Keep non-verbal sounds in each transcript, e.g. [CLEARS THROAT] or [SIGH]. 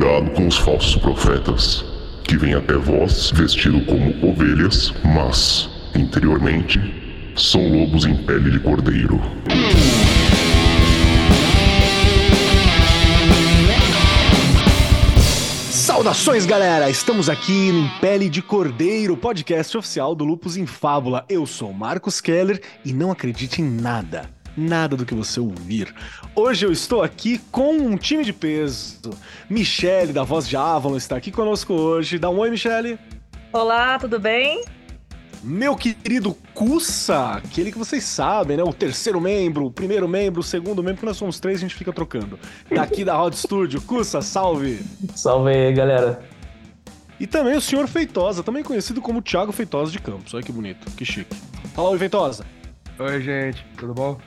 Cuidado com os falsos profetas, que vêm até vós vestido como ovelhas, mas, interiormente, são lobos em pele de cordeiro. Saudações, galera! Estamos aqui no Pele de Cordeiro, podcast oficial do Lupus em Fábula. Eu sou Marcos Keller e não acredite em nada, nada do que você ouvir. Hoje eu estou aqui com um time de peso. Michele, da Voz de Avalon, está aqui conosco hoje. Dá um oi, Michele. Olá, tudo bem? Meu querido Cussa, aquele que vocês sabem, né? O terceiro membro, o primeiro membro, o segundo membro, que nós somos três, a gente fica trocando. Daqui da Rod Studio. Cussa, salve! Salve aí, galera. E também o senhor Feitosa, também conhecido como Thiago Feitosa de Campos. Olha que bonito, que chique. Fala, oi, Feitosa. Oi, gente, tudo bom?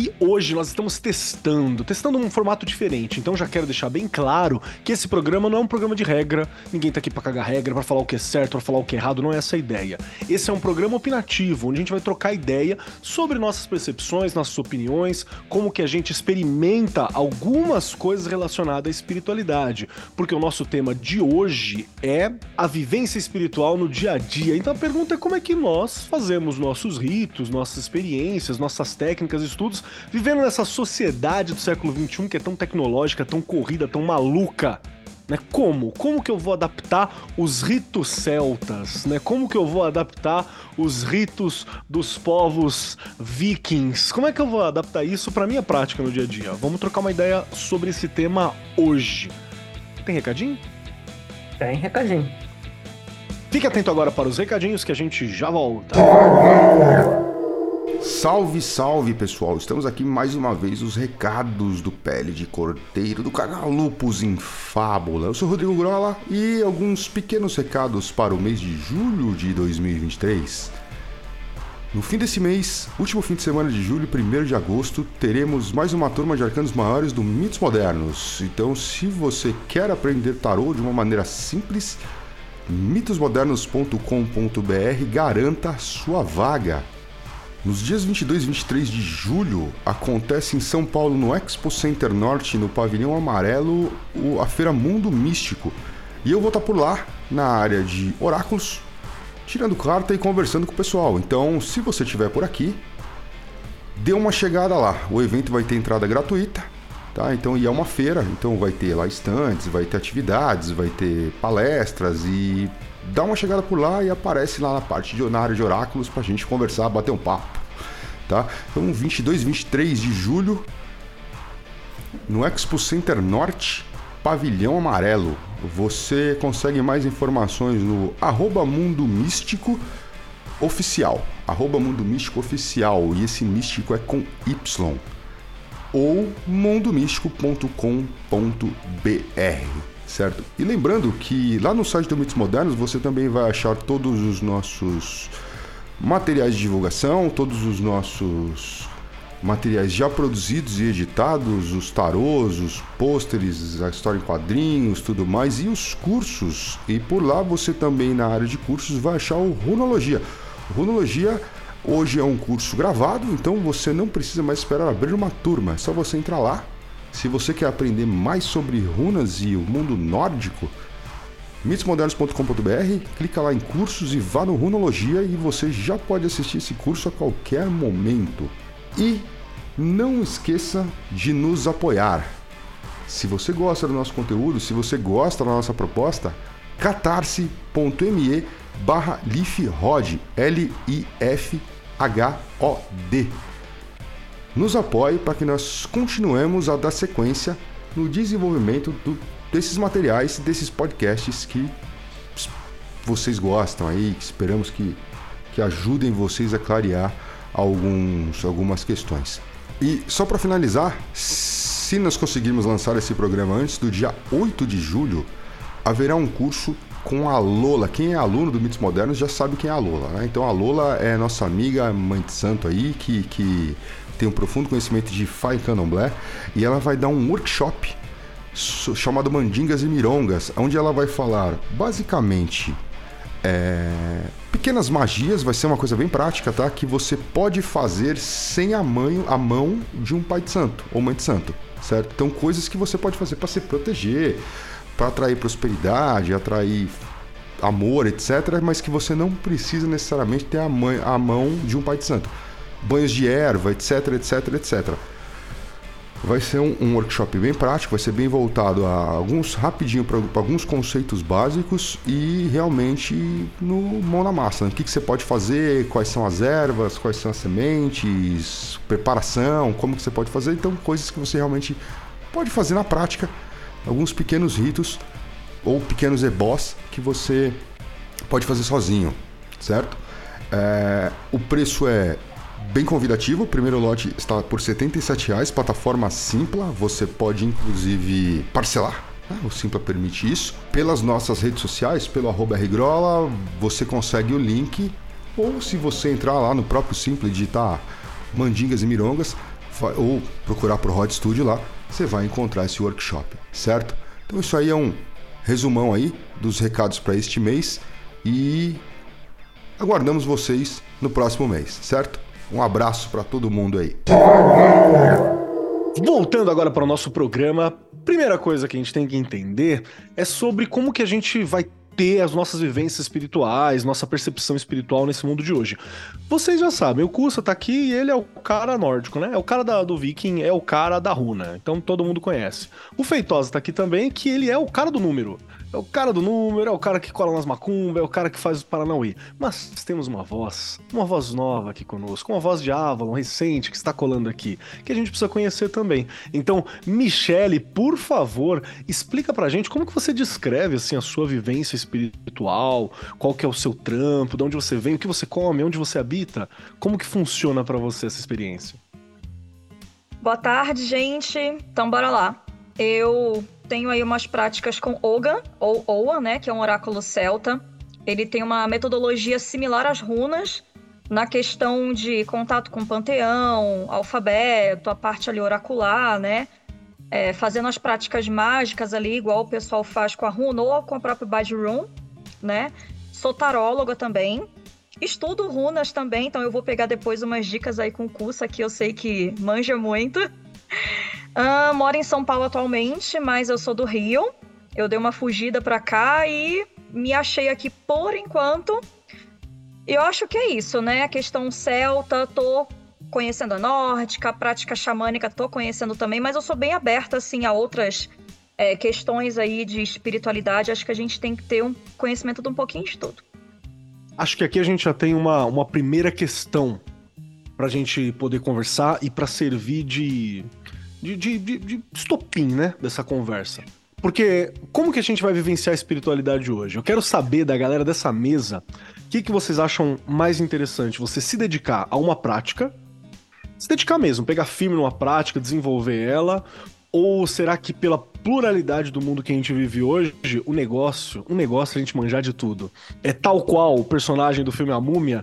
E hoje nós estamos testando, testando um formato diferente. Então já quero deixar bem claro que esse programa não é um programa de regra. Ninguém tá aqui para cagar regra, para falar o que é certo, para falar o que é errado, não é essa a ideia. Esse é um programa opinativo, onde a gente vai trocar ideia sobre nossas percepções, nossas opiniões, como que a gente experimenta algumas coisas relacionadas à espiritualidade. Porque o nosso tema de hoje é a vivência espiritual no dia a dia. Então a pergunta é como é que nós fazemos nossos ritos, nossas experiências, nossas técnicas, estudos vivendo nessa sociedade do século XXI que é tão tecnológica, tão corrida, tão maluca. Né? Como? Como que eu vou adaptar os ritos celtas? Né? Como que eu vou adaptar os ritos dos povos vikings? Como é que eu vou adaptar isso para minha prática no dia a dia? Vamos trocar uma ideia sobre esse tema hoje. Tem recadinho? Tem recadinho. Fique atento agora para os recadinhos que a gente já volta. Salve, salve pessoal! Estamos aqui mais uma vez os recados do Pele de Cordeiro do canal Lupus em Fábula. Eu sou Rodrigo Grola e alguns pequenos recados para o mês de julho de 2023. No fim desse mês, último fim de semana de julho, 1 de agosto, teremos mais uma turma de arcanos maiores do Mitos Modernos. Então, se você quer aprender tarô de uma maneira simples, mitosmodernos.com.br garanta sua vaga. Nos dias 22 e 23 de julho, acontece em São Paulo, no Expo Center Norte, no Pavilhão Amarelo, a Feira Mundo Místico. E eu vou estar por lá, na área de oráculos, tirando carta e conversando com o pessoal. Então, se você estiver por aqui, dê uma chegada lá. O evento vai ter entrada gratuita, tá? Então, e é uma feira, então vai ter lá estantes, vai ter atividades, vai ter palestras e dá uma chegada por lá e aparece lá na parte de na área de oráculos pra gente conversar, bater um papo, tá? Então 22, 23 de julho no Expo Center Norte, Pavilhão Amarelo. Você consegue mais informações no arroba Mundo Místico Oficial. Arroba Mundo Místico Oficial. E esse místico é com Y. Ou mundomístico.com.br certo? E lembrando que lá no site do Mitos Modernos você também vai achar todos os nossos materiais de divulgação, todos os nossos materiais já produzidos e editados, os tarôs, os pôsteres, a história em quadrinhos, tudo mais, e os cursos. E por lá você também, na área de cursos, vai achar o Runologia. O Runologia hoje é um curso gravado, então você não precisa mais esperar abrir uma turma, é só você entrar lá, se você quer aprender mais sobre runas e o mundo nórdico, mitosmodernos.com.br, clica lá em cursos e vá no Runologia e você já pode assistir esse curso a qualquer momento. E não esqueça de nos apoiar. Se você gosta do nosso conteúdo, se você gosta da nossa proposta, catarse.me barra lifrod, L-I-F-H-O-D nos apoie para que nós continuemos a dar sequência no desenvolvimento do, desses materiais, desses podcasts que vocês gostam aí, que esperamos que, que ajudem vocês a clarear alguns, algumas questões. E só para finalizar, se nós conseguirmos lançar esse programa antes do dia 8 de julho, haverá um curso com a Lola. Quem é aluno do Mitos Modernos já sabe quem é a Lola, né? Então a Lola é nossa amiga mãe de santo aí, que, que tem um profundo conhecimento de Fai Candomblé, e ela vai dar um workshop chamado Mandingas e Mirongas, onde ela vai falar basicamente é, pequenas magias, vai ser uma coisa bem prática, tá? Que você pode fazer sem a mão, a mão de um pai de santo ou mãe de santo. certo? Então, coisas que você pode fazer para se proteger, para atrair prosperidade, atrair amor, etc., mas que você não precisa necessariamente ter a, mãe, a mão de um pai de santo. Banhos de erva, etc, etc, etc. Vai ser um, um, workshop bem prático, vai ser bem voltado a alguns rapidinho para alguns conceitos básicos e realmente no mão na massa. Né? O que, que, você pode fazer, quais são as ervas, quais são as sementes, preparação, como que você pode fazer. Então, coisas que você realmente pode fazer na prática, alguns pequenos ritos ou pequenos ebós que você pode fazer sozinho, certo? É, o preço é bem convidativo. O primeiro lote está por R$ 77,00, plataforma Simpla. Você pode inclusive parcelar. Né? O Simpla permite isso. Pelas nossas redes sociais, pelo arroba Rgrola, você consegue o link. Ou se você entrar lá no próprio Simpla e digitar Mandingas e Mirongas, ou procurar pro Hot Studio lá, você vai encontrar esse workshop, certo? Então isso aí é um resumão aí dos recados para este mês e aguardamos vocês no próximo mês, certo? Um abraço para todo mundo aí. Voltando agora para o nosso programa, primeira coisa que a gente tem que entender é sobre como que a gente vai ter as nossas vivências espirituais, nossa percepção espiritual nesse mundo de hoje. Vocês já sabem, o Kusa tá aqui e ele é o cara nórdico, né? É o cara da, do viking, é o cara da runa. Então todo mundo conhece. O Feitosa tá aqui também, que ele é o cara do número. É o cara do número, é o cara que cola nas macumbas, é o cara que faz os Paranauê. Mas temos uma voz, uma voz nova aqui conosco, uma voz de Avalon recente que está colando aqui, que a gente precisa conhecer também. Então, Michele, por favor, explica pra gente como que você descreve assim a sua vivência espiritual, qual que é o seu trampo, de onde você vem, o que você come, onde você habita, como que funciona para você essa experiência? Boa tarde, gente. Então bora lá. Eu tenho aí umas práticas com Oga, ou Oa, né, que é um oráculo celta. Ele tem uma metodologia similar às runas, na questão de contato com o panteão, alfabeto, a parte ali oracular, né? É, fazendo as práticas mágicas ali, igual o pessoal faz com a runa ou com a própria Bad Room, né? Sou taróloga também. Estudo runas também, então eu vou pegar depois umas dicas aí com o curso aqui, eu sei que manja muito. Uh, moro em São Paulo atualmente, mas eu sou do Rio. Eu dei uma fugida para cá e me achei aqui por enquanto. Eu acho que é isso, né? A questão celta, tô conhecendo a nórdica, a prática xamânica, tô conhecendo também, mas eu sou bem aberta, assim, a outras é, questões aí de espiritualidade. Acho que a gente tem que ter um conhecimento de um pouquinho de tudo. Acho que aqui a gente já tem uma, uma primeira questão para a gente poder conversar e para servir de de, de, de, de estopim, né, dessa conversa. Porque como que a gente vai vivenciar a espiritualidade hoje? Eu quero saber da galera dessa mesa o que, que vocês acham mais interessante. Você se dedicar a uma prática, se dedicar mesmo, pegar firme numa prática, desenvolver ela, ou será que pela pluralidade do mundo que a gente vive hoje, o negócio, um negócio é a gente manjar de tudo. É tal qual o personagem do filme A Múmia,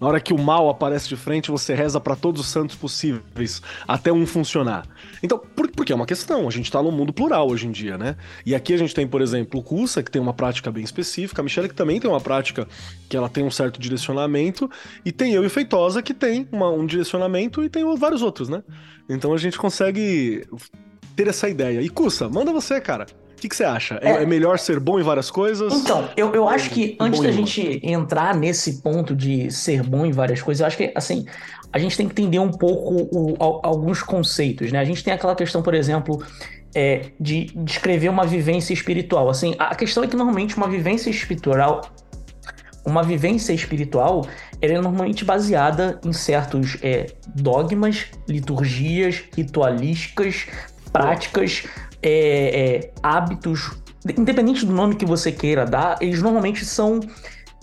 na hora que o mal aparece de frente, você reza para todos os santos possíveis, até um funcionar. Então, por, porque é uma questão, a gente tá num mundo plural hoje em dia, né? E aqui a gente tem, por exemplo, o Kusa, que tem uma prática bem específica, a Michelle, que também tem uma prática que ela tem um certo direcionamento, e tem eu e Feitosa, que tem uma, um direcionamento, e tem vários outros, né? Então a gente consegue ter essa ideia. E Kusa, manda você, cara. O que, que, você acha? É, é, melhor ser bom em várias coisas? Então, eu, eu acho que antes da gente entrar nesse ponto de ser bom em várias coisas, eu acho que, assim, a gente tem que entender um pouco o, alguns conceitos, né? A gente tem aquela questão, por exemplo, é, de descrever uma vivência espiritual. Assim, a questão é que normalmente uma vivência espiritual, uma vivência espiritual, ela é normalmente baseada em certos é, dogmas, liturgias, ritualísticas, práticas, é, é, hábitos, independente do nome que você queira dar, eles normalmente são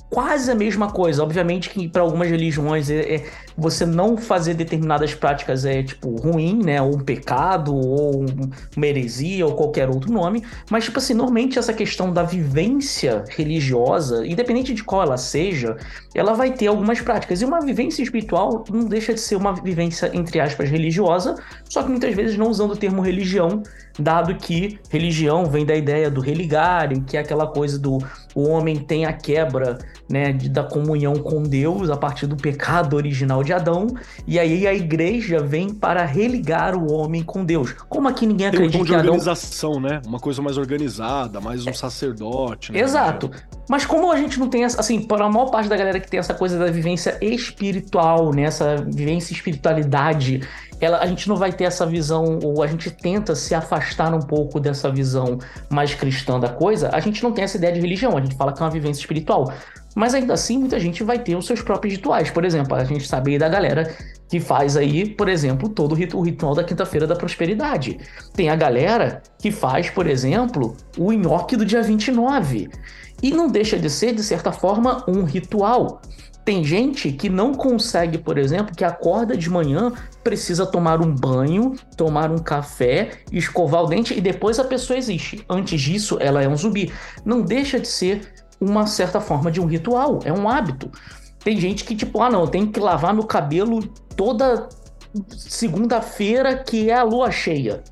quase a mesma coisa. Obviamente que para algumas religiões é, é, você não fazer determinadas práticas é tipo ruim, né? Ou um pecado, ou uma heresia, ou qualquer outro nome. Mas, tipo assim, normalmente essa questão da vivência religiosa, independente de qual ela seja, ela vai ter algumas práticas. E uma vivência espiritual não deixa de ser uma vivência, entre aspas, religiosa, só que muitas vezes não usando o termo religião, dado que religião vem da ideia do religare, que é aquela coisa do o homem tem a quebra né, da comunhão com Deus a partir do pecado original de Adão, e aí a igreja vem para religar o homem com Deus. Como aqui ninguém Tem um acredita tom de que Adão organização, né? Uma coisa mais organizada, mais um sacerdote, né? Exato. Mas como a gente não tem essa, assim, para a maior parte da galera que tem essa coisa da vivência espiritual, né, essa vivência espiritualidade, ela, a gente não vai ter essa visão, ou a gente tenta se afastar um pouco dessa visão mais cristã da coisa, a gente não tem essa ideia de religião, a gente fala que é uma vivência espiritual. Mas ainda assim, muita gente vai ter os seus próprios rituais. Por exemplo, a gente sabe aí da galera que faz aí, por exemplo, todo o ritual da quinta-feira da prosperidade. Tem a galera que faz, por exemplo, o nhoque do dia 29. E não deixa de ser, de certa forma, um ritual. Tem gente que não consegue, por exemplo, que acorda de manhã, precisa tomar um banho, tomar um café, escovar o dente e depois a pessoa existe. Antes disso, ela é um zumbi. Não deixa de ser uma certa forma de um ritual, é um hábito. Tem gente que, tipo, ah, não, eu tenho que lavar meu cabelo toda segunda-feira, que é a lua cheia.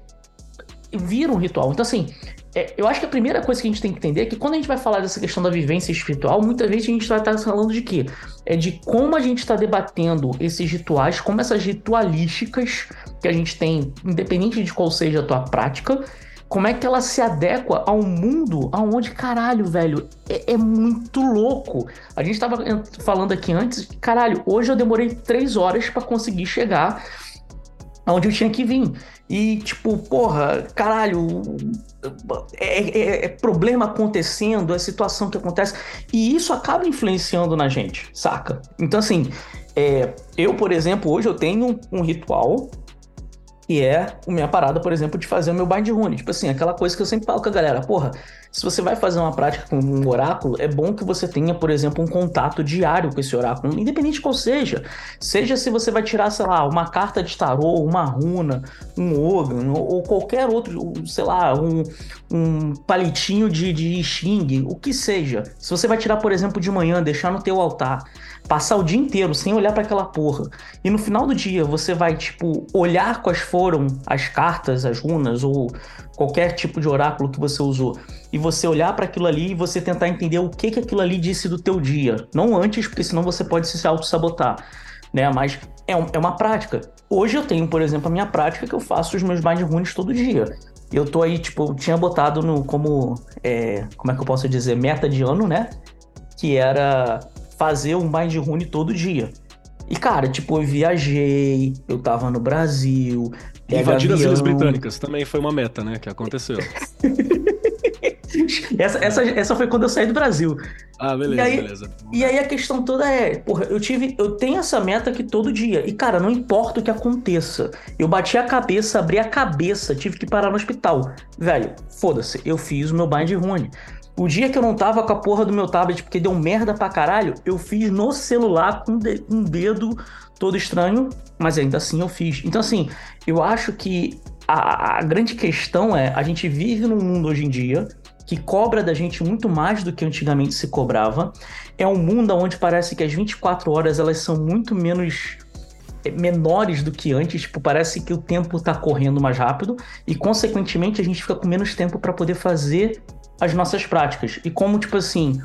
Vira um ritual. Então, assim, é, eu acho que a primeira coisa que a gente tem que entender é que quando a gente vai falar dessa questão da vivência espiritual, muitas vezes a gente vai estar falando de quê? É de como a gente está debatendo esses rituais, como essas ritualísticas que a gente tem, independente de qual seja a tua prática, como é que ela se adequa a um mundo aonde, caralho, velho, é, é, muito louco. A gente tava falando aqui antes, caralho, hoje eu demorei três horas para conseguir chegar aonde eu tinha que vir. E, tipo, porra, caralho, é, é, é, problema acontecendo, é situação que acontece. E isso acaba influenciando na gente, saca? Então, assim, é, eu, por exemplo, hoje eu tenho um ritual que é a minha parada, por exemplo, de fazer o meu bind rune. Tipo assim, aquela coisa que eu sempre falo com a galera, porra, se você vai fazer uma prática com um oráculo, é bom que você tenha, por exemplo, um contato diário com esse oráculo, independente de qual seja. Seja se você vai tirar, sei lá, uma carta de tarô, uma runa, um Ogan, ou qualquer outro, sei lá, um, um palitinho de, de Xing, o que seja. Se você vai tirar, por exemplo, de manhã, deixar no teu altar, passar o dia inteiro sem olhar para aquela porra. E no final do dia você vai, tipo, olhar quais foram as cartas, as runas ou qualquer tipo de oráculo que você usou. E você olhar para aquilo ali e você tentar entender o que que aquilo ali disse do teu dia. Não antes, porque senão você pode se auto-sabotar. Né? Mas é, um, é uma prática. Hoje eu tenho, por exemplo, a minha prática que eu faço os meus bind runes todo dia. Eu tô aí, tipo, tinha botado no como. É, como é que eu posso dizer? Meta de ano, né? Que era fazer um bind rune todo dia. E, cara, tipo, eu viajei, eu tava no Brasil. Invadir as Ilhas Britânicas também foi uma meta, né? Que aconteceu. [LAUGHS] essa, essa, essa foi quando eu saí do Brasil. Ah, beleza, e aí, beleza. E aí a questão toda é, porra, eu tive, eu tenho essa meta aqui todo dia. E, cara, não importa o que aconteça. Eu bati a cabeça, abri a cabeça, tive que parar no hospital. Velho, foda-se, eu fiz o meu bind rune. O dia que eu não tava com a porra do meu tablet porque deu merda pra caralho, eu fiz no celular com um dedo todo estranho, mas ainda assim eu fiz. Então, assim, eu acho que a, a grande questão é: a gente vive num mundo hoje em dia que cobra da gente muito mais do que antigamente se cobrava. É um mundo onde parece que as 24 horas elas são muito menos é, menores do que antes, tipo, parece que o tempo tá correndo mais rápido e consequentemente a gente fica com menos tempo para poder fazer as nossas práticas. E como, tipo assim,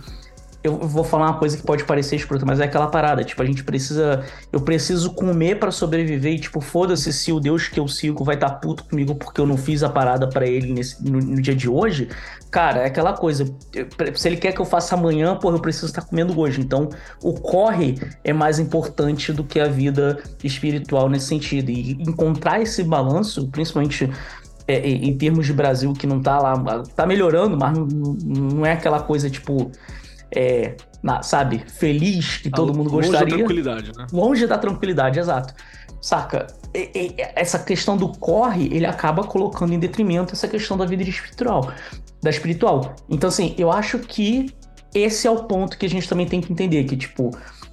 eu vou falar uma coisa que pode parecer escrota, mas é aquela parada, tipo, a gente precisa, eu preciso comer para sobreviver e tipo, foda-se se o Deus que eu sigo vai estar tá puto comigo porque eu não fiz a parada para ele nesse, no, no, dia de hoje. Cara, é aquela coisa, se ele quer que eu faça amanhã, porra, eu preciso estar tá comendo hoje. Então, o corre é mais importante do que a vida espiritual nesse sentido. E encontrar esse balanço, principalmente é, em termos de Brasil, que não tá lá, tá melhorando, mas não, não é aquela coisa tipo. É, na, sabe, feliz que todo mundo gostaria. Longe da tranquilidade, né? Longe da tranquilidade, exato. Saca? E, e, essa questão do corre, ele acaba colocando em detrimento essa questão da vida espiritual, da espiritual. Então, assim, eu acho que esse é o ponto que a gente também tem que entender, que, tipo,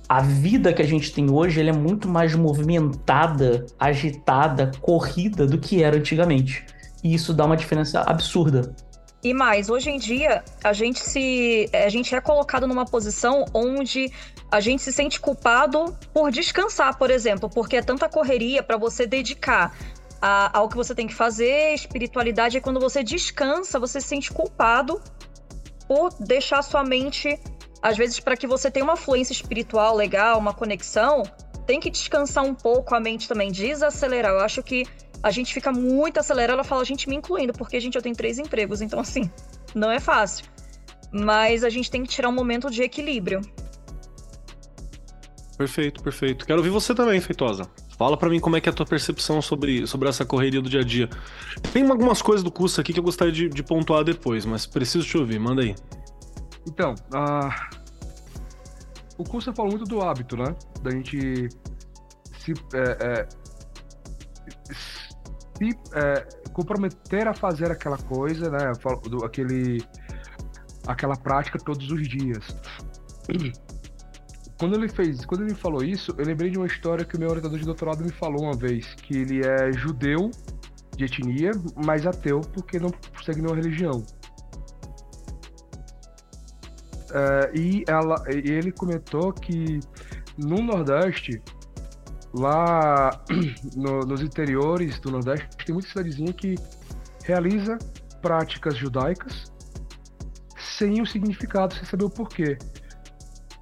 a vida que a gente tem hoje é muito mais movimentada, agitada, corrida do que era antigamente. E isso dá uma diferença absurda. E mais, hoje em dia, a gente se. A gente é colocado numa posição onde a gente se sente culpado por descansar, por exemplo, porque é tanta correria para você dedicar a, ao que você tem que fazer. Espiritualidade é quando você descansa, você se sente culpado por deixar sua mente, às vezes, para que você tenha uma fluência espiritual legal, uma conexão, tem que descansar um pouco a mente também, desacelerar. Eu acho que a gente fica muito acelerado, ela fala, a gente me incluindo, porque, gente, eu tenho três empregos, então, assim, não é fácil. Mas a gente tem que tirar um momento de equilíbrio. Perfeito, perfeito. Quero ouvir você também, Feitosa. Fala para mim como é que é a tua percepção sobre, sobre essa correria do dia a dia. Tem algumas coisas do curso aqui que eu gostaria de, de pontuar depois, mas preciso te ouvir, manda aí. Então, uh, o curso fala muito do hábito, né? Da gente se, é, é, se é, comprometer a fazer aquela coisa, né? Do, aquele, aquela prática todos os dias. [CLEARS THROAT] Quando ele fez, quando ele falou isso, eu lembrei de uma história que o meu orientador de doutorado me falou uma vez, que ele é judeu de etnia, mas ateu porque não segue nenhuma religião. Uh, e, ela, e ele comentou que no Nordeste, lá [CLEARS THROAT] no, nos interiores do Nordeste, tem muita cidadezinha que realiza práticas judaicas sem o significado, sem saber o porquê.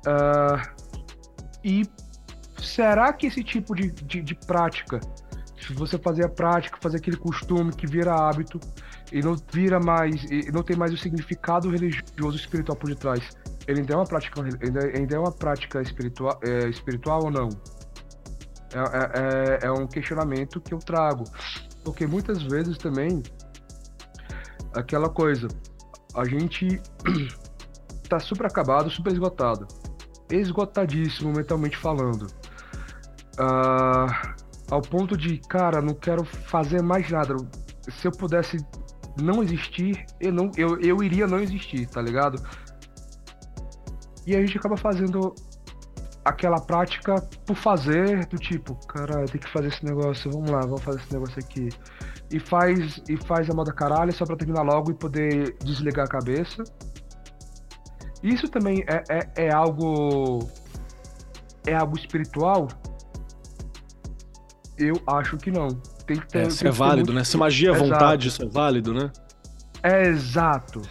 Uh, e será que esse tipo de, de, de prática, se você fazer a prática, fazer aquele costume que vira hábito e não vira mais, não tem mais o significado religioso espiritual por detrás, ele ainda é uma prática, ainda é uma prática espiritual, é, espiritual ou não? É, é, é, é um questionamento que eu trago, porque muitas vezes também aquela coisa, a gente [CLEARS THROAT] tá super acabado, super esgotado esgotadíssimo mentalmente falando. Uh, ao ponto de, cara, não quero fazer mais nada. Se eu pudesse não existir, eu, não, eu, eu iria não existir, tá ligado? E a gente acaba fazendo aquela prática por fazer, do tipo, cara, tem que fazer esse negócio, vamos lá, vamos fazer esse negócio aqui. E faz, e faz a moda caralho só pra terminar logo e poder desligar a cabeça. Isso também é, é, é algo. É algo espiritual? Eu acho que não. Tem que ter. É, isso é válido, muito... né? Se magia é vontade, isso é válido, né? É exato.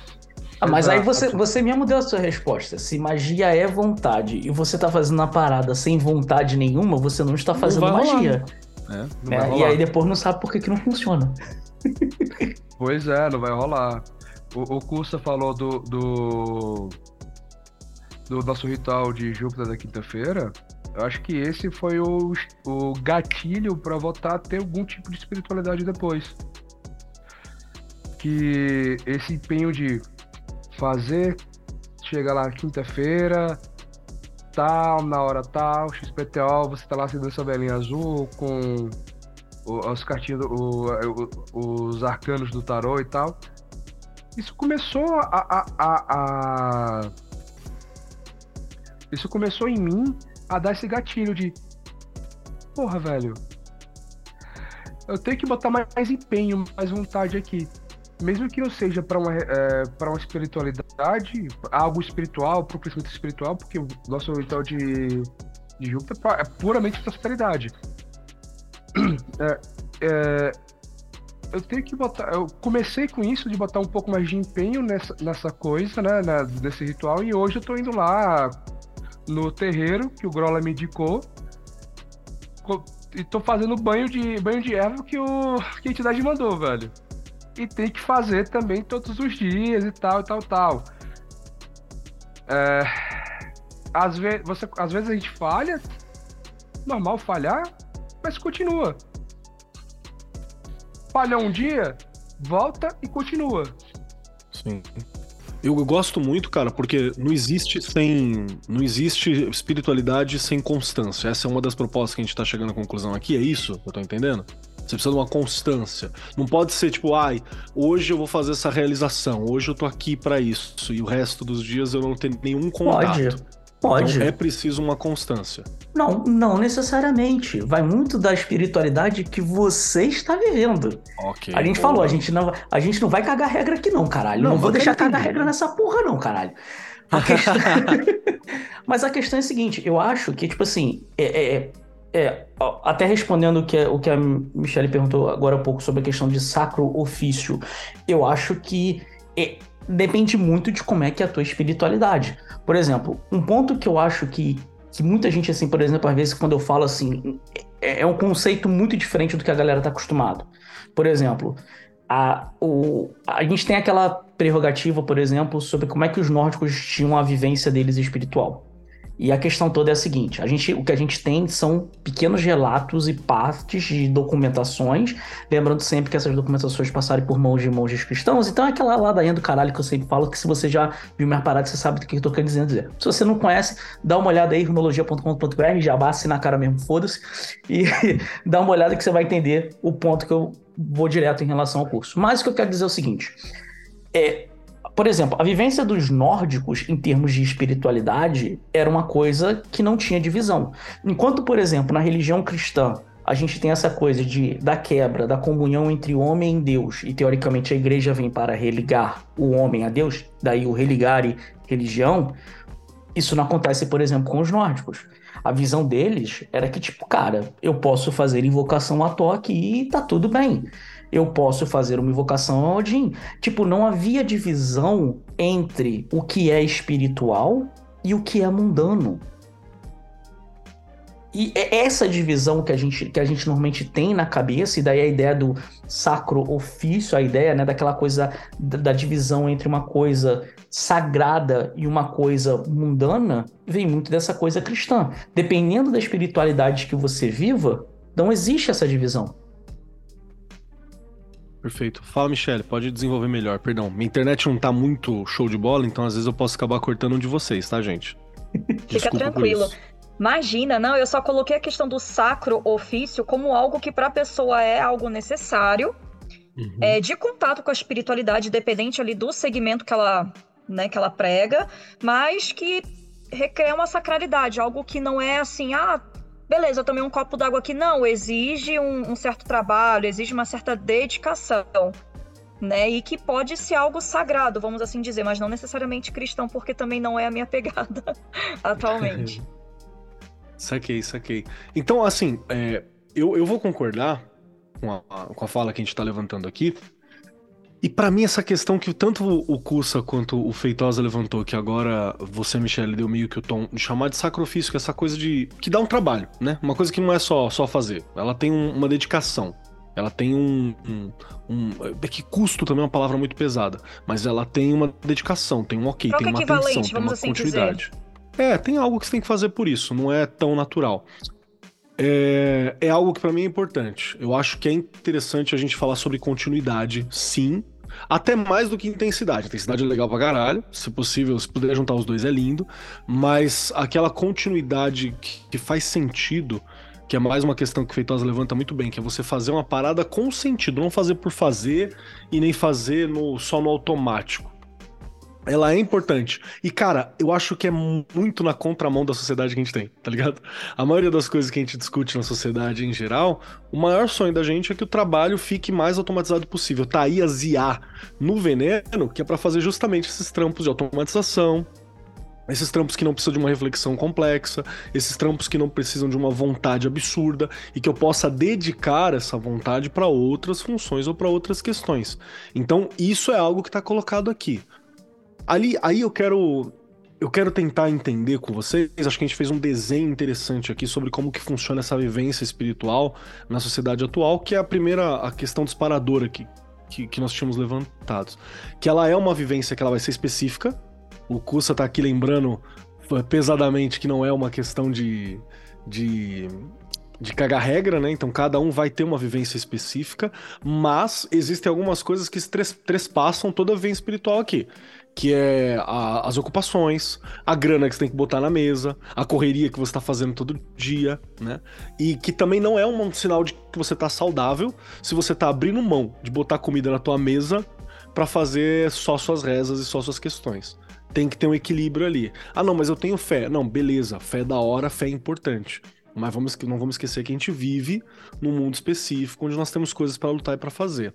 Ah, mas Exato. aí você, você mesmo deu a sua resposta. Se magia é vontade e você tá fazendo a parada sem vontade nenhuma, você não está fazendo não magia. É, é, e aí depois não sabe por que, que não funciona. Pois é, não vai rolar. O, o Cursa falou do, do, do nosso ritual de Júpiter da quinta-feira, eu acho que esse foi o, o gatilho para voltar a ter algum tipo de espiritualidade depois. Que esse empenho de fazer, chega lá quinta-feira, tal, na hora tal, XPTO, você tá lá acendendo sua velhinha azul com os cartinhos, os arcanos do tarô e tal. Isso começou a, a, a, a isso começou em mim a dar esse gatilho de. Porra, velho. Eu tenho que botar mais empenho, mais vontade aqui. Mesmo que não seja para uma, é, uma espiritualidade, algo espiritual, para o crescimento espiritual, porque o nosso ritual de, de Júpiter é puramente prosperidade. [CLEARS THROAT] É, é, eu tenho que botar. Eu comecei com isso, de botar um pouco mais de empenho nessa, nessa coisa, né? nesse ritual, e hoje eu tô indo lá no terreiro que o Grola me indicou. E tô fazendo banho de banho de erva que, o, que a entidade mandou, velho. E tem que fazer também todos os dias e tal, e tal, tal. É, às, ve você, às vezes a gente falha, normal falhar, mas continua. Falha um dia, volta e continua. Sim. Eu, gosto muito, cara, porque não existe sem. Não existe espiritualidade sem constância. Essa é uma das propostas que a gente tá chegando à conclusão aqui, é isso eu tô entendendo? Você precisa de uma constância. Não pode ser tipo, ai, hoje eu vou fazer essa realização, hoje eu tô aqui para isso, e o resto dos dias eu não tenho nenhum contato. Pode. Pode. Então é preciso uma constância. Não, não necessariamente. Vai muito da espiritualidade que você está vivendo. Ok. A gente boa. falou, a gente, não, a gente não vai cagar regra aqui, não, caralho. Não, não vou deixar cagar regra nessa porra, não, caralho. A questão... [LAUGHS] [LAUGHS] Mas a questão é a seguinte: eu acho que, tipo assim, é, é, é, até respondendo o que, o que a Michelle perguntou agora há pouco sobre a questão de sacro ofício, eu acho que é, depende muito de como é que é a tua espiritualidade. Por exemplo, um ponto que eu acho que que muita gente, assim, por exemplo, às vezes quando eu falo assim, é, é um conceito muito diferente do que a galera tá acostumado. Por exemplo, a, o, a gente tem aquela prerrogativa, por exemplo, sobre como é que os nórdicos tinham a vivência deles espiritual. E a questão toda é a seguinte: a gente, o que a gente tem são pequenos relatos e partes de documentações, lembrando sempre que essas documentações passaram por mãos de monges cristãos. Então é aquela ladainha do caralho que eu sempre falo, que se você já viu minhas paradas, você sabe do que eu tô querendo dizer. Se você não conhece, dá uma olhada aí, runologia.com.br, já basta na cara mesmo, foda-se, e [LAUGHS] dá uma olhada que você vai entender o ponto que eu vou direto em relação ao curso. Mas o que eu quero dizer é o seguinte: é, por exemplo, a vivência dos nórdicos em termos de espiritualidade era uma coisa que não tinha divisão. Enquanto, por exemplo, na religião cristã, a gente tem essa coisa de da quebra da comunhão entre o homem e Deus, e teoricamente a igreja vem para religar o homem a Deus, daí o religar e religião. Isso não acontece, por exemplo, com os nórdicos. A visão deles era que, tipo, cara, eu posso fazer invocação à toa aqui e tá tudo bem eu posso fazer uma invocação a Odin. Tipo, não havia divisão entre o que é espiritual e o que é mundano. E é essa divisão que a gente, que a gente normalmente tem na cabeça, e daí a ideia do sacro ofício, a ideia né, daquela coisa da, da divisão entre uma coisa sagrada e uma coisa mundana, vem muito dessa coisa cristã. Dependendo da espiritualidade que você viva, não existe essa divisão. Perfeito. Fala, Michele, pode desenvolver melhor. Perdão, minha internet não tá muito show de bola, então às vezes eu posso acabar cortando um de vocês, tá, gente? Fica tranquilo. Imagina, não, eu só coloquei a questão do sacro ofício como algo que para a pessoa é algo necessário, uhum. é, de contato com a espiritualidade, dependente ali do segmento que ela, né, que ela prega, mas que requer uma sacralidade, algo que não é assim, ah, beleza, eu tomei um copo d'água aqui. Não, exige um, um certo trabalho, exige uma certa dedicação. Né, e que pode ser algo sagrado, vamos assim dizer, mas não necessariamente cristão, porque também não é a minha [LAUGHS] pegada atualmente. [LAUGHS] saquei, saquei. Então, assim, é, eu, eu vou concordar com a, com a fala que a gente está levantando aqui, e para mim, essa questão que tanto o Cussa quanto o Feitosa levantou, que agora você, Michele, deu meio que o tom de chamar de sacrifício, que é essa coisa de. que dá um trabalho, né? Uma coisa que não é só, só fazer. Ela tem um, uma dedicação. Ela tem um, um, um, É que custo também é uma palavra muito pesada. Mas ela tem uma dedicação, tem um ok, tem uma atenção, tem uma assim continuidade. Dizer. É, tem algo que você tem que fazer por isso, não é tão natural. É, é algo que para mim é importante. Eu acho que é interessante a gente falar sobre continuidade, sim, até mais do que intensidade. Intensidade é legal pra caralho. Se possível, se puder juntar os dois é lindo. Mas aquela continuidade que, que faz sentido, que é mais uma questão que o Feitosa levanta muito bem, que é você fazer uma parada com sentido, não fazer por fazer e nem fazer no, só no automático ela é importante. E, cara, eu acho que é muito na contramão da sociedade que a gente tem, tá ligado? A maioria das coisas que a gente discute na sociedade em geral, o maior sonho da gente é que o trabalho fique mais automatizado possível. Tá aí as IA no veneno, que é para fazer justamente esses trampos de automatização, esses trampos que não precisam de uma reflexão complexa, esses trampos que não precisam de uma vontade absurda e que eu possa dedicar essa vontade para outras funções ou para outras questões. Então, isso é algo que está colocado aqui. Ali, aí eu quero eu quero tentar entender com vocês, acho que a gente fez um desenho interessante aqui sobre como que funciona essa vivência espiritual na sociedade atual, que é a primeira a questão disparadora aqui, que, que nós tínhamos levantados. Que ela é uma vivência que ela vai ser específica. O Kusa tá aqui lembrando pesadamente que não é uma questão de, de de cagar regra, né? Então cada um vai ter uma vivência específica, mas existem algumas coisas que trespassam toda a vivência espiritual aqui que é a, as ocupações, a grana que você tem que botar na mesa, a correria que você está fazendo todo dia, né? E que também não é um sinal de que você está saudável se você está abrindo mão de botar comida na tua mesa para fazer só suas rezas e só suas questões. Tem que ter um equilíbrio ali. Ah, não, mas eu tenho fé. Não, beleza, fé é da hora, fé é importante. Mas vamos, não vamos esquecer que a gente vive num mundo específico onde nós temos coisas para lutar e para fazer.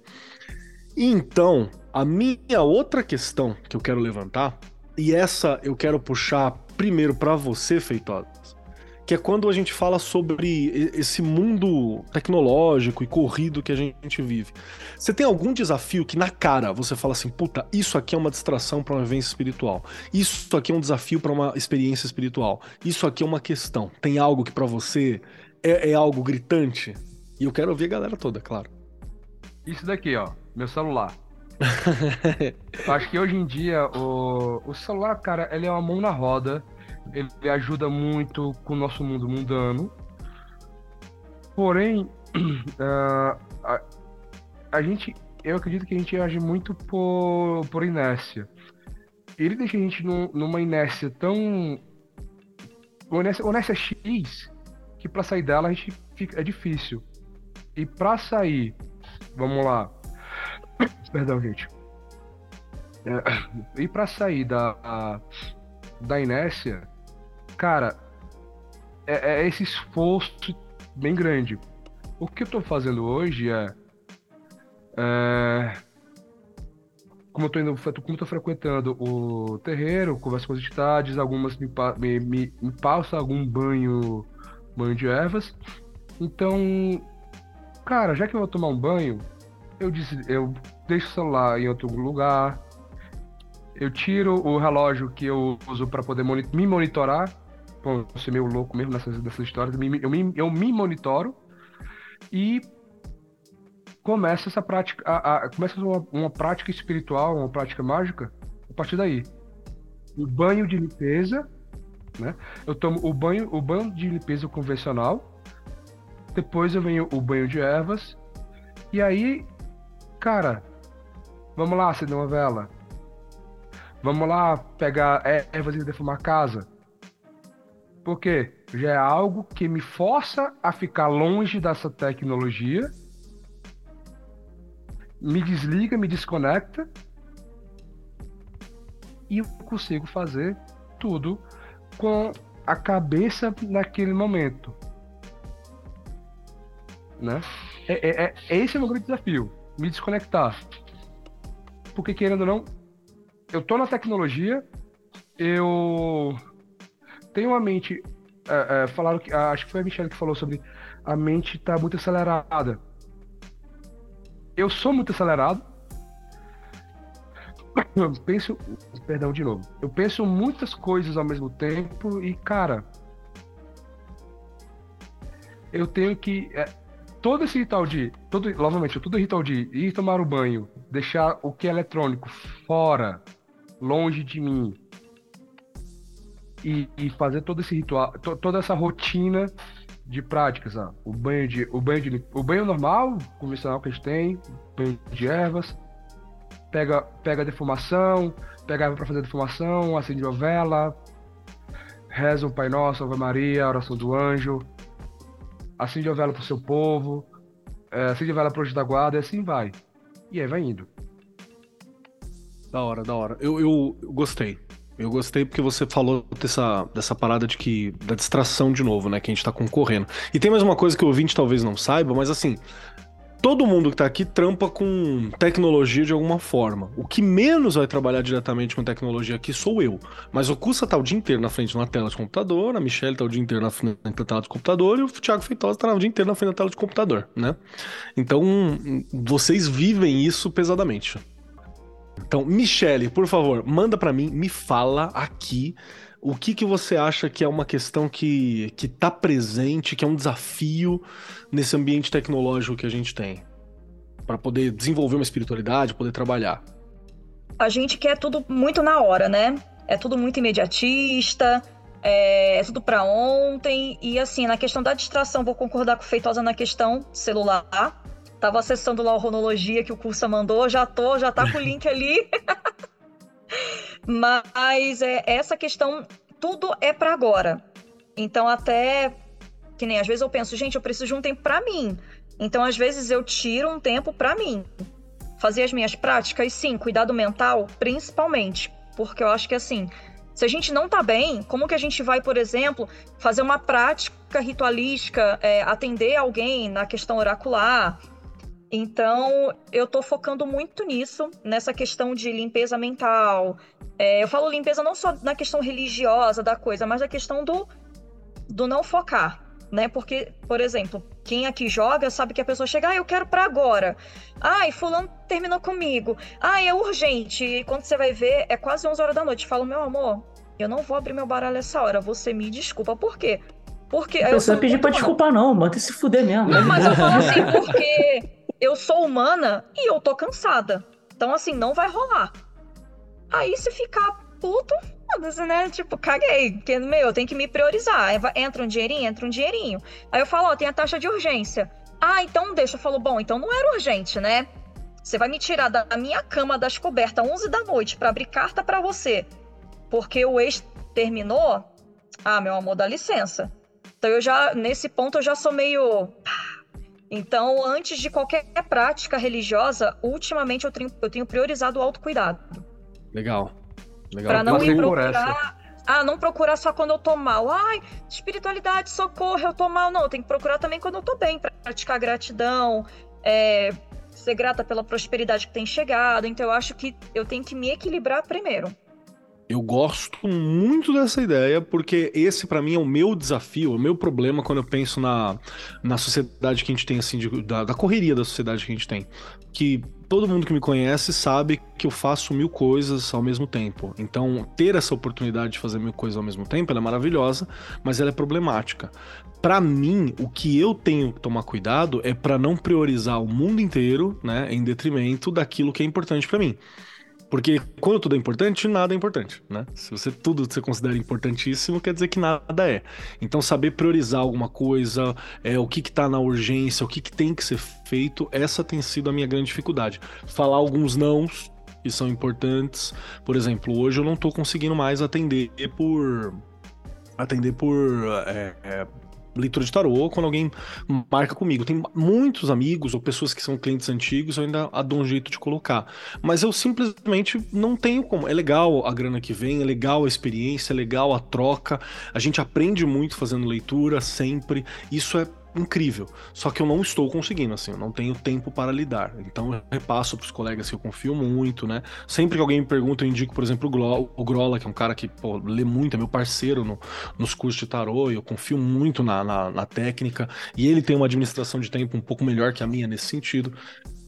Então, a minha outra questão que eu quero levantar, e essa eu quero puxar primeiro para você, Feitosa, que é quando a gente fala sobre esse mundo tecnológico e corrido que a gente vive. Você tem algum desafio que na cara você fala assim, puta, isso aqui é uma distração para uma vivência espiritual. Isso aqui é um desafio para uma experiência espiritual. Isso aqui é uma questão. Tem algo que para você é, é algo gritante? E eu quero ouvir a galera toda, claro. Isso daqui, ó, meu celular. Acho que hoje em dia o, o celular, cara, ele é uma mão na roda. Ele ajuda muito com o nosso mundo mundano. Porém, uh, [CLEARS THROAT] a, a, gente, eu acredito que a gente age muito por, por inércia. Ele deixa a gente num, numa inércia tão. Uma inércia, uma inércia X que para sair dela a gente fica, é difícil. E para sair, vamos lá. Perdão, gente. É, e para sair da, a, da inércia, cara, é, é, esse esforço bem grande. O que eu tô fazendo hoje é. é como eu tô indo, como eu tô frequentando o terreiro, converso com as entidades, algumas me, me, me, me passam algum banho banho de ervas. Então, cara, já que eu vou tomar um banho, eu, eu deixo o celular em outro lugar, eu tiro o relógio que eu uso para poder me monitorar. Pô, eu ser meio louco mesmo nessas, nessas histórias. Eu me, eu me, eu me monitoro e começa essa prática, a, a, começa uma, uma prática espiritual, uma prática mágica a partir daí. O banho de limpeza né? Eu tomo o banho, o banho de limpeza convencional, depois eu venho o banho de ervas, e aí, cara, vamos lá acender uma vela. Vamos lá pegar ervas e defumar a casa. Por quê? Já é algo que me força a ficar longe dessa tecnologia, me desliga, me desconecta, e eu consigo fazer tudo com a cabeça naquele momento. Né? É, é, é, esse é o meu grande desafio, me desconectar. Porque querendo ou não, eu tô na tecnologia, eu tenho uma mente. É, é, falaram que. Acho que foi a Michelle que falou sobre a mente tá muito acelerada. Eu sou muito acelerado, eu penso, perdão de novo. Eu penso muitas coisas ao mesmo tempo e, cara, eu tenho que é, todo esse ritual de, todo, novamente, todo ritual de ir tomar o banho, deixar o que é eletrônico fora, longe de mim, e, e fazer todo esse ritual, to, toda essa rotina de práticas, ó, o banho de, o banho de, o banho normal, convencional que a gente tem, banho de ervas, pega, pega a defumação, pega para fazer defumação, acende a vela, reza o Pai Nosso, Ave Maria, oração do anjo, acende a vela pro seu povo, é, acende a vela pro anjo da guarda e assim vai. E aí vai indo. Da hora, da hora. Eu, eu, gostei. Eu gostei porque você falou dessa, dessa parada de que. da distração de novo, né? Que a gente tá concorrendo. E tem mais uma coisa que o ouvinte talvez não saiba, mas assim, todo mundo que tá aqui trampa com tecnologia de alguma forma. O que menos vai trabalhar diretamente com tecnologia aqui sou eu. Mas o Cussa tá o dia inteiro na frente de uma tela de computador, a Michelle tá o dia inteiro na frente da tela de computador e o Thiago Feitosa tá o dia inteiro na frente da tela de computador, né? Então, vocês vivem isso pesadamente. Então, Michelle, por favor, manda para mim, me fala aqui o que, que você acha que é uma questão que está presente, que é um desafio nesse ambiente tecnológico que a gente tem? Para poder desenvolver uma espiritualidade, poder trabalhar. A gente quer tudo muito na hora, né? É tudo muito imediatista, é, é tudo para ontem. E assim, na questão da distração, vou concordar com o Feitosa na questão celular. Tava acessando lá a Ronologia que o curso mandou, já tô, já tá com o link ali. [LAUGHS] Mas é, essa questão, tudo é para agora. Então, até que nem às vezes eu penso, gente, eu preciso de um tempo para mim. Então, às vezes eu tiro um tempo para mim. Fazer as minhas práticas, sim, cuidado mental, principalmente. Porque eu acho que assim, se a gente não tá bem, como que a gente vai, por exemplo, fazer uma prática ritualística, é, atender alguém na questão oracular, então, eu tô focando muito nisso, nessa questão de limpeza mental. É, eu falo limpeza não só na questão religiosa da coisa, mas na questão do do não focar, né? Porque, por exemplo, quem aqui joga sabe que a pessoa chega, ah, eu quero para agora. Ai, fulano terminou comigo. Ai, é urgente. E quando você vai ver, é quase 11 horas da noite. Falo, meu amor, eu não vou abrir meu baralho essa hora. Você me desculpa. Por quê? Porque. Não precisa pedir pra desculpar, não. Manda se fuder mesmo. Não, mas eu falo assim, [LAUGHS] porque eu sou humana e eu tô cansada. Então, assim, não vai rolar. Aí, se ficar puto, foda-se, né? Tipo, caguei. Porque, meu, eu tenho que me priorizar. Entra um dinheirinho, entra um dinheirinho. Aí eu falo, ó, tem a taxa de urgência. Ah, então deixa. Eu falo, bom, então não era urgente, né? Você vai me tirar da minha cama das cobertas 11 da noite para abrir carta para você, porque o ex terminou? Ah, meu amor, dá licença. Então eu já, nesse ponto, eu já sou meio. Então, antes de qualquer prática religiosa, ultimamente eu tenho, eu tenho priorizado o autocuidado. Legal. Legal. Pra não ir procurar. Ah, não procurar só quando eu tô mal. Ai, espiritualidade, socorro, eu tô mal. Não, eu tenho que procurar também quando eu tô bem. Praticar gratidão, é, ser grata pela prosperidade que tem chegado. Então eu acho que eu tenho que me equilibrar primeiro. Eu gosto muito dessa ideia, porque esse para mim é o meu desafio, o meu problema quando eu penso na, na sociedade que a gente tem, assim, de, da, da correria da sociedade que a gente tem. Que todo mundo que me conhece sabe que eu faço mil coisas ao mesmo tempo. Então, ter essa oportunidade de fazer mil coisas ao mesmo tempo, é maravilhosa, mas ela é problemática. Para mim, o que eu tenho que tomar cuidado é para não priorizar o mundo inteiro, né, em detrimento daquilo que é importante para mim. Porque quando tudo é importante, nada é importante, né? Se você tudo você considera importantíssimo, quer dizer que nada é. Então saber priorizar alguma coisa, é, o que que tá na urgência, o que que tem que ser feito, essa tem sido a minha grande dificuldade. Falar alguns nãos que são importantes. Por exemplo, hoje eu não tô conseguindo mais atender por atender por é, é, leitura de tarô quando alguém marca comigo. Tem muitos amigos ou pessoas que são clientes antigos, eu ainda dou um jeito de colocar. Mas eu simplesmente não tenho como. É legal a grana que vem, é legal a experiência, é legal a troca. A gente aprende muito fazendo leitura sempre. Isso é incrível. Só que eu não estou conseguindo, assim, eu não tenho tempo para lidar. Então eu repasso para os colegas que eu confio muito, né? Sempre que alguém me pergunta, eu indico, por exemplo, o, Grola, que é um cara que pô, lê muito, é meu parceiro no, nos cursos de tarô, e eu confio muito na, na, na, técnica, e ele tem uma administração de tempo um pouco melhor que a minha nesse sentido.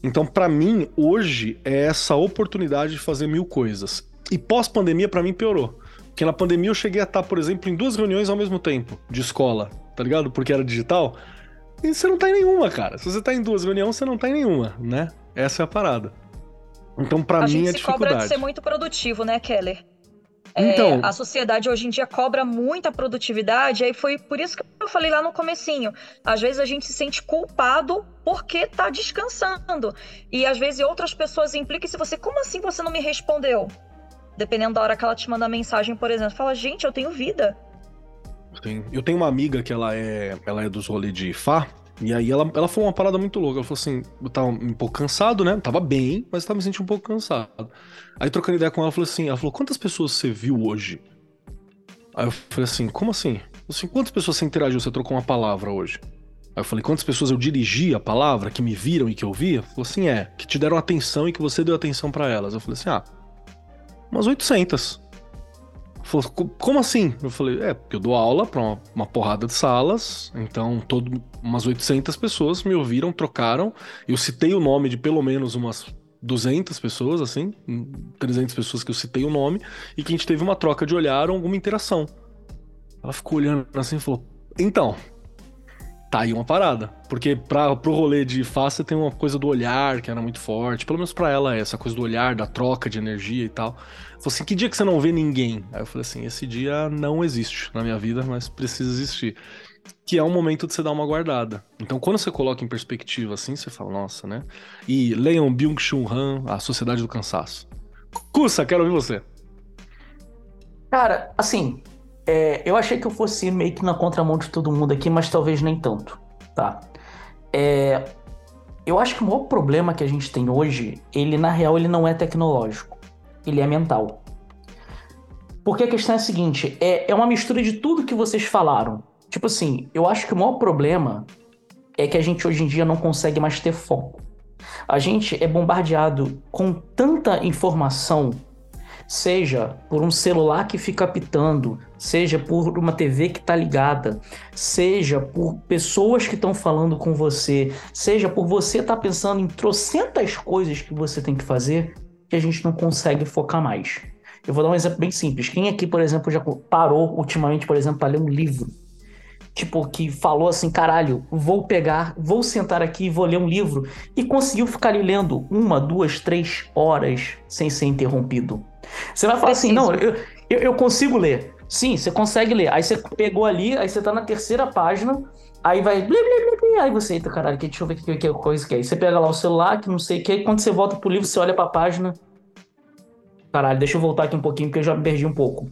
Então, para mim, hoje é essa oportunidade de fazer mil coisas. E pós-pandemia, para mim, piorou. Porque na pandemia eu cheguei a estar, por exemplo, em duas reuniões ao mesmo tempo, de escola, tá ligado? Porque era digital. E você não tá em nenhuma, cara. Se você tá em duas reuniões, você não tá em nenhuma, né? Essa é a parada. Então, para mim, é dificuldade. A gente se cobra de ser muito produtivo, né, Keller? É, então, a sociedade hoje em dia cobra muita produtividade, aí foi por isso que eu falei lá no comecinho. Às vezes a gente se sente culpado porque tá descansando. E às vezes outras pessoas implicam se você, como assim você não me respondeu? Dependendo da hora que ela te manda mensagem, por exemplo, fala, gente, eu tenho vida. Sim. Eu tenho uma amiga que ela é, ela é dos rolês de Fá. E aí ela, ela falou uma parada muito louca. Ela falou assim: eu tava um pouco cansado, né? Tava bem, mas tava me sentindo um pouco cansado. Aí trocando ideia com ela, ela falou assim: ela falou, quantas pessoas você viu hoje? Aí eu falei assim, como assim? assim, quantas pessoas você interagiu, você trocou uma palavra hoje? Aí eu falei, quantas pessoas eu dirigi a palavra, que me viram e que eu via? Falou assim, é, que te deram atenção e que você deu atenção para elas. Eu falei assim, ah, umas 800. Falou, como assim? Eu falei, é, porque eu dou aula para uma, uma, porrada de salas, então todo, umas 800 pessoas me ouviram, trocaram. Eu citei o nome de pelo menos umas 200 pessoas, assim, 300 pessoas que eu citei o nome, e que a gente teve uma troca de olhar, alguma interação. Ela ficou olhando assim e falou: Então, tá aí uma parada. Porque pra, pro rolê de face tem uma coisa do olhar que era muito forte. Pelo menos pra ela é essa coisa do olhar, da troca de energia e tal. Falei assim, que dia que você não vê ninguém? Aí eu falei assim, esse dia não existe na minha vida, mas precisa existir. Que é um momento de você dar uma guardada. Então, quando você coloca em perspectiva assim, você fala, nossa, né? E leiam Byung-Chul Han, A Sociedade do Cansaço. Cursa, quero ouvir você. Cara, assim, é, eu achei que eu fosse meio que na contramão de todo mundo aqui, mas talvez nem tanto, tá? É, eu acho que o maior problema que a gente tem hoje, ele na real ele não é tecnológico, ele é mental. Porque a questão é a seguinte, é, é uma mistura de tudo que vocês falaram. Tipo assim, eu acho que o maior problema é que a gente hoje em dia não consegue mais ter foco. A gente é bombardeado com tanta informação seja por um celular que fica apitando, seja por uma TV que está ligada, seja por pessoas que estão falando com você, seja por você estar tá pensando em trocentas coisas que você tem que fazer, que a gente não consegue focar mais. Eu vou dar um exemplo bem simples. Quem aqui, por exemplo, já parou ultimamente, por exemplo, para ler um livro? Tipo, que falou assim, caralho, vou pegar, vou sentar aqui e vou ler um livro. E conseguiu ficar ali lendo uma, duas, três horas sem ser interrompido. Você vai falar assim, não, eu, eu, eu consigo ler. Sim, você consegue ler. Aí você pegou ali, aí você tá na terceira página, aí vai. Blim, blim, blim, aí você, eita, caralho, deixa eu ver o que, que é coisa que é. Aí você pega lá o celular, que não sei o que, quando você volta pro livro, você olha pra página. Caralho, deixa eu voltar aqui um pouquinho, porque eu já me perdi um pouco.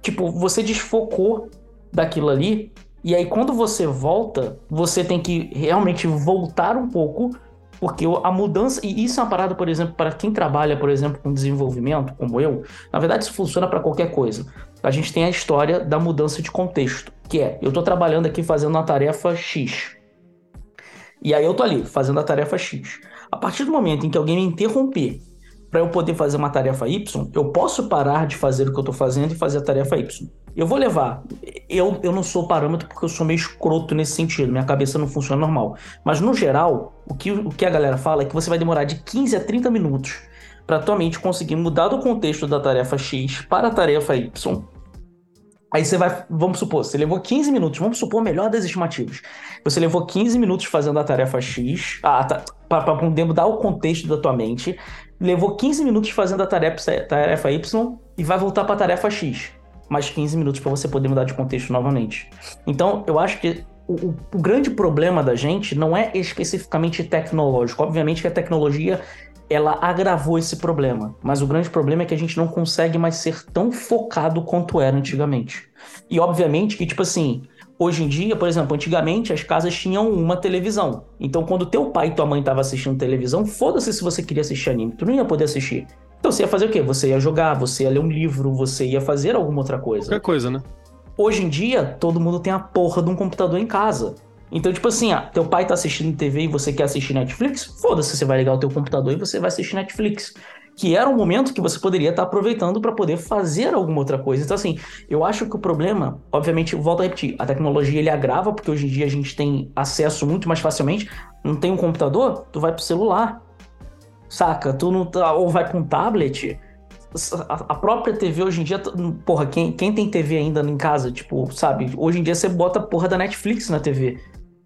Tipo, você desfocou daquilo ali, e aí quando você volta, você tem que realmente voltar um pouco porque a mudança, e isso é uma parada, por exemplo, para quem trabalha, por exemplo, com desenvolvimento, como eu, na verdade isso funciona para qualquer coisa. A gente tem a história da mudança de contexto, que é, eu estou trabalhando aqui fazendo uma tarefa X. E aí eu tô ali, fazendo a tarefa X. A partir do momento em que alguém me interromper para eu poder fazer uma tarefa Y, eu posso parar de fazer o que eu estou fazendo e fazer a tarefa Y. Eu vou levar. Eu, eu não sou parâmetro porque eu sou meio escroto nesse sentido. Minha cabeça não funciona normal. Mas no geral, o que, o que a galera fala é que você vai demorar de 15 a 30 minutos para tua mente conseguir mudar do contexto da tarefa X para a tarefa Y. Aí você vai, vamos supor, você levou 15 minutos, vamos supor, melhor das estimativas. Você levou 15 minutos fazendo a tarefa X, ah, tá, para poder mudar o contexto da tua mente, levou 15 minutos fazendo a tarefa, tarefa Y e vai voltar para a tarefa X mais 15 minutos para você poder mudar de contexto novamente. Então, eu acho que o, o, grande problema da gente não é especificamente tecnológico. Obviamente que a tecnologia ela agravou esse problema, mas o grande problema é que a gente não consegue mais ser tão focado quanto era antigamente. E obviamente que tipo assim, hoje em dia, por exemplo, antigamente as casas tinham uma televisão. Então quando teu pai e tua mãe estavam assistindo televisão, foda-se se você queria assistir anime, tu não ia poder assistir. Então você ia fazer o quê? Você ia jogar, você ia ler um livro, você ia fazer alguma outra coisa. Qualquer coisa, né? Hoje em dia, todo mundo tem a porra de um computador em casa. Então, tipo assim, ah, teu pai tá assistindo TV e você quer assistir Netflix? Foda-se, você vai ligar o teu computador e você vai assistir Netflix. Que era um momento que você poderia estar aproveitando para poder fazer alguma outra coisa. Então, assim, eu acho que o problema, obviamente, volto a repetir, a tecnologia ele agrava, porque hoje em dia a gente tem acesso muito mais facilmente. Não tem um computador? Tu vai pro celular. Saca? Tu não tá, ou vai com um tablet. A própria TV hoje em dia, porra, quem, quem tem TV ainda em casa, tipo, sabe? Hoje em dia você bota a porra da Netflix na TV.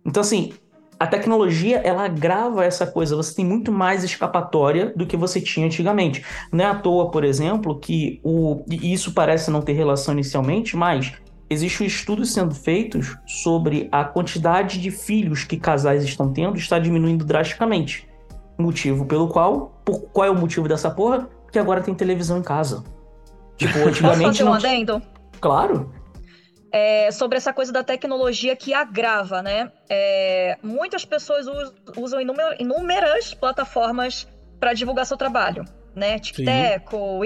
Então, assim, a tecnologia, ela grava essa coisa. Você tem muito mais escapatória do que você tinha antigamente. Não é à toa, por exemplo, que o. E isso parece não ter relação inicialmente, mas existem estudos sendo feitos sobre a quantidade de filhos que casais estão tendo está diminuindo drasticamente. Motivo pelo qual. Por, qual é o motivo dessa porra? Porque agora tem televisão em casa. Tipo, [LAUGHS] antigamente. Posso fazer um adendo? Claro. É, sobre essa coisa da tecnologia que agrava, né? É, muitas pessoas usam inúmeras plataformas para divulgar seu trabalho, né? TikTok,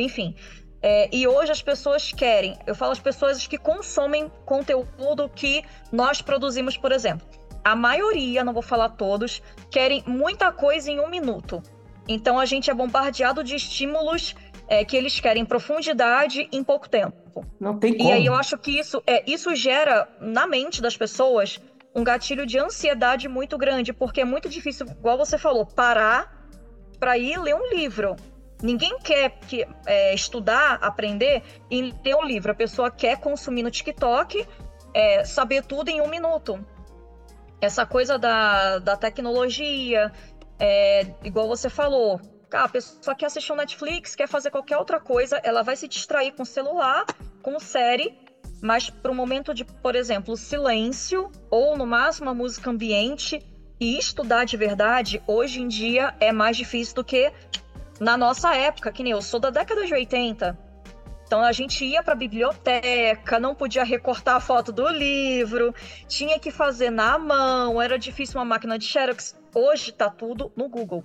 enfim. É, e hoje as pessoas querem, eu falo as pessoas que consomem conteúdo que nós produzimos, por exemplo a maioria, não vou falar todos, querem muita coisa em um minuto. Então a gente é bombardeado de estímulos é, que eles querem profundidade em pouco tempo. Não tem como. E aí eu acho que isso, é, isso gera na mente das pessoas um gatilho de ansiedade muito grande, porque é muito difícil, igual você falou, parar para ir ler um livro. Ninguém quer que, é, estudar, aprender e ler um livro. A pessoa quer consumir no TikTok, é, saber tudo em um minuto essa coisa da, da tecnologia, é, igual você falou, a pessoa quer assistir um Netflix, quer fazer qualquer outra coisa, ela vai se distrair com celular, com série, mas para um momento de, por exemplo, silêncio ou no máximo uma música ambiente e estudar de verdade, hoje em dia é mais difícil do que na nossa época, que nem eu sou da década de 80. Então a gente ia para a biblioteca, não podia recortar a foto do livro, tinha que fazer na mão, era difícil uma máquina de xerox. Hoje está tudo no Google.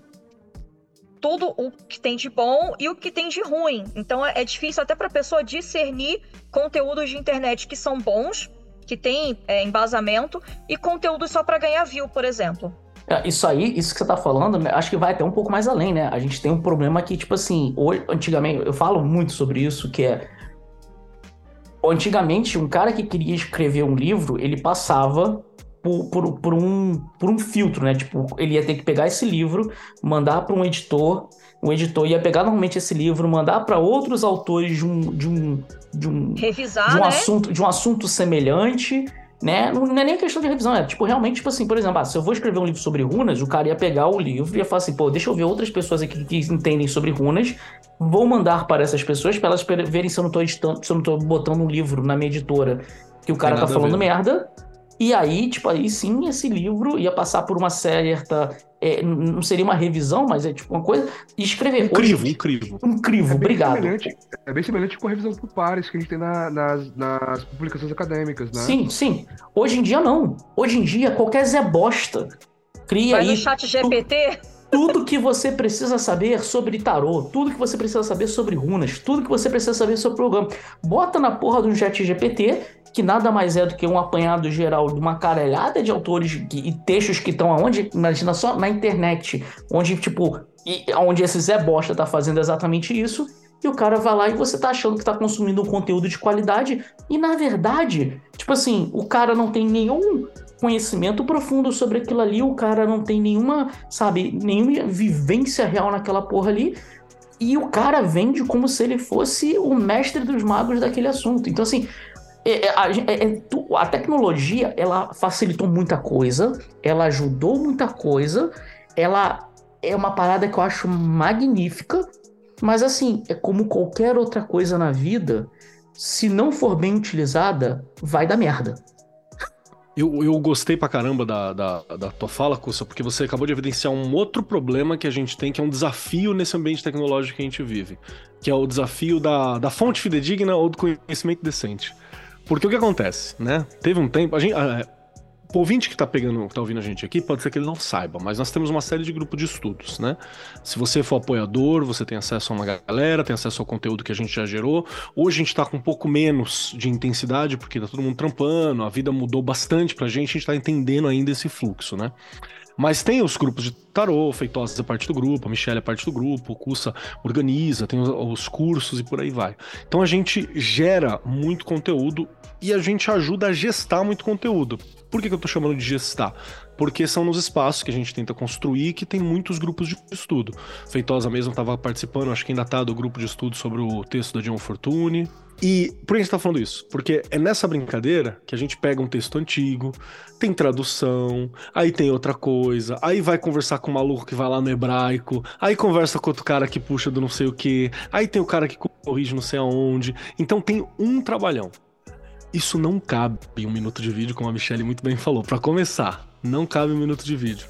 Tudo o que tem de bom e o que tem de ruim. Então é difícil até para a pessoa discernir conteúdos de internet que são bons, que tem é, embasamento, e conteúdos só para ganhar view, por exemplo. É, isso aí, isso que você tá falando, acho que vai até um pouco mais além, né? A gente tem um problema que, tipo assim, hoje, antigamente, eu falo muito sobre isso, que é. Antigamente, um cara que queria escrever um livro, ele passava por, por, por, um, por um filtro, né? Tipo, ele ia ter que pegar esse livro, mandar para um editor, o editor ia pegar normalmente esse livro, mandar para outros autores de um, de um, de um, Revisar, de um né? assunto de um assunto semelhante, né? Não, não é nem questão de revisão, é tipo realmente tipo assim, por exemplo, ah, se eu vou escrever um livro sobre runas, o cara ia pegar o livro e ia falar assim, pô, deixa eu ver outras pessoas aqui que entendem sobre runas, vou mandar para essas pessoas para elas verem se eu não tô editando, se eu não tô botando um livro na minha editora que o cara tá falando merda. E aí, tipo, aí sim, esse livro ia passar por uma certa. é, não seria uma revisão, mas é tipo uma coisa. E escrever. Um crivo, Hoje- crivo. um crivo, É bem obrigado. semelhante, é bem semelhante com a revisão por pares que a gente tem na- nas, nas publicações acadêmicas, né? Sim, sim. Hoje em dia não. Hoje em dia, qualquer Zé Bosta cria Vai no aí chat GPT. tudo que você precisa saber sobre tarô, tudo que você precisa saber sobre runas, tudo que você precisa saber sobre programa. Bota na porra do chat GPT, que nada mais é do que um apanhado geral de uma caralhada de autores e textos que estão aonde? Imagina só na internet, onde, tipo, e, onde esse Zé Bosta tá fazendo exatamente isso, e o cara vai lá e você tá achando que tá consumindo um conteúdo de qualidade, e na verdade, tipo assim, o cara não tem nenhum conhecimento profundo sobre aquilo ali, o cara não tem nenhuma, sabe, nenhuma vivência real naquela porra ali. E o cara vende como se ele fosse o mestre dos magos daquele assunto. Então, assim, é- é- a, é- a tecnologia, ela facilitou muita coisa, ela ajudou muita coisa, ela é uma parada que eu acho magnífica, mas, assim, é como qualquer outra coisa na vida, se não for bem utilizada, vai dar merda. Eu, eu gostei pra caramba da, da, da tua fala, Cussa, porque você acabou de evidenciar um outro problema que a gente tem, que é um desafio nesse ambiente tecnológico que a gente vive, que é o desafio da, da fonte fidedigna ou do conhecimento decente. Porque o que acontece, né? Teve um tempo. A gente, o ouvinte que tá pegando, que tá ouvindo a gente aqui, pode ser que ele não saiba, mas nós temos uma série de grupos de estudos, né? Se você for apoiador, você tem acesso a uma galera, tem acesso ao conteúdo que a gente já gerou. Hoje a gente tá com um pouco menos de intensidade, porque tá todo mundo trampando, a vida mudou bastante pra gente, a gente tá entendendo ainda esse fluxo, né? Mas tem os grupos de tarô, Feitosa é parte do grupo, a Michelle é parte do grupo, o Cussa organiza, tem os, os cursos e por aí vai. Então a gente gera muito conteúdo e a gente ajuda a gestar muito conteúdo. Por que, que eu tô chamando de gestar? Porque são nos espaços que a gente tenta construir que tem muitos grupos de estudo. Feitosa mesmo estava participando, acho que ainda tá do grupo de estudo sobre o texto da John Fortune. E por que a gente tá falando isso? Porque é nessa brincadeira que a gente pega um texto antigo, tem tradução, aí tem outra coisa, aí vai conversar com o maluco que vai lá no hebraico, aí conversa com outro cara que puxa do não sei o que, aí tem o cara que corrige não sei aonde. Então tem um trabalhão. Isso não cabe em um minuto de vídeo, como a Michelle muito bem falou. Para começar, não cabe um minuto de vídeo.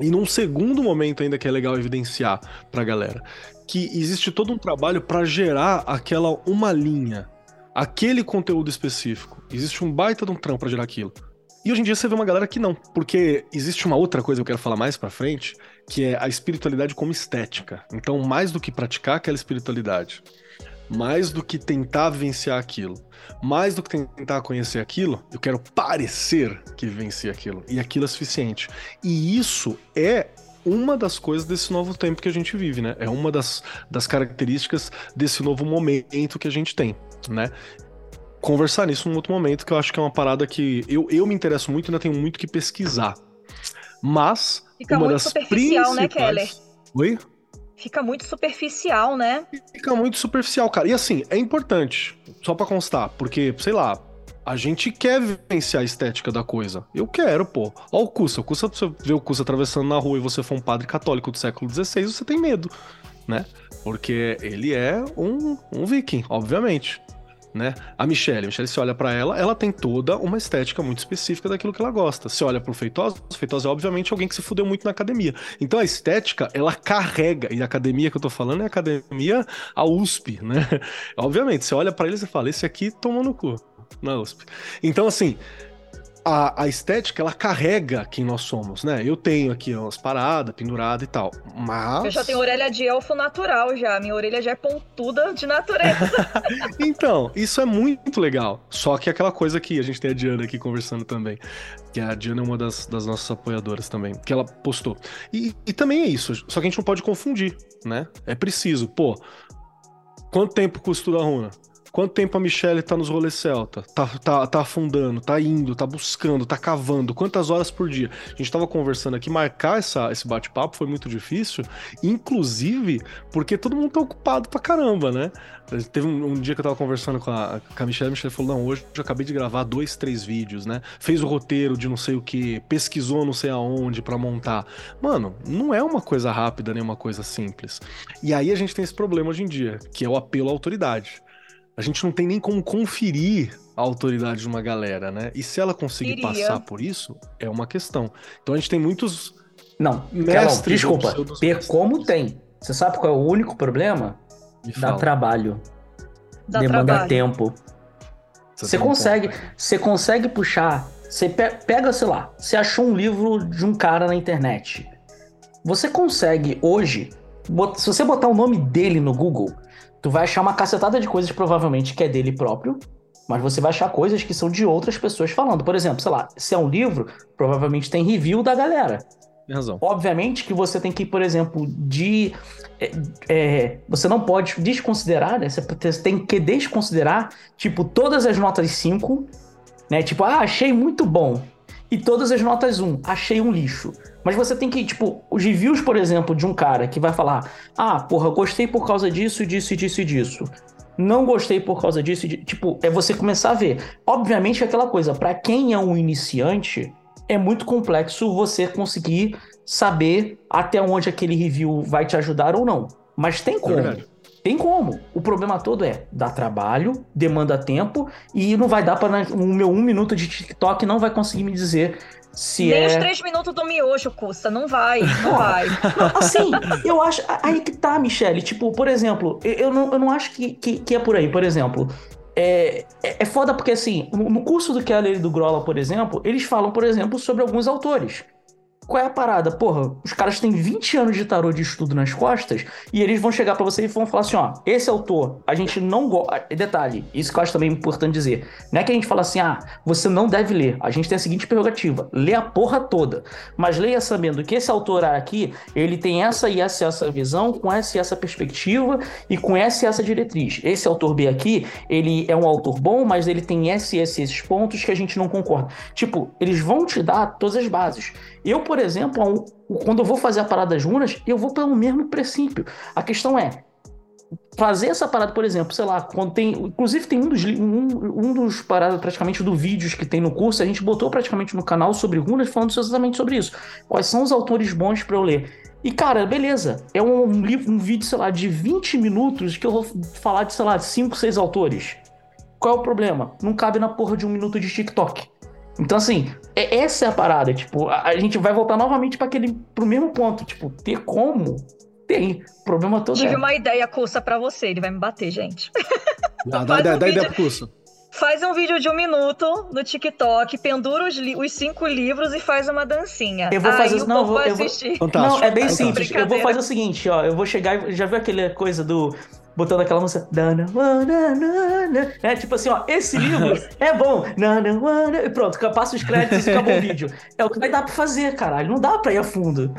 E num segundo momento ainda que é legal evidenciar pra galera, que existe todo um trabalho para gerar aquela uma linha, aquele conteúdo específico. Existe um baita de um trampo para gerar aquilo. E hoje em dia você vê uma galera que não, porque existe uma outra coisa que eu quero falar mais pra frente, que é a espiritualidade como estética. Então, mais do que praticar aquela espiritualidade, mais do que tentar vivenciar aquilo, mais do que tentar conhecer aquilo, eu quero parecer que vivencie aquilo. E aquilo é suficiente. E isso é uma das coisas desse novo tempo que a gente vive, né? É uma das, das características desse novo momento que a gente tem, né? Conversar nisso num outro momento, que eu acho que é uma parada que eu, eu me interesso muito e ainda tenho muito que pesquisar. Mas. Fica uma muito das superficial, né, principais- Keller? Oi? Fica muito superficial, né? Fica muito superficial, cara. E assim, é importante, só pra constar, porque, sei lá, a gente quer vivenciar a estética da coisa. Eu quero, pô. Ó o Cussa. O você vê o Cussa atravessando na rua e você for um padre católico do século XVI, você tem medo, né? Porque ele é um, um viking, obviamente. Né? A Michelle, a Michelle, se olha pra ela, ela tem toda uma estética muito específica daquilo que ela gosta. Se olha pro Feitosa, o Feitosa é obviamente alguém que se fudeu muito na academia. Então a estética, ela carrega, e a academia que eu tô falando é a academia, a USP, né? [LAUGHS] Obviamente, você olha pra ele e fala, esse aqui tomou no cu, na USP. Então assim, a, a, estética, ela carrega quem nós somos, né? Eu tenho aqui umas paradas, pendurada e tal, mas... Eu já tenho orelha de elfo natural já, minha orelha já é pontuda de natureza. [LAUGHS] então, isso é muito legal. Só que aquela coisa que a gente tem a Diana aqui conversando também, que a Diana é uma das, das nossas apoiadoras também, que ela postou. E, e também é isso, só que a gente não pode confundir, né? É preciso, pô, quanto tempo custa a runa? Quanto tempo a Michelle tá nos rolês celta? Tá, tá, tá afundando, tá indo, tá buscando, tá cavando? Quantas horas por dia? A gente tava conversando aqui, marcar essa, esse bate-papo foi muito difícil, inclusive porque todo mundo tá ocupado pra caramba, né? Teve um, um dia que eu tava conversando com a, com a Michelle, a Michelle falou: Não, hoje eu acabei de gravar dois, três vídeos, né? Fez o roteiro de não sei o que, pesquisou não sei aonde para montar. Mano, não é uma coisa rápida nem uma coisa simples. E aí a gente tem esse problema hoje em dia, que é o apelo à autoridade a gente não tem nem como conferir a autoridade de uma galera, né? E se ela conseguir Iria. passar por isso, é uma questão. Então a gente tem muitos. Não, Carol, desculpa. Ter como tem. Você sabe qual é o único problema? Dá trabalho. Dá demanda trabalho. tempo. Você, você consegue, você consegue puxar. Você pega, sei lá, você achou um livro de um cara na internet. Você consegue hoje, se você botar o nome dele no Google, tu vai achar uma cacetada de coisas provavelmente que é dele próprio, mas você vai achar coisas que são de outras pessoas falando. Por exemplo, sei lá, se é um livro, provavelmente tem review da galera. Tem razão. Obviamente que você tem que, por exemplo, de. É, é, você não pode desconsiderar, né? Você tem que desconsiderar, tipo, todas as notas 5, né? Tipo, ah, achei muito bom. E todas as notas 1, achei um lixo. Mas você tem que, tipo, os reviews, por exemplo, de um cara que vai falar: ah, porra, gostei por causa disso, disso, disso e disso. Não gostei por causa disso. Tipo, é você começar a ver. Obviamente, é aquela coisa, para quem é um iniciante, é muito complexo você conseguir saber até onde aquele review vai te ajudar ou não. Mas tem como. É tem como. O problema todo é dá trabalho, demanda tempo e não vai dar para o meu um minuto de TikTok não vai conseguir me dizer se Nem é... os três minutos do miojo custa, não vai, não vai. assim, eu acho. Aí que tá, Michele. Tipo, por exemplo, eu não, eu não acho que, que, que é por aí. Por exemplo, é, é, é foda porque, assim, no curso do Keller e do Grola, por exemplo, eles falam, por exemplo, sobre alguns autores. Qual é a parada? Porra, os caras têm 20 anos de tarô de estudo nas costas e eles vão chegar para você e vão falar assim: ó, esse autor, a gente não gosta. Detalhe, isso que eu acho também importante dizer. Não é que a gente fala assim, ah, você não deve ler. A gente tem a seguinte prerrogativa: lê a porra toda. Mas leia sabendo que esse autor aqui, ele tem essa e essa, essa visão, com essa e essa perspectiva e com essa e essa diretriz. Esse autor B aqui, ele é um autor bom, mas ele tem esse e esses pontos que a gente não concorda. Tipo, eles vão te dar todas as bases. Eu, por exemplo, quando eu vou fazer a parada das runas, eu vou pelo mesmo princípio. A questão é, fazer essa parada, por exemplo, sei lá, quando tem. Inclusive, tem um dos, um, um dos paradas praticamente do vídeos que tem no curso, a gente botou praticamente no canal sobre runas, falando exatamente sobre isso. Quais são os autores bons para eu ler? E, cara, beleza. É um, livro, um vídeo, sei lá, de 20 minutos que eu vou falar de, sei lá, 5, 6 autores. Qual é o problema? Não cabe na porra de um minuto de TikTok. Então, assim, é, essa é a parada. Tipo, a, a gente vai voltar novamente para aquele pro mesmo ponto. Tipo, ter como? Tem. O problema todo Tive é. uma ideia, Cursa, para você. Ele vai me bater, gente. [LAUGHS] Dá, dá, dá, um dá ideia pro Cursa. Faz um vídeo de um minuto no TikTok, pendura os, os, cinco livros e faz uma dancinha. Eu vou fazer isso, não, vou, eu vou... Não, é bem simples. Eu vou fazer o seguinte, ó. Eu vou chegar. Já viu aquela coisa do botando aquela música. É tipo assim, ó, esse livro [LAUGHS] é bom. E pronto, passa os créditos e acabou o vídeo. É o que vai dar pra fazer, caralho. Não dá pra ir a fundo.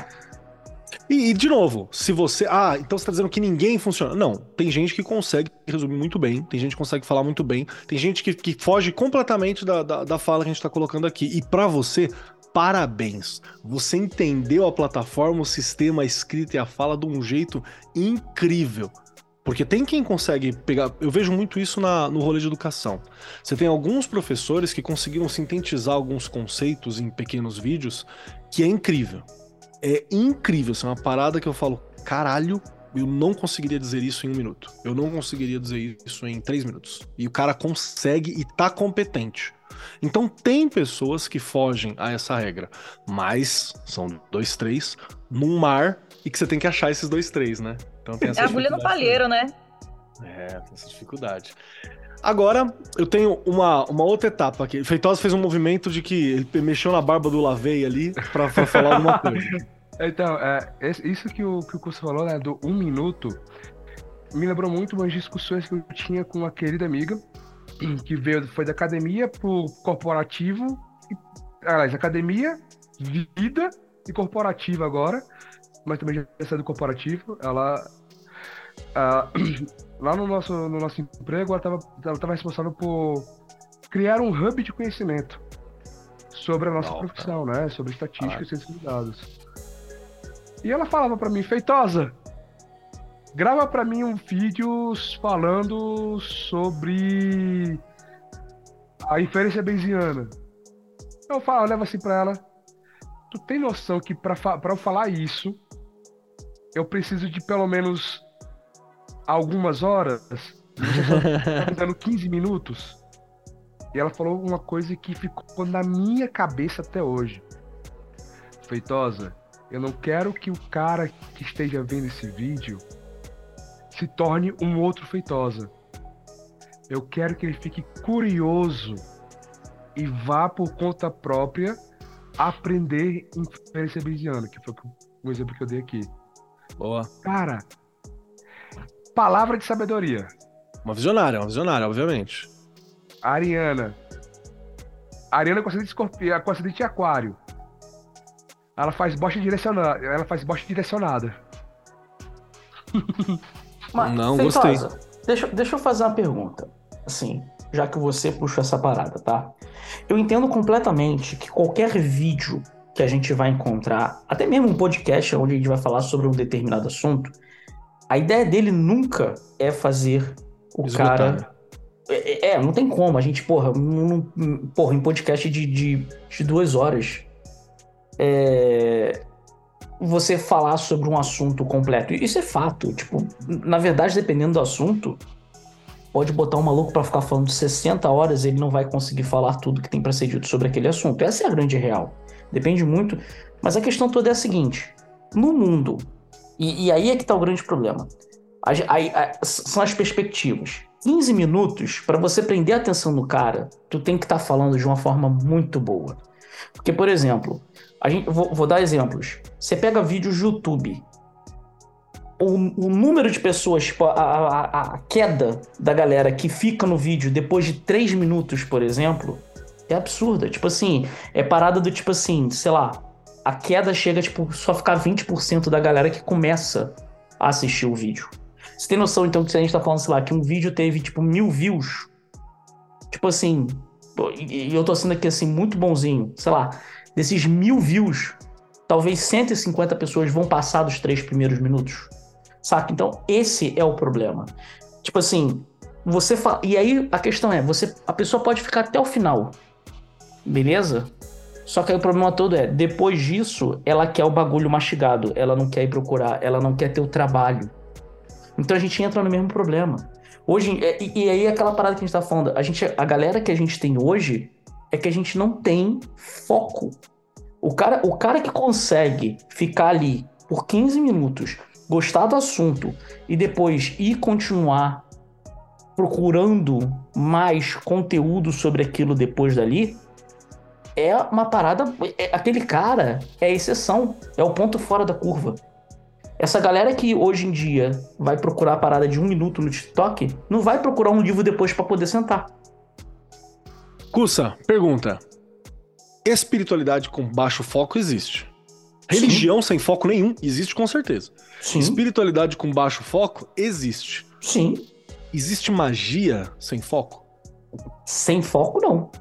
E, e, de novo, se você. Ah, então você tá dizendo que ninguém funciona. Não, tem gente que consegue resumir muito bem, tem gente que consegue falar muito bem, tem gente que, que foge completamente da, da, da fala que a gente tá colocando aqui. E para você, parabéns. Você entendeu a plataforma, o sistema, a escrita e a fala de um jeito incrível. Porque tem quem consegue pegar. Eu vejo muito isso na, no rolê de educação. Você tem alguns professores que conseguiram sintetizar alguns conceitos em pequenos vídeos que é incrível. É incrível. Isso é uma parada que eu falo, caralho, eu não conseguiria dizer isso em um minuto. Eu não conseguiria dizer isso em três minutos. E o cara consegue e tá competente. Então tem pessoas que fogem a essa regra, mas são dois, três num mar e que você tem que achar esses dois, três, né? Então tem essa é agulha no palheiro, né? É, tem essa dificuldade. Agora, eu tenho uma, uma outra etapa aqui. Feitosa fez um movimento de que ele mexeu na barba do Lavei ali pra, pra falar alguma [LAUGHS] coisa. Então, é, isso que o, que o Curso falou, né, do um minuto, me lembrou muito umas discussões que eu tinha com uma querida amiga, que veio, foi da academia pro corporativo, aliás, academia, vida e corporativo agora, mas também já saiu do corporativo. Ela, uh, [CLEARS THROAT] lá no nosso, no nosso emprego, ela estava ela tava responsável por criar um hub de conhecimento sobre a nossa profissão, né? Sobre estatística ah. e ciência de dados. E ela falava para mim, Feitosa, grava para mim um vídeo falando sobre a inferência bayesiana. Eu falo, eu levo assim para ela, tu tem noção que para eu falar isso, eu preciso de pelo menos algumas horas? Você tá dando [LAUGHS] 15 minutos? E ela falou uma coisa que ficou na minha cabeça até hoje. Feitosa, eu não quero que o cara que esteja vendo esse vídeo se torne um outro Feitosa. Eu quero que ele fique curioso e vá por conta própria aprender inferência bayesiana, que foi um exemplo que eu dei aqui. Boa. Cara, palavra de sabedoria. Uma visionária, uma visionária, obviamente. Ariana. Ariana com acidente de escorpião, com acidente de aquário. Ela faz bosta direcionada. Ela faz bosta direcionada. [LAUGHS] Mas, Não gostei. Deixa, deixa eu fazer uma pergunta. Assim, já que você puxou essa parada, tá? Eu entendo completamente que qualquer vídeo que a gente vai encontrar, até mesmo um podcast onde a gente vai falar sobre um determinado assunto, a ideia dele nunca é fazer o Esgotar. cara. É, é, não tem como. A gente, porra, um, porra em podcast de, de, de duas horas é, você falar sobre um assunto completo. Isso é fato. Tipo, na verdade, dependendo do assunto, pode botar um maluco para ficar falando 60 horas, ele não vai conseguir falar tudo que tem para ser dito sobre aquele assunto. Essa é a grande real. Depende muito. Mas a questão toda é a seguinte: no mundo, e, e aí é que tá o grande problema. A, a, a, são as perspectivas. 15 minutos, para você prender a atenção do cara, tu tem que estar tá falando de uma forma muito boa. Porque, por exemplo, a gente, vou, vou dar exemplos. Você pega vídeos do YouTube. O, o número de pessoas, tipo, a, a, a, queda da galera que fica no vídeo depois de 3 minutos, por exemplo, é absurda. Tipo assim, é parada do tipo assim, sei lá, a queda chega, tipo, só ficar 20% da galera que começa a assistir o vídeo. Você tem noção, então, que se a gente tá falando, sei lá, que um vídeo teve, tipo, mil views, tipo assim, e eu tô sendo aqui, assim, muito bonzinho, sei lá, desses mil views, talvez 150 pessoas vão passar dos três primeiros minutos. Saca? Então, esse é o problema. Tipo assim, você fala. E aí a questão é: você, a pessoa pode ficar até o final. Beleza? Só que aí o problema todo é: depois disso, ela quer o bagulho mastigado. Ela não quer ir procurar. Ela não quer ter o trabalho. Então a gente entra no mesmo problema. Hoje, é, e, e aí aquela parada que a gente tá falando, a, gente, a galera que a gente tem hoje é que a gente não tem foco. O cara, o cara que consegue ficar ali por 15 minutos, gostar do assunto e depois ir continuar procurando mais conteúdo sobre aquilo depois dali, é uma parada. É, aquele cara é a exceção, é o ponto fora da curva. Essa galera que hoje em dia vai procurar a parada de um minuto no TikTok, não vai procurar um livro depois para poder sentar. Cussa, pergunta. Espiritualidade com baixo foco existe. Religião Sim. sem foco nenhum existe com certeza. Sim. Espiritualidade com baixo foco existe. Sim. Existe magia sem foco? Sem foco, não.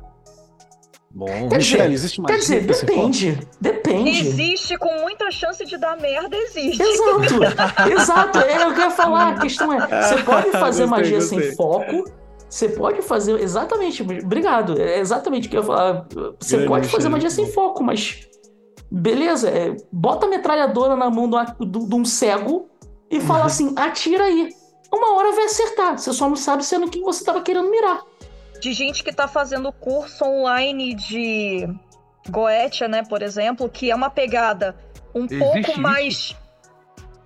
Bom, quer Michelle, existe magia? Quer dizer, depende. Depende. Existe com muita chance de dar merda, existe. Exato. [LAUGHS] Exato. É o que eu ia falar. A questão é: você pode fazer gostei, magia gostei. sem foco você pode fazer exatamente. Obrigado. É exatamente o que eu ia falar. Você Grande pode fazer magia sem foco, mas. Beleza, é, bota a metralhadora na mão de um cego e fala [LAUGHS] assim: atira aí. Uma hora vai acertar. Você só não sabe sendo é que você estava querendo mirar. De gente que está fazendo curso online de Goetia, né, por exemplo, que é uma pegada um Existe pouco mais.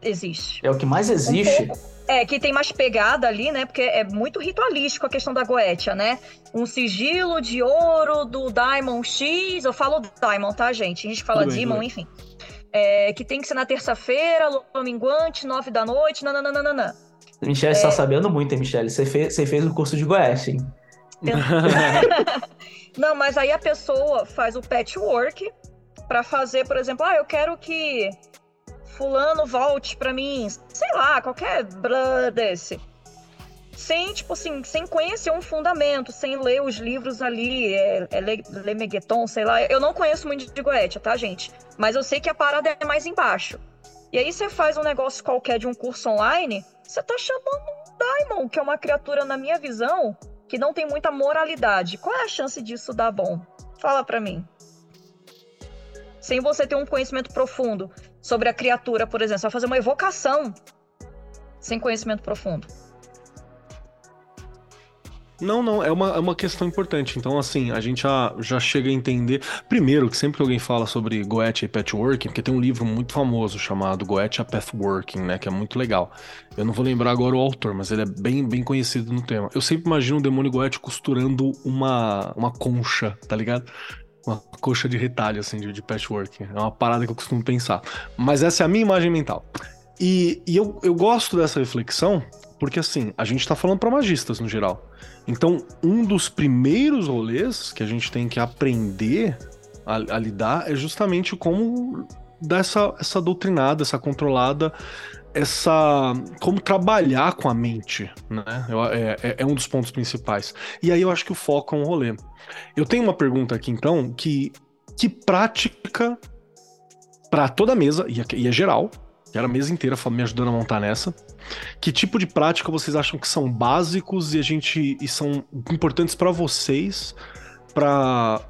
existe. É o que mais existe. Um é, que tem mais pegada ali, né? Porque é muito ritualístico a questão da Goetia, né? Um sigilo de ouro do Diamond X. Eu falo Diamond, tá, gente? A gente fala bem, Demon, enfim. É, que tem que ser na terça-feira, lua minguante, nove da noite, nananana. Michelle, é... você tá sabendo muito, hein, Michelle? Você fez, você fez o curso de Goethe, hein? Não, mas aí a pessoa faz o patchwork para fazer, por exemplo, ah, eu quero que fulano volte para mim, sei lá, qualquer blá desse. Sem, tipo assim, sem conhecer um fundamento, sem ler os livros ali, é, é Le, sei lá. Eu não conheço muito de Goethe, tá, gente? Mas eu sei que a parada é mais embaixo. E aí você faz um negócio qualquer de um curso online, você tá chamando um Daimon, que é uma criatura, na minha visão, que não tem muita moralidade. Qual é a chance disso dar bom? Fala para mim. Sem você ter um conhecimento profundo sobre a criatura, por exemplo, você vai fazer uma evocação sem conhecimento profundo. Não, não, é uma, é uma questão importante. Então, assim, a gente já, já chega a entender. Primeiro, que sempre que alguém fala sobre Goethe e Patchworking, porque tem um livro muito famoso chamado Goethe a Pathworking, né? Que é muito legal. Eu não vou lembrar agora o autor, mas ele é bem, bem conhecido no tema. Eu sempre imagino o demônio Goethe costurando uma, uma concha, tá ligado? Uma coxa de retalho, assim, de, de. É uma parada que eu costumo pensar. Mas essa é a minha imagem mental. E, e eu, eu gosto dessa reflexão, porque assim, a gente tá falando para magistas no geral. Então, um dos primeiros rolês que a gente tem que aprender a, a lidar é justamente como dar essa, essa doutrinada, essa controlada, essa. como trabalhar com a mente, né? É, é, é, um dos pontos principais. E aí eu acho que o foco é um rolê. Eu tenho uma pergunta aqui então, que, que prática para toda a mesa, e é, e é geral, Quero a mesa inteira me ajudando a montar nessa. Que tipo de prática vocês acham que são básicos e a gente e são importantes para vocês para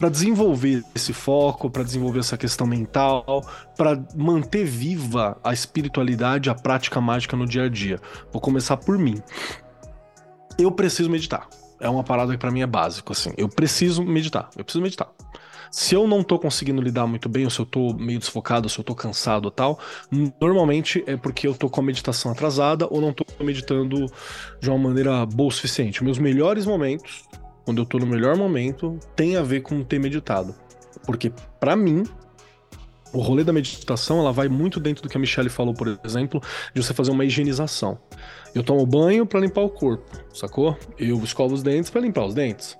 para desenvolver esse foco, para desenvolver essa questão mental, para manter viva a espiritualidade, a prática mágica no dia a dia. Vou começar por mim. Eu preciso meditar. É uma parada que para mim é básico assim. Eu preciso meditar. Eu preciso meditar. Se eu não tô conseguindo lidar muito bem, ou se eu tô meio desfocado, ou se eu tô cansado ou tal, normalmente é porque eu tô com a meditação atrasada ou não tô meditando de uma maneira boa o suficiente. Meus melhores momentos, quando eu tô no melhor momento, tem a ver com ter meditado. Porque para mim, o rolê da meditação, ela vai muito dentro do que a Michelle falou, por exemplo, de você fazer uma higienização. Eu tomo banho para limpar o corpo, sacou? Eu escovo os dentes para limpar os dentes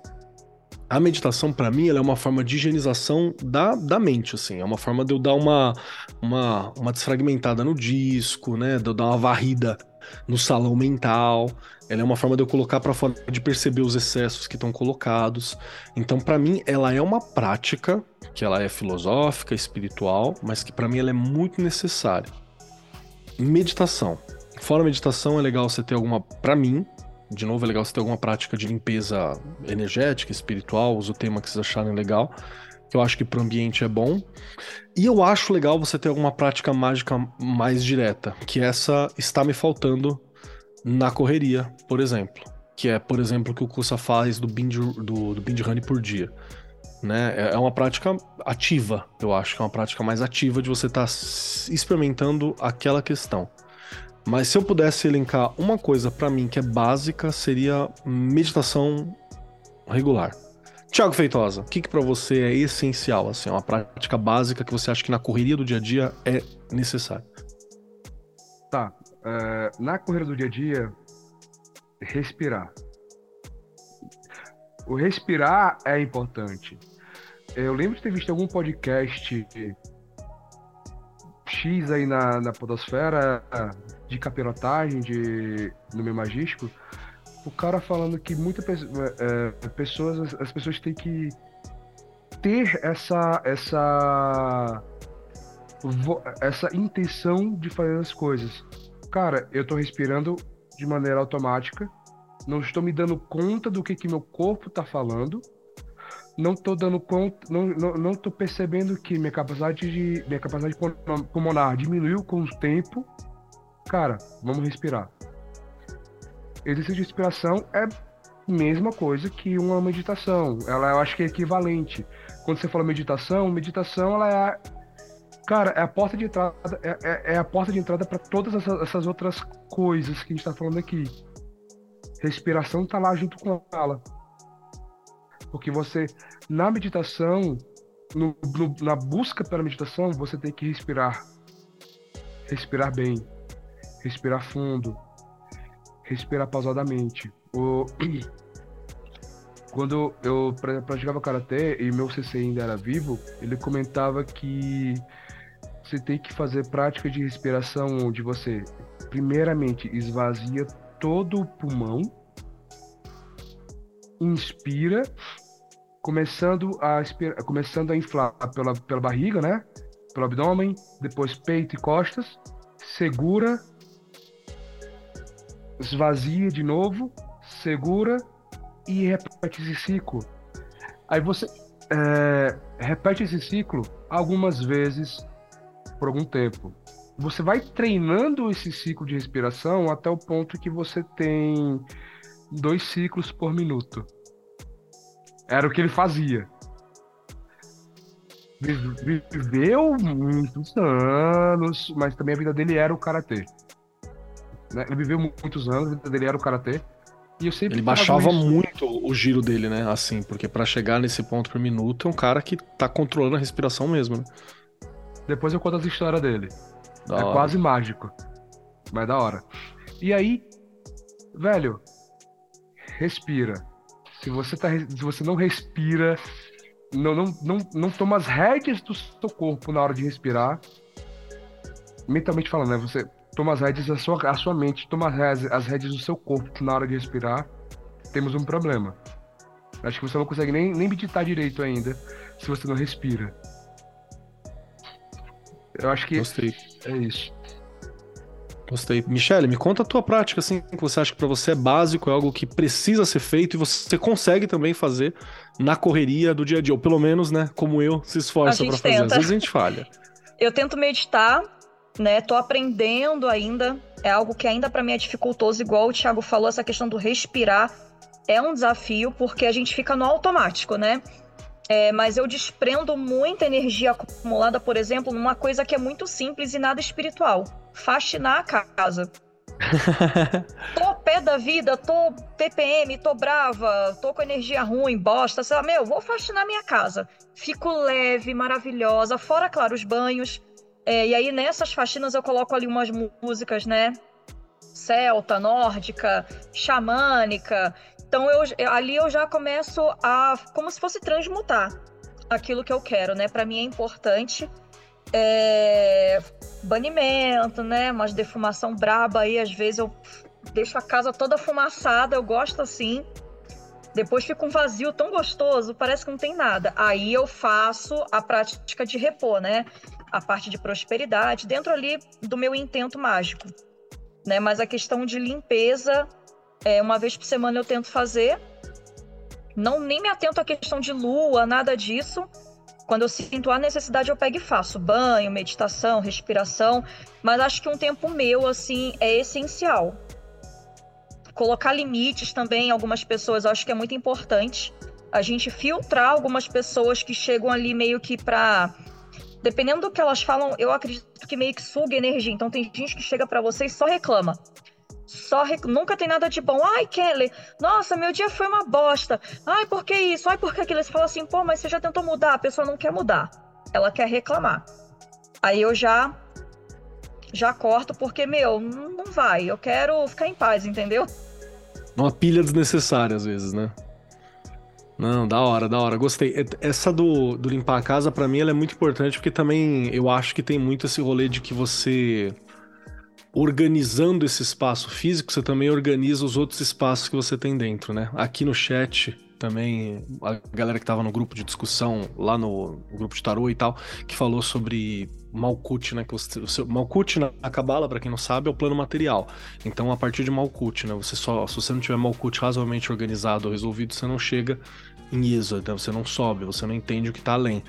a meditação, para mim, ela é uma forma de higienização da, da mente, assim. É uma forma de eu dar uma, uma, uma desfragmentada no disco, né? De eu dar uma varrida no salão mental. Ela é uma forma de eu colocar para fora, de perceber os excessos que estão colocados. Então, para mim, ela é uma prática que ela é filosófica, espiritual, mas que para mim ela é muito necessária. Meditação. Fora meditação, é legal você ter alguma, para mim, de novo, é legal você ter alguma prática de limpeza energética, espiritual, usa o tema que vocês acharem legal, que eu acho que pro ambiente é bom. E eu acho legal você ter alguma prática mágica mais direta, que essa está me faltando na correria, por exemplo. Que é, por exemplo, o que o Kusa faz do binge, do, do binge honey por dia. Né? É, é uma prática ativa, eu acho que é uma prática mais ativa de você estar tá experimentando aquela questão. Mas se eu pudesse elencar uma coisa para mim que é básica, seria meditação regular. Tiago Feitosa, o que, que para você é essencial, assim, uma prática básica que você acha que na correria do dia a dia é necessário? Tá. Uh, na correria do dia a dia, respirar. O respirar é importante. Eu lembro de ter visto algum podcast X aí na, na podosfera de capirotagem, de no meio magístico, o cara falando que muitas é, é, pessoas, as pessoas têm que ter essa essa essa intenção de fazer as coisas. Cara, eu tô respirando de maneira automática, não estou me dando conta do que que meu corpo tá falando não tô dando conta, não, não, não tô percebendo que minha capacidade de minha capacidade pulmonar diminuiu com o tempo. Cara, vamos respirar. Exercício de respiração é mesma coisa que uma meditação. Ela eu acho que é equivalente. Quando você fala meditação, meditação ela é Cara, é a porta de entrada, é, é, é a porta de entrada para todas essas, essas, outras coisas que a gente tá falando aqui. Respiração tá lá junto com ela. Porque você, na meditação, no, no, na busca pela meditação, você tem que respirar. Respirar bem. Respirar fundo. Respirar pausadamente. O... [CLEARS THROAT] Quando eu praticava karatê e meu CC ainda era vivo, ele comentava que você tem que fazer prática de respiração onde você, primeiramente, esvazia todo o pulmão, inspira começando a, começando a inflar pela, pela barriga, né? Pelo abdômen, depois peito e costas, segura, esvazia de novo, segura e repete esse ciclo. Aí você é, repete esse ciclo algumas vezes por algum tempo. Você vai treinando esse ciclo de respiração até o ponto que você tem dois ciclos por minuto. Era o que ele fazia. Viveu muitos anos, mas também a vida dele era o karatê. Né? Ele viveu muitos anos, a vida dele era o karatê. E eu sempre ele baixava muito o giro dele, né? Assim, porque para chegar nesse ponto por minuto é um cara que tá controlando a respiração mesmo, né? Depois eu conto as histórias dele. Da é hora. quase mágico. Mas da hora. E aí, velho, respira. Se você, tá, se você não respira, não, não, não, não toma as rédeas do seu corpo na hora de respirar, mentalmente falando, né? Você toma as rédeas da sua, a sua mente, toma as, as rédeas do seu corpo na hora de respirar, temos um problema. Acho que você não consegue nem, nem meditar direito ainda se você não respira. Eu acho que Gostei. é isso. Gostei. Michele, me conta a tua prática, assim, que você acha que para você é básico, é algo que precisa ser feito e você consegue também fazer na correria do dia a dia, ou pelo menos, né, como eu, se esforça para fazer. Às vezes a gente falha. [LAUGHS] Eu tento meditar, né, tô aprendendo ainda, é algo que ainda para mim é dificultoso, igual o Thiago falou, essa questão do respirar é um desafio, porque a gente fica no automático, né? É, mas eu desprendo muita energia acumulada, por exemplo, numa coisa que é muito simples e nada espiritual faxinar a casa. [LAUGHS] tô pé da vida, tô TPM, tô brava, tô com energia ruim, bosta, sei lá, meu, vou faxinar minha casa. Fico leve, maravilhosa, fora, claro, os banhos. É, e aí nessas faxinas eu coloco ali umas músicas, né? Celta, nórdica, xamânica. Então eu, ali eu já começo a, como se fosse transmutar aquilo que eu quero, né? Para mim é importante é, banimento, né? Umas defumação braba aí, às vezes eu deixo a casa toda fumaçada, eu gosto assim. Depois fica um vazio tão gostoso, parece que não tem nada. Aí eu faço a prática de repor, né? A parte de prosperidade, dentro ali do meu intento mágico. Né? Mas a questão de limpeza, é, uma vez por semana eu tento fazer. Não nem me atento à questão de lua, nada disso quando eu sinto a necessidade, eu pego e faço banho, meditação, respiração, mas acho que um tempo meu, assim, é essencial. Colocar limites também, algumas pessoas, acho que é muito importante. A gente filtrar algumas pessoas que chegam ali meio que pra. Dependendo do que elas falam, eu acredito que meio que suga energia. Então tem gente que chega para você e só reclama só rec... nunca tem nada de bom. Ai, Kelly, nossa, meu dia foi uma bosta. Ai, por que isso? Ai, por que aquilo? Você fala assim, pô, mas você já tentou mudar? A pessoa não quer mudar. Ela quer reclamar. Aí eu já já corto porque, meu, não vai. Eu quero ficar em paz, entendeu? Uma pilha desnecessária às vezes, né? Não, da hora, da hora. Gostei. Essa do, do limpar a casa, para mim, ela é muito importante porque também eu acho que tem muito esse rolê de que você organizando esse espaço físico, você também organiza os outros espaços que você tem dentro, né? Aqui no chat também, a galera que estava no grupo de discussão, lá no, no, grupo de tarô e tal, que falou sobre Malkut, né? Que você, Malkut na Cabala, para quem não sabe, é o plano material. Então, a partir de Malkut, né? Você só, se você não tiver Malkut razoavelmente organizado ou resolvido, você não chega em ISO, então você não sobe, você não entende o que está além.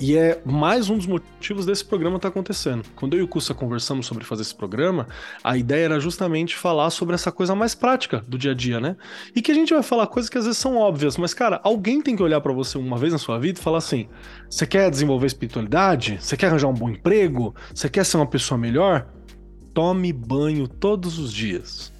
E é mais um dos motivos desse programa estar tá acontecendo. Quando eu e o Cussa conversamos sobre fazer esse programa, a ideia era justamente falar sobre essa coisa mais prática do dia a dia, né? E que a gente vai falar coisas que às vezes são óbvias, mas cara, alguém tem que olhar para você uma vez na sua vida e falar assim: você quer desenvolver espiritualidade? Você quer arranjar um bom emprego? Você quer ser uma pessoa melhor? Tome banho todos os dias.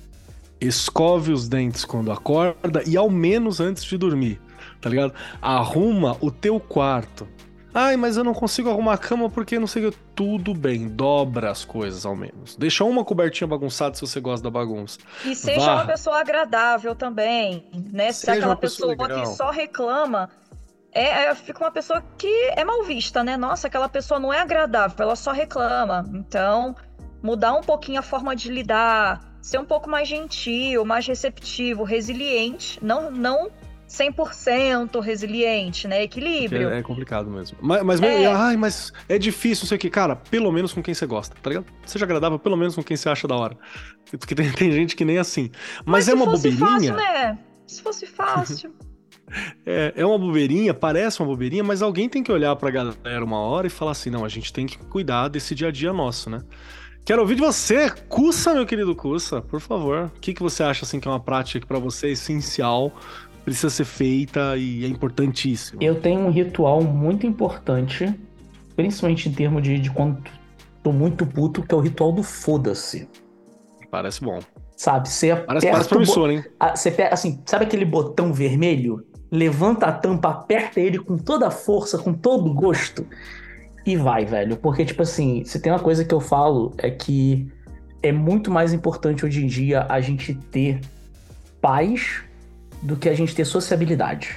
Escove os dentes quando acorda e ao menos antes de dormir, tá ligado? Arruma o teu quarto. Ai, mas eu não consigo arrumar a cama porque não sei o que. Tudo bem, dobra as coisas ao menos. Deixa uma cobertinha bagunçada se você gosta da bagunça. E seja uma pessoa agradável também, né? Se aquela pessoa, pessoa que só reclama, é, é, fica uma pessoa que é mal vista, né? Nossa, aquela pessoa não é agradável, ela só reclama. Então, mudar um pouquinho a forma de lidar, ser um pouco mais gentil, mais receptivo, resiliente, não, não 100% resiliente, né? Equilíbrio. É, é, complicado mesmo. Mas, mas, é. Ai, mas é difícil, não sei o que. Cara, pelo menos com quem você gosta, tá ligado? Seja agradável, pelo menos com quem você acha da hora. Porque tem, tem gente que nem assim. Mas, mas é uma bobeirinha. Fácil, né? Se fosse fácil. [LAUGHS] é, é uma bobeirinha, parece uma bobeirinha, mas alguém tem que olhar pra galera uma hora e falar assim: não, a gente tem que cuidar desse dia a dia nosso, né? Quero ouvir de você, Cussa, meu querido Cussa, por favor. O que, que você acha assim que é uma prática que para você é essencial precisa ser feita e é importantíssimo. Eu tenho um ritual muito importante, principalmente em termos de, de quando tô muito puto, que é o ritual do foda-se. Parece bom. Sabe, você parece, parece promissor, hein? Você pega, assim, sabe aquele botão vermelho? Levanta a tampa, aperta ele com toda a força, com todo o gosto e vai, velho. Porque, tipo assim, se tem uma coisa que eu falo é que é muito mais importante hoje em dia a gente ter paz do que a gente ter sociabilidade.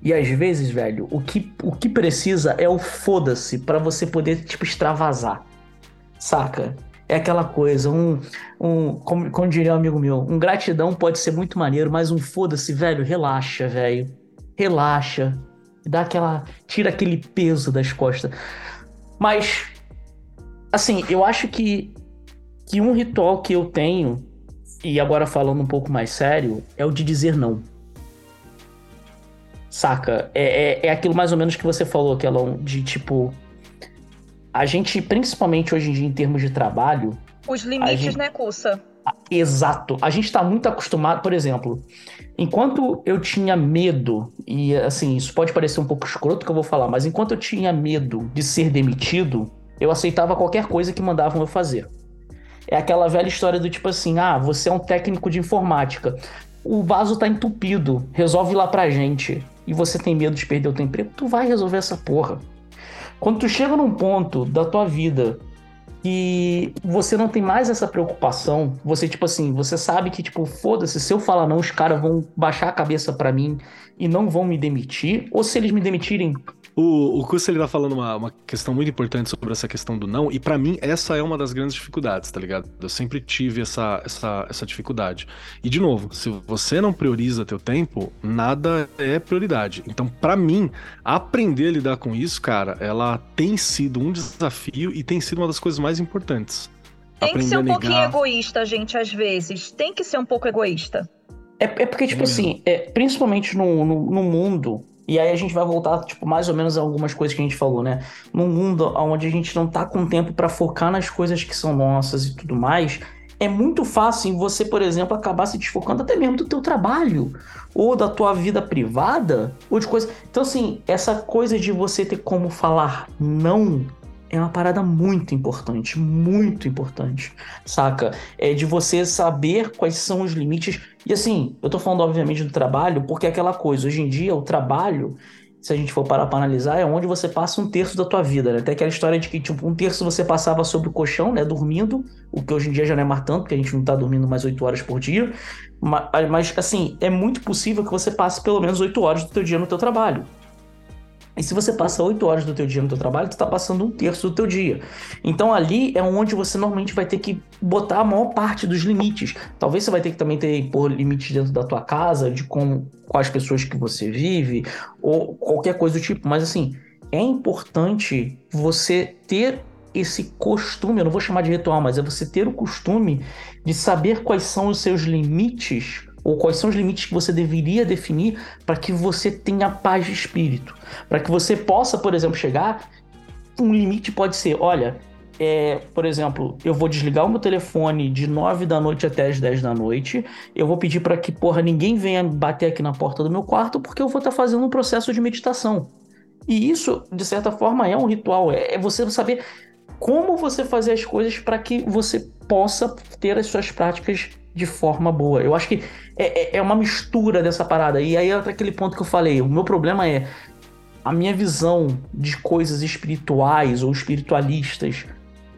E às vezes, velho, o que, o que precisa é o foda-se para você poder, tipo, extravasar. Saca? É aquela coisa, um, um como, como diria um amigo meu, um gratidão pode ser muito maneiro, mas um foda-se, velho, relaxa, velho. Relaxa. Dá aquela. Tira aquele peso das costas. Mas, assim, eu acho que, que um ritual que eu tenho e agora falando um pouco mais sério, é o de dizer não. Saca? É, é, é aquilo mais ou menos que você falou, aquela de tipo. A gente, principalmente hoje em dia, em termos de trabalho. Os limites, gente... né, Cursa? Exato. A gente está muito acostumado, por exemplo, enquanto eu tinha medo, e assim, isso pode parecer um pouco escroto que eu vou falar, mas enquanto eu tinha medo de ser demitido, eu aceitava qualquer coisa que mandavam eu fazer. É aquela velha história do tipo assim: ah, você é um técnico de informática. O vaso tá entupido, resolve lá pra gente. E você tem medo de perder o teu emprego, tu vai resolver essa porra. Quando tu chega num ponto da tua vida que você não tem mais essa preocupação, você, tipo assim, você sabe que, tipo, foda-se, se eu falar não, os caras vão baixar a cabeça para mim e não vão me demitir, ou se eles me demitirem, o, o Kuss, ele tá falando uma, uma questão muito importante sobre essa questão do não, e para mim essa é uma das grandes dificuldades, tá ligado? Eu sempre tive essa, essa, essa dificuldade. E de novo, se você não prioriza teu tempo, nada é prioridade. Então, para mim, aprender a lidar com isso, cara, ela tem sido um desafio e tem sido uma das coisas mais importantes. Tem que ser um pouquinho egoísta, gente, às vezes. Tem que ser um pouco egoísta. É, é porque, tipo assim, é, principalmente no, no, no mundo e aí a gente vai voltar, tipo, mais ou menos a algumas coisas que a gente falou, né? Num mundo onde a gente não tá com tempo para focar nas coisas que são nossas e tudo mais, é muito fácil você, por exemplo, acabar se desfocando até mesmo do teu trabalho, ou da tua vida privada, ou de coisa. Então, assim, essa coisa de você ter como falar não é uma parada muito importante, muito importante, saca? É de você saber quais são os limites. E assim, eu tô falando obviamente do trabalho, porque é aquela coisa, hoje em dia o trabalho, se a gente for parar para analisar, é onde você passa um terço da tua vida, né? Tem aquela história de que, tipo, um terço você passava sobre o colchão, né, dormindo, o que hoje em dia já não é mais tanto, porque a gente não tá dormindo mais oito horas por dia. Mas, assim, é muito possível que você passe pelo menos oito horas do teu dia no teu trabalho. E se você passa 8 horas do teu dia no teu trabalho, tu está passando um terço do teu dia. Então ali é onde você normalmente vai ter que botar a maior parte dos limites. Talvez você vai ter que também ter por limites dentro da tua casa, de com quais pessoas que você vive, ou qualquer coisa do tipo. Mas assim, é importante você ter esse costume, eu não vou chamar de ritual, mas é você ter o costume de saber quais são os seus limites ou quais são os limites que você deveria definir para que você tenha paz de espírito, para que você possa, por exemplo, chegar. Um limite pode ser, olha, é, por exemplo, eu vou desligar o meu telefone de 9 da noite até as 10 da noite. Eu vou pedir para que, porra, ninguém venha bater aqui na porta do meu quarto, porque eu vou estar tá fazendo um processo de meditação. E isso, de certa forma, é um ritual. É, é você saber como você fazer as coisas para que você possa ter as suas práticas de forma boa. Eu acho que é, é, é uma mistura dessa parada. E aí entra aquele ponto que eu falei. O meu problema é a minha visão de coisas espirituais ou espiritualistas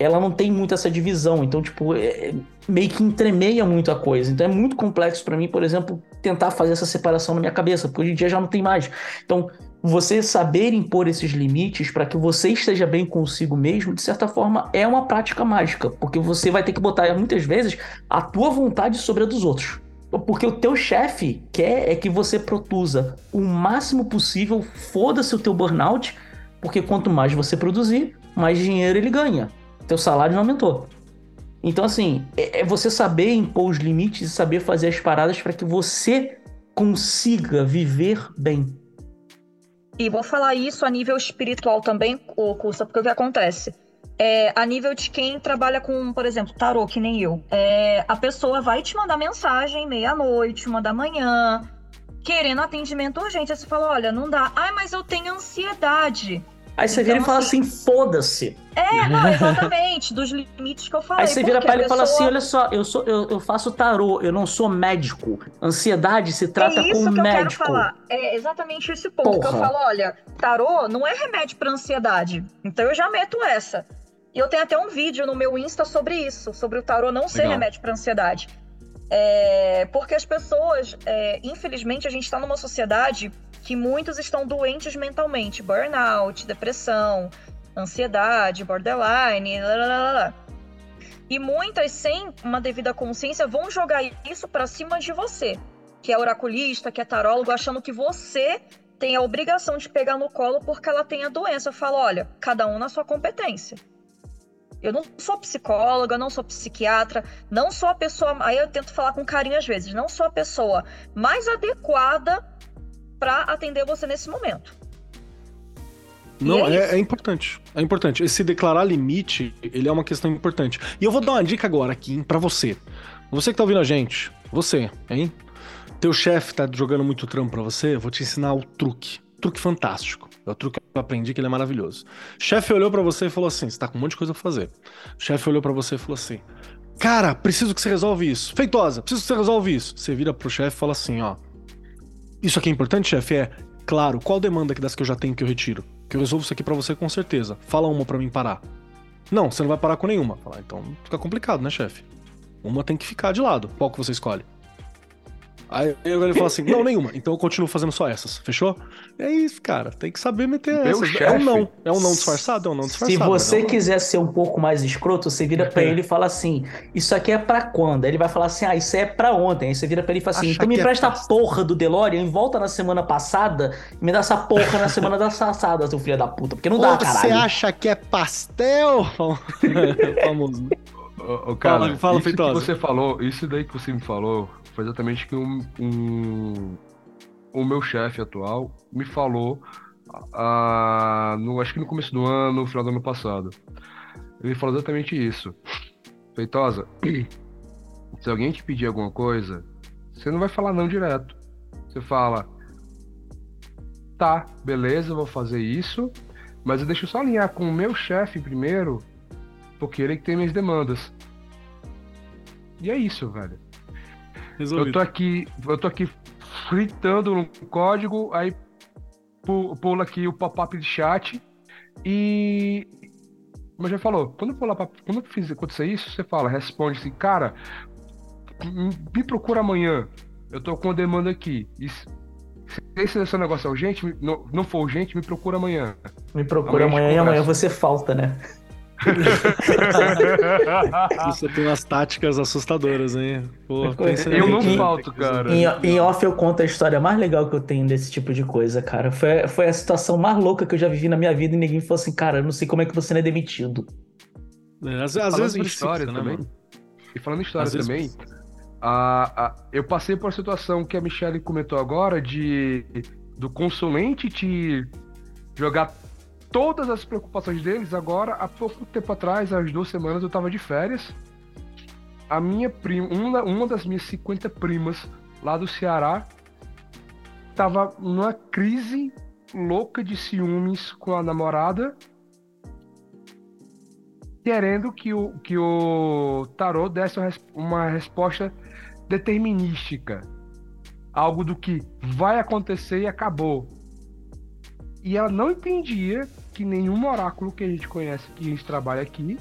ela não tem muito essa divisão. Então, tipo, é, meio que entremeia muito a coisa. Então é muito complexo para mim, por exemplo, tentar fazer essa separação na minha cabeça, porque hoje em dia já não tem mais. Então, você saber impor esses limites para que você esteja bem consigo mesmo, de certa forma, é uma prática mágica, porque você vai ter que botar muitas vezes a tua vontade sobre a dos outros. Porque o teu chefe quer é que você produza o máximo possível, foda-se o teu burnout, porque quanto mais você produzir, mais dinheiro ele ganha teu salário não aumentou. Então, assim, é, é você saber impor os limites e saber fazer as paradas para que você consiga viver bem. E vou falar isso a nível espiritual também, Cursa, porque o que acontece? É, a nível de quem trabalha com, por exemplo, tarô, que nem eu. É, a pessoa vai te mandar mensagem meia-noite, uma da manhã, querendo atendimento urgente. Aí você fala: olha, não dá. Ai, mas eu tenho ansiedade. Aí você então, vira e fala assim, assim foda-se. É, não, exatamente, dos limites que eu falei. Aí você vira pra ele e pessoa... fala assim: olha só, eu, sou, eu, eu faço tarô, eu não sou médico. Ansiedade se trata é com médico. É isso que eu quero falar. É exatamente esse ponto Porra. que eu falo: olha, tarô não é remédio pra ansiedade. Então eu já meto essa. E eu tenho até um vídeo no meu Insta sobre isso, sobre o tarô não ser Legal. remédio para ansiedade. É, porque as pessoas, é, infelizmente, a gente está numa sociedade que muitos estão doentes mentalmente, burnout, depressão, ansiedade, borderline, lá, lá, lá. E muitas, sem uma devida consciência, vão jogar isso para cima de você, que é oraculista, que é tarólogo, achando que você tem a obrigação de pegar no colo porque ela tem a doença. Eu falo, olha, cada um na sua competência. Eu não sou psicóloga, não sou psiquiatra, não sou a pessoa. Aí eu tento falar com carinho às vezes, não sou a pessoa mais adequada para atender você nesse momento. Não, é, é, é, importante. É importante. Esse declarar limite, ele é uma questão importante. E eu vou dar uma dica agora aqui para você. Você que tá ouvindo a gente, você, hein? Teu chefe tá jogando muito trampo pra você, eu vou te ensinar o truque. Truque fantástico. É o truque que eu aprendi que ele é maravilhoso. Chefe olhou para você e falou assim: você tá com um monte de coisa pra fazer. O chefe olhou para você e falou assim: Cara, preciso que você resolve isso. Feitosa, preciso que você resolve isso. Você vira pro chefe e fala assim: ó, isso aqui é importante, chefe? É, claro, qual demanda das que eu já tenho que eu retiro? Que eu resolvo isso aqui para você com certeza. Fala uma para mim parar. Não, você não vai parar com nenhuma. Fala, então fica complicado, né, chefe? Uma tem que ficar de lado. Qual que você escolhe? Aí ele fala assim: não, nenhuma. Então eu continuo fazendo só essas. Fechou? É isso, cara. Tem que saber meter Meu essas. Chefe. É um não. É um não disfarçado? É um não disfarçado. Se você quiser ser um pouco mais escroto, você vira pra ele e fala assim: Isso aqui é pra quando? Aí ele vai falar assim: Ah, isso é pra ontem. Aí você vira pra ele e fala assim: Então me é empresta é a porra do DeLorean, volta na semana passada e me dá essa porra na semana da passada, seu filho da puta. Porque não dá, caralho. Você acha que é pastel? [LAUGHS] Famoso. Ô, cara, fala, fala isso que você falou, isso daí que você me falou, foi exatamente que um, um o meu chefe atual me falou, no, acho que no começo do ano, no final do ano passado. Ele falou exatamente isso. Feitosa, [CLEARS THROAT] se alguém te pedir alguma coisa, você não vai falar não direto. Você fala, tá, beleza, vou fazer isso, mas eu deixo só alinhar com o meu chefe primeiro, porque ele é que tem minhas demandas. E é isso, velho. Resolvido. Eu tô aqui, eu tô aqui fritando um código, aí pula aqui o pop-up de chat e como já falou, quando pular pra, quando fizer, acontecer isso, você fala, responde assim, cara, me procura amanhã. Eu tô com demanda aqui. E se esse seu negócio é urgente, não, não for urgente, me procura amanhã. Me procura amanhã, amanhã e amanhã você falta, né? [LAUGHS] Você tem umas táticas assustadoras, hein? Pô, eu não falto, cara. Em, em, off eu conto a história mais legal que eu tenho desse tipo de coisa, cara. Foi, foi a situação mais louca que eu já vivi na minha vida e ninguém falou assim, cara, eu não sei como é que você não é demitido. É, às, às vezes história né, também. Mano? E falando em história às também, vezes... a, a, eu passei por uma situação que a Michelle comentou agora de do consulente te jogar todas as preocupações deles. Agora, há pouco tempo atrás, há duas semanas, eu tava de férias. A minha prima, uma, uma das minhas 50 primas lá do Ceará, tava numa crise louca de ciúmes com a namorada. querendo que o, que o tarô desse uma resposta determinística. Algo do que vai acontecer e acabou. E ela não entendia que nenhum oráculo que a gente conhece, que a gente trabalha aqui,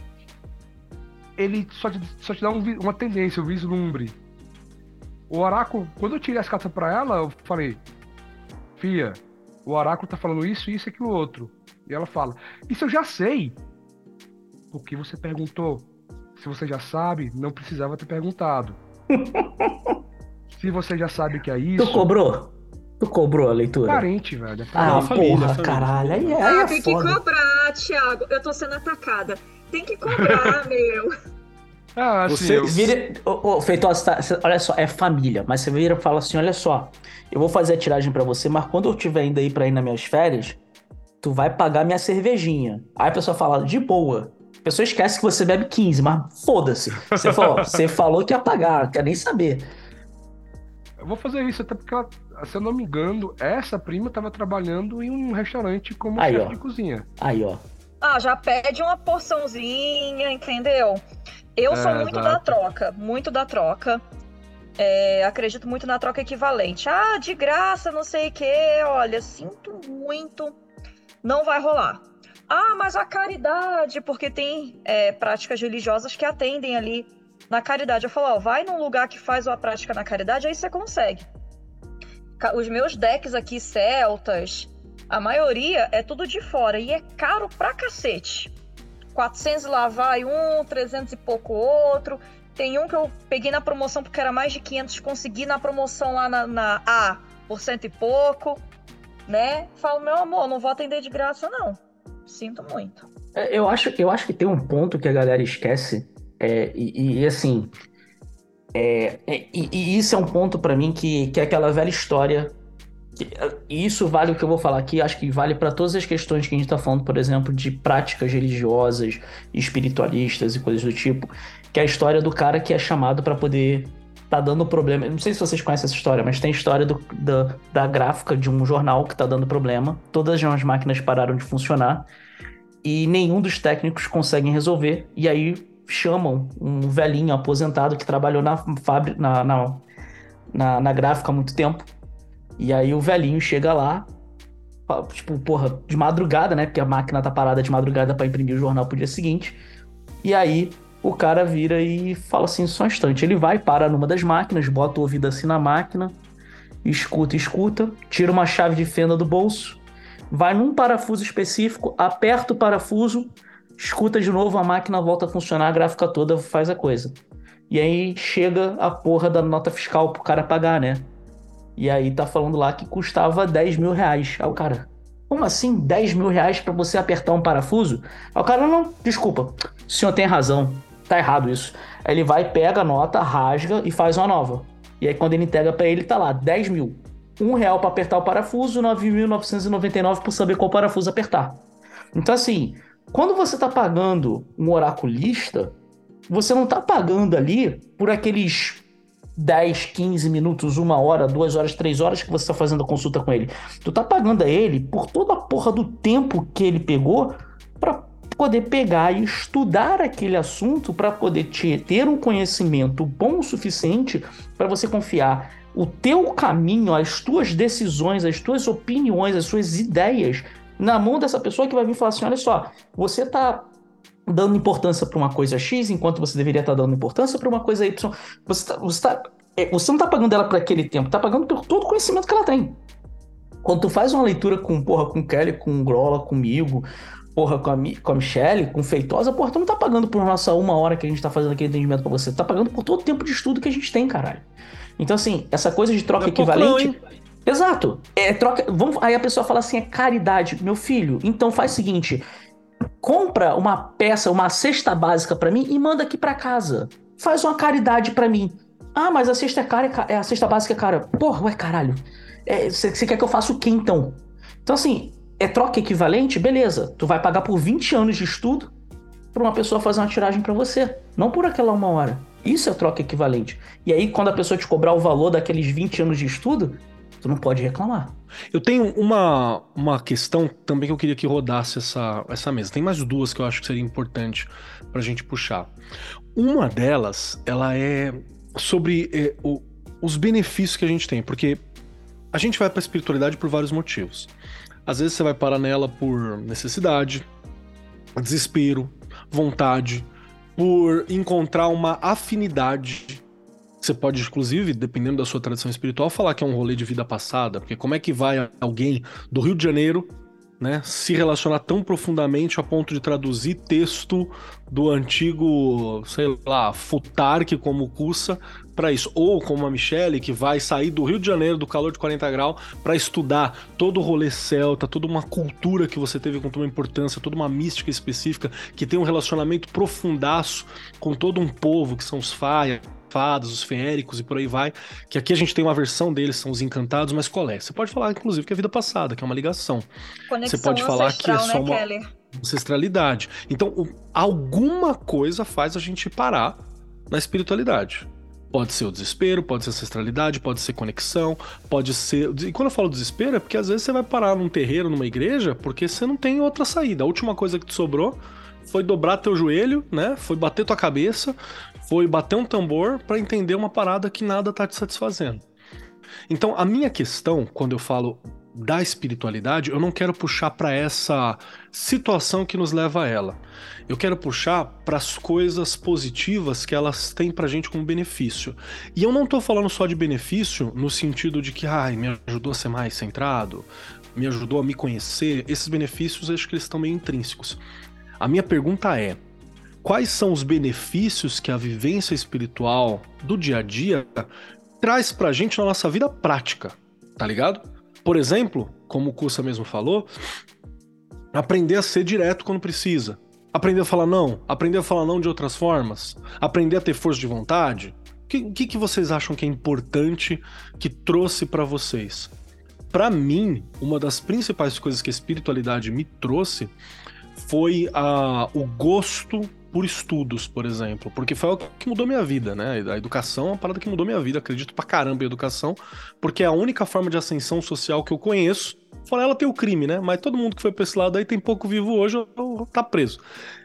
ele só te, só te dá um, uma tendência, um vislumbre. O oráculo, quando eu tirei as cartas para ela, eu falei, Fia, o oráculo tá falando isso, isso e aquilo outro. E ela fala, isso eu já sei. Porque você perguntou. Se você já sabe, não precisava ter perguntado. [LAUGHS] Se você já sabe que é isso. Tu cobrou? Tu cobrou a leitura? Parente, velho. É ah, família, porra, família. caralho. Aí é, ah, é tem foda. que cobrar, Thiago. Eu tô sendo atacada. Tem que cobrar, [LAUGHS] meu. Ah, assim, você eu... vira. Oh, oh, Feitosa, tá, olha só, é família, mas você vira e fala assim: olha só, eu vou fazer a tiragem para você, mas quando eu estiver indo aí pra ir nas minhas férias, tu vai pagar minha cervejinha. Aí a pessoa fala, de boa. A pessoa esquece que você bebe 15, mas foda-se. Você falou, você falou que ia pagar, quer nem saber. Eu vou fazer isso, até porque, ela, se eu não me engano, essa prima estava trabalhando em um restaurante como aí, chefe ó. de cozinha. Aí, ó. Ah, já pede uma porçãozinha, entendeu? Eu é, sou muito exato. da troca, muito da troca. É, acredito muito na troca equivalente. Ah, de graça, não sei o quê. Olha, sinto muito. Não vai rolar. Ah, mas a caridade, porque tem é, práticas religiosas que atendem ali na caridade. Eu falo, ó, vai num lugar que faz a prática na caridade, aí você consegue. Os meus decks aqui, celtas, a maioria é tudo de fora e é caro pra cacete. 400 lá vai um, 300 e pouco outro. Tem um que eu peguei na promoção porque era mais de 500, consegui na promoção lá na, na A por cento e pouco, né? Falo, meu amor, não vou atender de graça não. Sinto muito. É, eu acho, eu acho que tem um ponto que a galera esquece, é, e, e, assim. É, é, e, e, isso é um ponto para mim que, que é aquela velha história. e isso vale o que eu vou falar aqui, acho que vale para todas as questões que a gente está falando, por exemplo, de práticas religiosas, espiritualistas e coisas do tipo, que é a história do cara que é chamado para poder tá dando problema. Não sei se vocês conhecem essa história, mas tem a história do, da, da gráfica de um jornal que tá dando problema. Todas as máquinas pararam de funcionar e nenhum dos técnicos conseguem resolver. E aí chamam um velhinho aposentado que trabalhou na fábrica, na, na, na, na gráfica há muito tempo. E aí o velhinho chega lá, tipo, porra, de madrugada, né? Porque a máquina tá parada de madrugada para imprimir o jornal pro dia seguinte. E aí o cara vira e fala assim, só um instante. Ele vai, para numa das máquinas, bota o ouvido assim na máquina, escuta, escuta, tira uma chave de fenda do bolso, vai num parafuso específico, aperta o parafuso, escuta de novo, a máquina volta a funcionar, a gráfica toda faz a coisa. E aí chega a porra da nota fiscal pro cara pagar, né? E aí tá falando lá que custava 10 mil reais. Aí o cara, como assim 10 mil reais pra você apertar um parafuso? Aí o cara, não, desculpa, o senhor tem razão tá errado isso. Aí ele vai, pega a nota, rasga e faz uma nova. E aí quando ele entrega para ele, tá lá, 10 mil. Um real para apertar o parafuso, 9.999 por saber qual parafuso apertar. Então assim, quando você tá pagando um oraculista, você não tá pagando ali por aqueles 10, 15 minutos, uma hora, duas horas, três horas que você está fazendo a consulta com ele. Tu tá pagando a ele por toda a porra do tempo que ele pegou para poder pegar e estudar aquele assunto para poder te, ter um conhecimento bom o suficiente para você confiar o teu caminho, as tuas decisões, as tuas opiniões, as suas ideias na mão dessa pessoa que vai vir falar assim: olha só, você está dando importância para uma coisa X enquanto você deveria estar tá dando importância para uma coisa Y. Você, tá, você, tá, é, você não está pagando ela por aquele tempo, está pagando por todo o conhecimento que ela tem. Quando tu faz uma leitura com, porra, com Kelly, com Grola, comigo, porra, com a, com a Michelle, com Feitosa, porra, tu não tá pagando por nossa uma hora que a gente tá fazendo aquele atendimento pra você. Tu tá pagando por todo o tempo de estudo que a gente tem, caralho. Então, assim, essa coisa de troca é equivalente. Exato. É troca. Vamos... Aí a pessoa fala assim: é caridade. Meu filho, então faz o seguinte: compra uma peça, uma cesta básica para mim e manda aqui para casa. Faz uma caridade para mim. Ah, mas a cesta é cara, é a cesta básica é cara. Porra, ué, caralho. Você é, quer que eu faça o quê então? Então, assim, é troca equivalente? Beleza. Tu vai pagar por 20 anos de estudo para uma pessoa fazer uma tiragem para você, não por aquela uma hora. Isso é troca equivalente. E aí, quando a pessoa te cobrar o valor daqueles 20 anos de estudo, tu não pode reclamar. Eu tenho uma, uma questão também que eu queria que rodasse essa, essa mesa. Tem mais duas que eu acho que seria importante pra gente puxar. Uma delas, ela é sobre é, o, os benefícios que a gente tem, porque a gente vai pra espiritualidade por vários motivos. Às vezes você vai parar nela por necessidade, desespero, vontade, por encontrar uma afinidade você pode, inclusive, dependendo da sua tradição espiritual, falar que é um rolê de vida passada, porque como é que vai alguém do Rio de Janeiro, né, se relacionar tão profundamente a ponto de traduzir texto do antigo, sei lá, Futarque como Cussa para isso, ou como a Michelle que vai sair do Rio de Janeiro do calor de 40 graus para estudar todo o rolê celta, toda uma cultura que você teve com toda uma importância, toda uma mística específica que tem um relacionamento profundaço com todo um povo que são os Faia, fadas, os feéricos e por aí vai. Que aqui a gente tem uma versão deles, são os encantados, mas qual é? Você pode falar, inclusive, que é a vida passada, que é uma ligação. Conexão Você pode falar que é né, só uma Keller? ancestralidade. Então, o- alguma coisa faz a gente parar na espiritualidade. Pode ser o desespero, pode ser ancestralidade, pode ser conexão, pode ser. E quando eu falo desespero, é porque às vezes você vai parar num terreiro, numa igreja, porque você não tem outra saída. A última coisa que te sobrou foi dobrar teu joelho, né? Foi bater tua cabeça, foi bater um tambor pra entender uma parada que nada tá te satisfazendo. Então, a minha questão, quando eu falo da espiritualidade, eu não quero puxar pra essa situação que nos leva a ela. Eu quero puxar para as coisas positivas que elas têm pra gente como benefício. E eu não tô falando só de benefício no sentido de que, ai, me ajudou a ser mais centrado, me ajudou a me conhecer. Esses benefícios, acho que eles estão meio intrínsecos. A minha pergunta é: quais são os benefícios que a vivência espiritual do dia a dia traz pra gente na nossa vida prática? Tá ligado? Por exemplo, como o Kussa mesmo falou, aprender a ser direto quando precisa. Aprender a falar não, aprender a falar não de outras formas, aprender a ter força de vontade. O que, que, que vocês acham que é importante que trouxe pra vocês? Pra mim, uma das principais coisas que a espiritualidade me trouxe foi a, o gosto por estudos, por exemplo, porque foi o que mudou minha vida, né? A educação é uma parada que mudou minha vida, acredito pra caramba em educação, porque é a única forma de ascensão social que eu conheço. Fora ela tem o crime, né? Mas todo mundo que foi pra esse lado aí tem pouco vivo hoje ou- tá preso.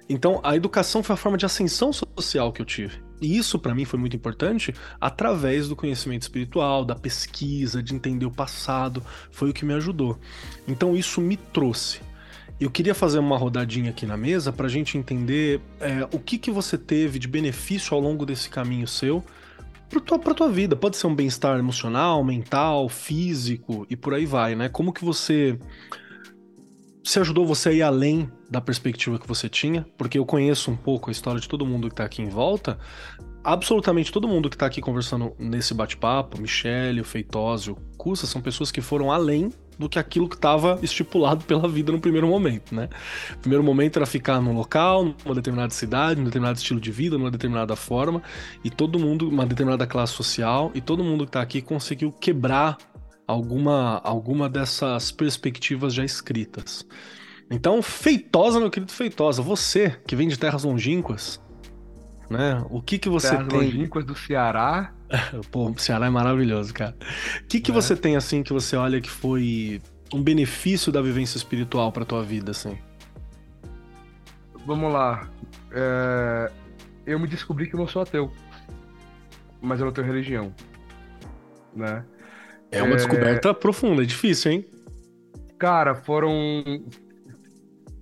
Então, a educação foi a forma de ascensão social que eu tive. E isso pra mim foi muito importante através do conhecimento espiritual, da pesquisa, de entender o passado, foi o que me ajudou. Então, isso me trouxe. Eu queria fazer uma rodadinha aqui na mesa pra gente entender é, o que, que você teve de benefício ao longo desse caminho seu pra tua, pra tua vida. Pode ser um bem-estar emocional, mental, físico e por aí vai, né? Como que você se ajudou você a ir além da perspectiva que você tinha, porque eu conheço um pouco a história de todo mundo que tá aqui em volta. Absolutamente todo mundo que tá aqui conversando nesse bate-papo, Michele, o Feitosa, o Cussa, são pessoas que foram além do que aquilo que estava estipulado pela vida no primeiro momento, né? O primeiro momento era ficar num local, numa determinada cidade, num determinado estilo de vida, numa determinada forma, e todo mundo, uma determinada classe social, e todo mundo que tá aqui conseguiu quebrar alguma, alguma dessas perspectivas já escritas. Então, Feitosa, meu querido Feitosa, você que vem de terras longínquas, né? O que que você Terras tem? longínquas do Ceará. [LAUGHS] Pô, o Ceará é maravilhoso, cara. O que que Né? você tem assim que você olha que foi um benefício da vivência espiritual pra tua vida, assim? Vamos lá. É, Eu me descobri que eu não sou ateu. Mas eu não tenho religião. Né? É uma É. descoberta profunda, é difícil, hein? Cara, foram.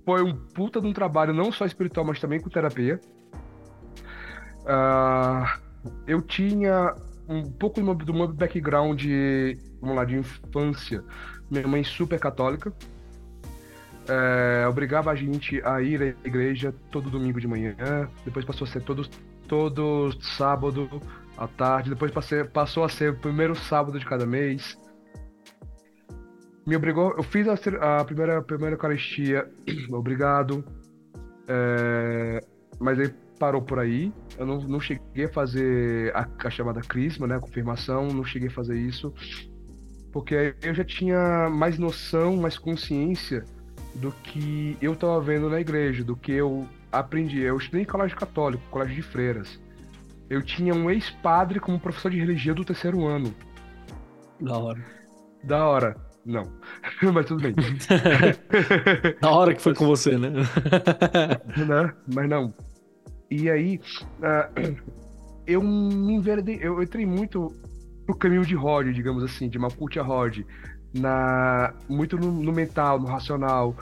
Foi um puta de um trabalho, não só espiritual, mas também com terapia. Ah, eu tinha um pouco do meu, do meu background, de, vamos lá, de infância. Minha mãe super católica. É, obrigava a gente a ir à igreja todo domingo de manhã. Depois passou a ser todo, todo sábado à tarde. Depois passei- passou a ser o primeiro sábado de cada mês me obrigou. Eu fiz a, a primeira, a primeira Eucaristia, [CLEARS THROAT] obrigado. É, mas aí parou por aí. Eu não, não cheguei a fazer a, a chamada crisma, né? A confirmação, não cheguei a fazer isso. Porque eu já tinha mais noção, mais consciência do que eu estava vendo na igreja, do que eu aprendi. Eu estudei em colégio católico, colégio de freiras. Eu tinha um ex-padre como professor de religião do terceiro ano. Da hora. Da hora. Não. [LAUGHS] Mas tudo bem. [LAUGHS] Na hora que foi com você, né? [LAUGHS] né? Mas não. E aí, uh, [CLEARS THROAT] eu me enveredei, eu entrei muito no caminho de Rod, digamos assim, de Mapuche a Rod, na, muito no, no, mental, no racional.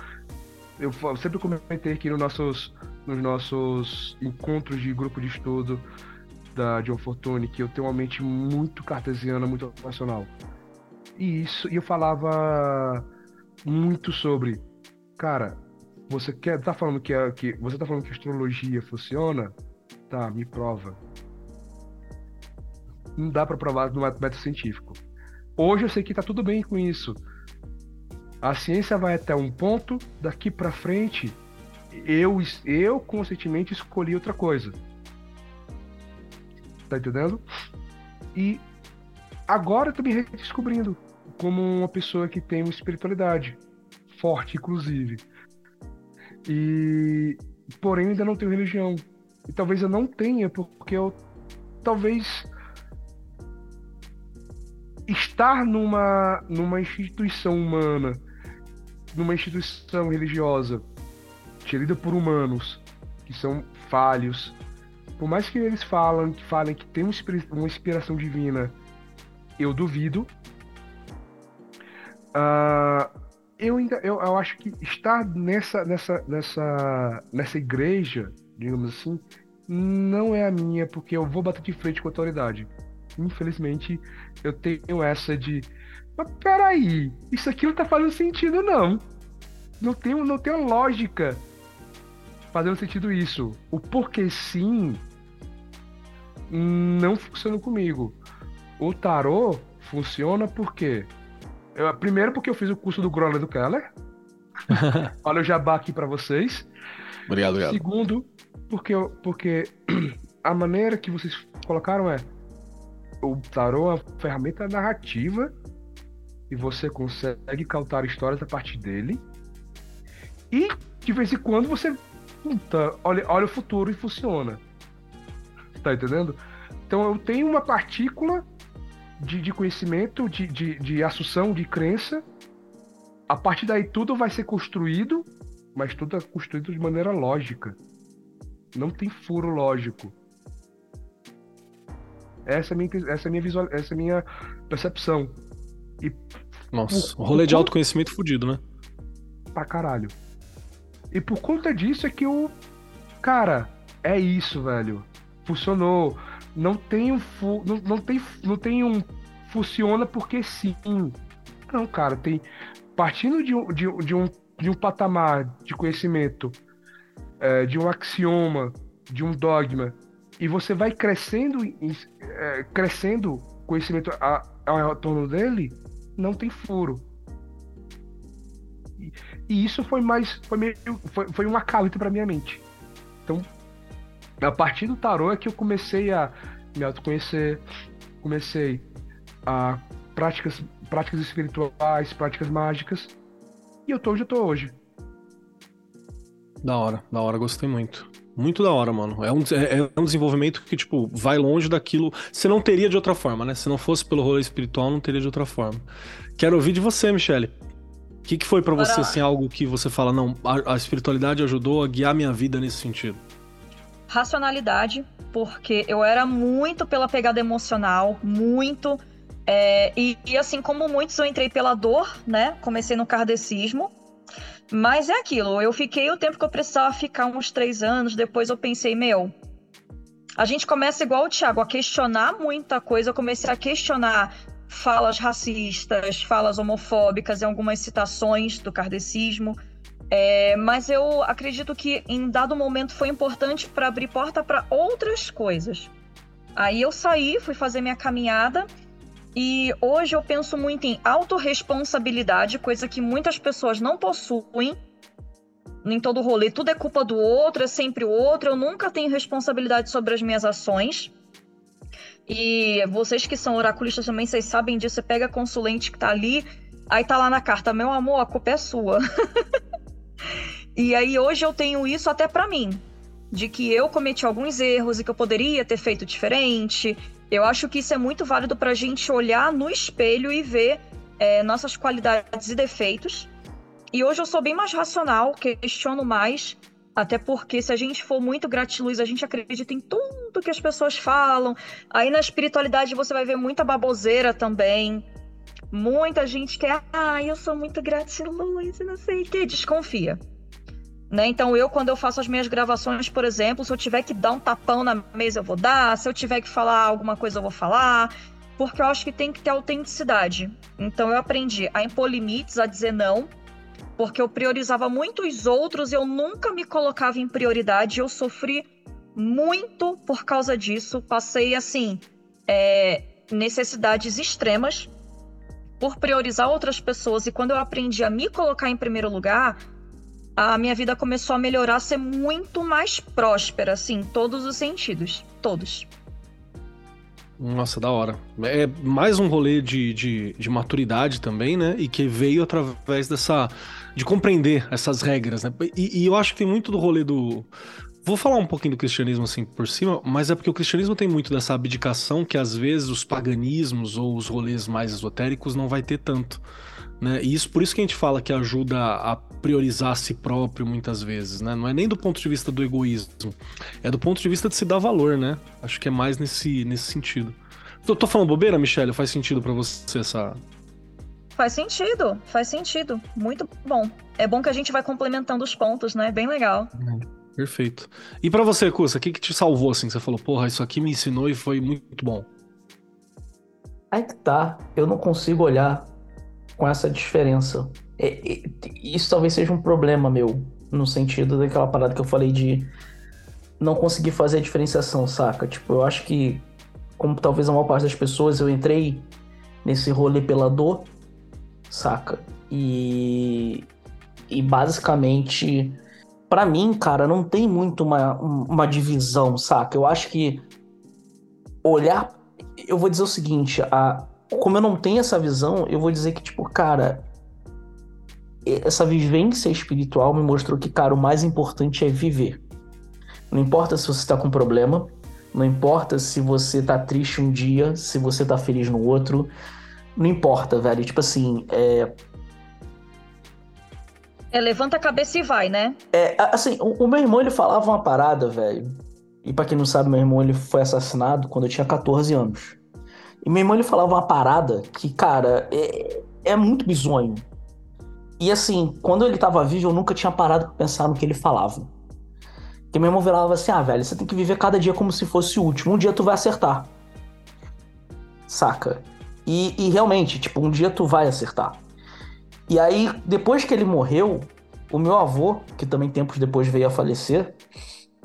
Eu sempre comentei aqui nos nossos, nos nossos encontros de grupo de estudo da John Fortune que eu tenho uma mente muito cartesiana, muito racional. E isso, e eu falava muito sobre, cara, você quer, tá falando que, é, que você tá falando que astrologia funciona? Tá, me prova. Não dá para provar no método científico. Hoje eu sei que tá tudo bem com isso. A ciência vai até um ponto, daqui para frente eu eu conscientemente escolhi outra coisa. Tá entendendo? E agora eu tô me redescobrindo como uma pessoa que tem uma espiritualidade forte, inclusive. E porém ainda não tenho religião. E talvez eu não tenha porque eu talvez estar numa numa instituição humana, numa instituição religiosa gerida por humanos que são falhos, por mais que eles falam, que falem que tem uma inspiração divina, eu duvido, Uh, eu ainda eu, eu acho que estar nessa, nessa, nessa, nessa igreja, digamos assim, não é a minha, porque eu vou bater de frente com a autoridade. Infelizmente, eu tenho essa de. Mas peraí, isso aqui não tá fazendo sentido, não. Não tem, não tem lógica fazendo sentido isso. O porquê sim não funciona comigo. O tarô funciona porque eu, primeiro porque eu fiz o curso do Groller do Keller. [LAUGHS] Olha o jabá aqui para vocês. Obrigado, obrigado. Segundo, porque, porque [CLEARS THROAT] a maneira que vocês colocaram é o tarô é uma ferramenta narrativa e você consegue cautar histórias a partir dele. E de vez em quando você puta, olha, olha o futuro e funciona. Tá entendendo? Então eu tenho uma partícula de, de conhecimento, de, de, de assunção, de crença. A partir daí tudo vai ser construído, mas tudo é construído de maneira lógica. Não tem furo lógico. Essa é a minha, essa é a minha, visual, essa é minha percepção. E Nossa, por, rolê de autoconhecimento fudido, né? Pra caralho. E por conta disso é que eu. Cara, é isso, velho. Funcionou não tem um fu não, não tem não tem um funciona porque sim. Não, cara, tem partindo de, de, de um de um patamar de conhecimento, é, de um axioma, de um dogma, e você vai crescendo, é, crescendo conhecimento ao torno dele, não tem furo. E, e isso foi mais, foi meio, foi, foi um acalento para minha mente. Então, a partir do tarô é que eu comecei a me autoconhecer, comecei a práticas, práticas espirituais, práticas mágicas, e eu tô onde eu tô hoje. Da hora, da hora, gostei muito. Muito da hora, mano. É um, é, é um desenvolvimento que, tipo, vai longe daquilo. Você não teria de outra forma, né? Se não fosse pelo rolê espiritual, não teria de outra forma. Quero ouvir de você, Michele. O que, que foi para você, assim, algo que você fala, não, a, a espiritualidade ajudou a guiar minha vida nesse sentido? Racionalidade, porque eu era muito pela pegada emocional, muito. É, e, e, assim como muitos, eu entrei pela dor, né? Comecei no kardecismo. Mas é aquilo, eu fiquei o tempo que eu precisava ficar, uns três anos. Depois eu pensei, meu, a gente começa igual o Thiago, a questionar muita coisa. Eu comecei a questionar falas racistas, falas homofóbicas em algumas citações do kardecismo. É, mas eu acredito que em dado momento foi importante para abrir porta para outras coisas. Aí eu saí, fui fazer minha caminhada e hoje eu penso muito em autorresponsabilidade, coisa que muitas pessoas não possuem. Em todo rolê, tudo é culpa do outro, é sempre o outro. Eu nunca tenho responsabilidade sobre as minhas ações. E vocês que são oraculistas também, vocês sabem disso. Você pega consulente que tá ali, aí tá lá na carta: Meu amor, a culpa é sua. [LAUGHS] E aí hoje eu tenho isso até para mim, de que eu cometi alguns erros e que eu poderia ter feito diferente. Eu acho que isso é muito válido para a gente olhar no espelho e ver é, nossas qualidades e defeitos. E hoje eu sou bem mais racional, questiono mais, até porque se a gente for muito gratiluz, a gente acredita em tudo que as pessoas falam. Aí na espiritualidade você vai ver muita baboseira também. Muita gente que é, ah, eu sou muito gratiluz não sei o que, desconfia. Né? Então eu, quando eu faço as minhas gravações, por exemplo, se eu tiver que dar um tapão na mesa, eu vou dar. Se eu tiver que falar alguma coisa, eu vou falar. Porque eu acho que tem que ter autenticidade. Então eu aprendi a impor limites, a dizer não. Porque eu priorizava muito os outros, eu nunca me colocava em prioridade. Eu sofri muito por causa disso. Passei, assim, é, necessidades extremas por priorizar outras pessoas e quando eu aprendi a me colocar em primeiro lugar, a minha vida começou a melhorar, a ser muito mais próspera, assim, todos os sentidos, todos. Nossa, da hora. É mais um rolê de, de, de, maturidade também, né? E que veio através dessa. de compreender essas regras, né? E, e eu acho que tem muito do rolê do, Vou falar um pouquinho do cristianismo assim por cima, mas é porque o cristianismo tem muito dessa abdicação que às vezes os paganismos ou os rolês mais esotéricos não vai ter tanto. Né? E isso por isso que a gente fala que ajuda a priorizar a si próprio muitas vezes, né? Não é nem do ponto de vista do egoísmo, é do ponto de vista de se dar valor, né? Acho que é mais nesse, nesse sentido. Tô, tô falando bobeira, Michelle? Faz sentido para você essa. Faz sentido, faz sentido. Muito bom. É bom que a gente vai complementando os pontos, né? Bem legal. Perfeito. E para você, Cussa, o que, que te salvou assim? Você falou, porra, isso aqui me ensinou e foi muito bom. Aí que tá. Eu não consigo olhar com essa diferença. É, é, isso talvez seja um problema meu, no sentido daquela parada que eu falei de não conseguir fazer a diferenciação, saca? Tipo, eu acho que, como talvez a maior parte das pessoas, eu entrei nesse rolê pela dor, saca? E, e basicamente para mim, cara, não tem muito uma, uma divisão, saca? Eu acho que olhar. Eu vou dizer o seguinte, a, como eu não tenho essa visão, eu vou dizer que, tipo, cara, essa vivência espiritual me mostrou que, cara, o mais importante é viver. Não importa se você tá com problema, não importa se você tá triste um dia, se você tá feliz no outro, não importa, velho. Tipo assim, é, é, levanta a cabeça e vai, né? É, assim, o, o meu irmão, ele falava uma parada, velho. E para quem não sabe, meu irmão, ele foi assassinado quando eu tinha 14 anos. E meu irmão, ele falava uma parada que, cara, é, é muito bizonho. E assim, quando ele tava vivo, eu nunca tinha parado pra pensar no que ele falava. Porque meu irmão falava assim, ah, velho, você tem que viver cada dia como se fosse o último. Um dia tu vai acertar. Saca? E, e realmente, tipo, um dia tu vai acertar. E aí, depois que ele morreu, o meu avô, que também tempos depois veio a falecer,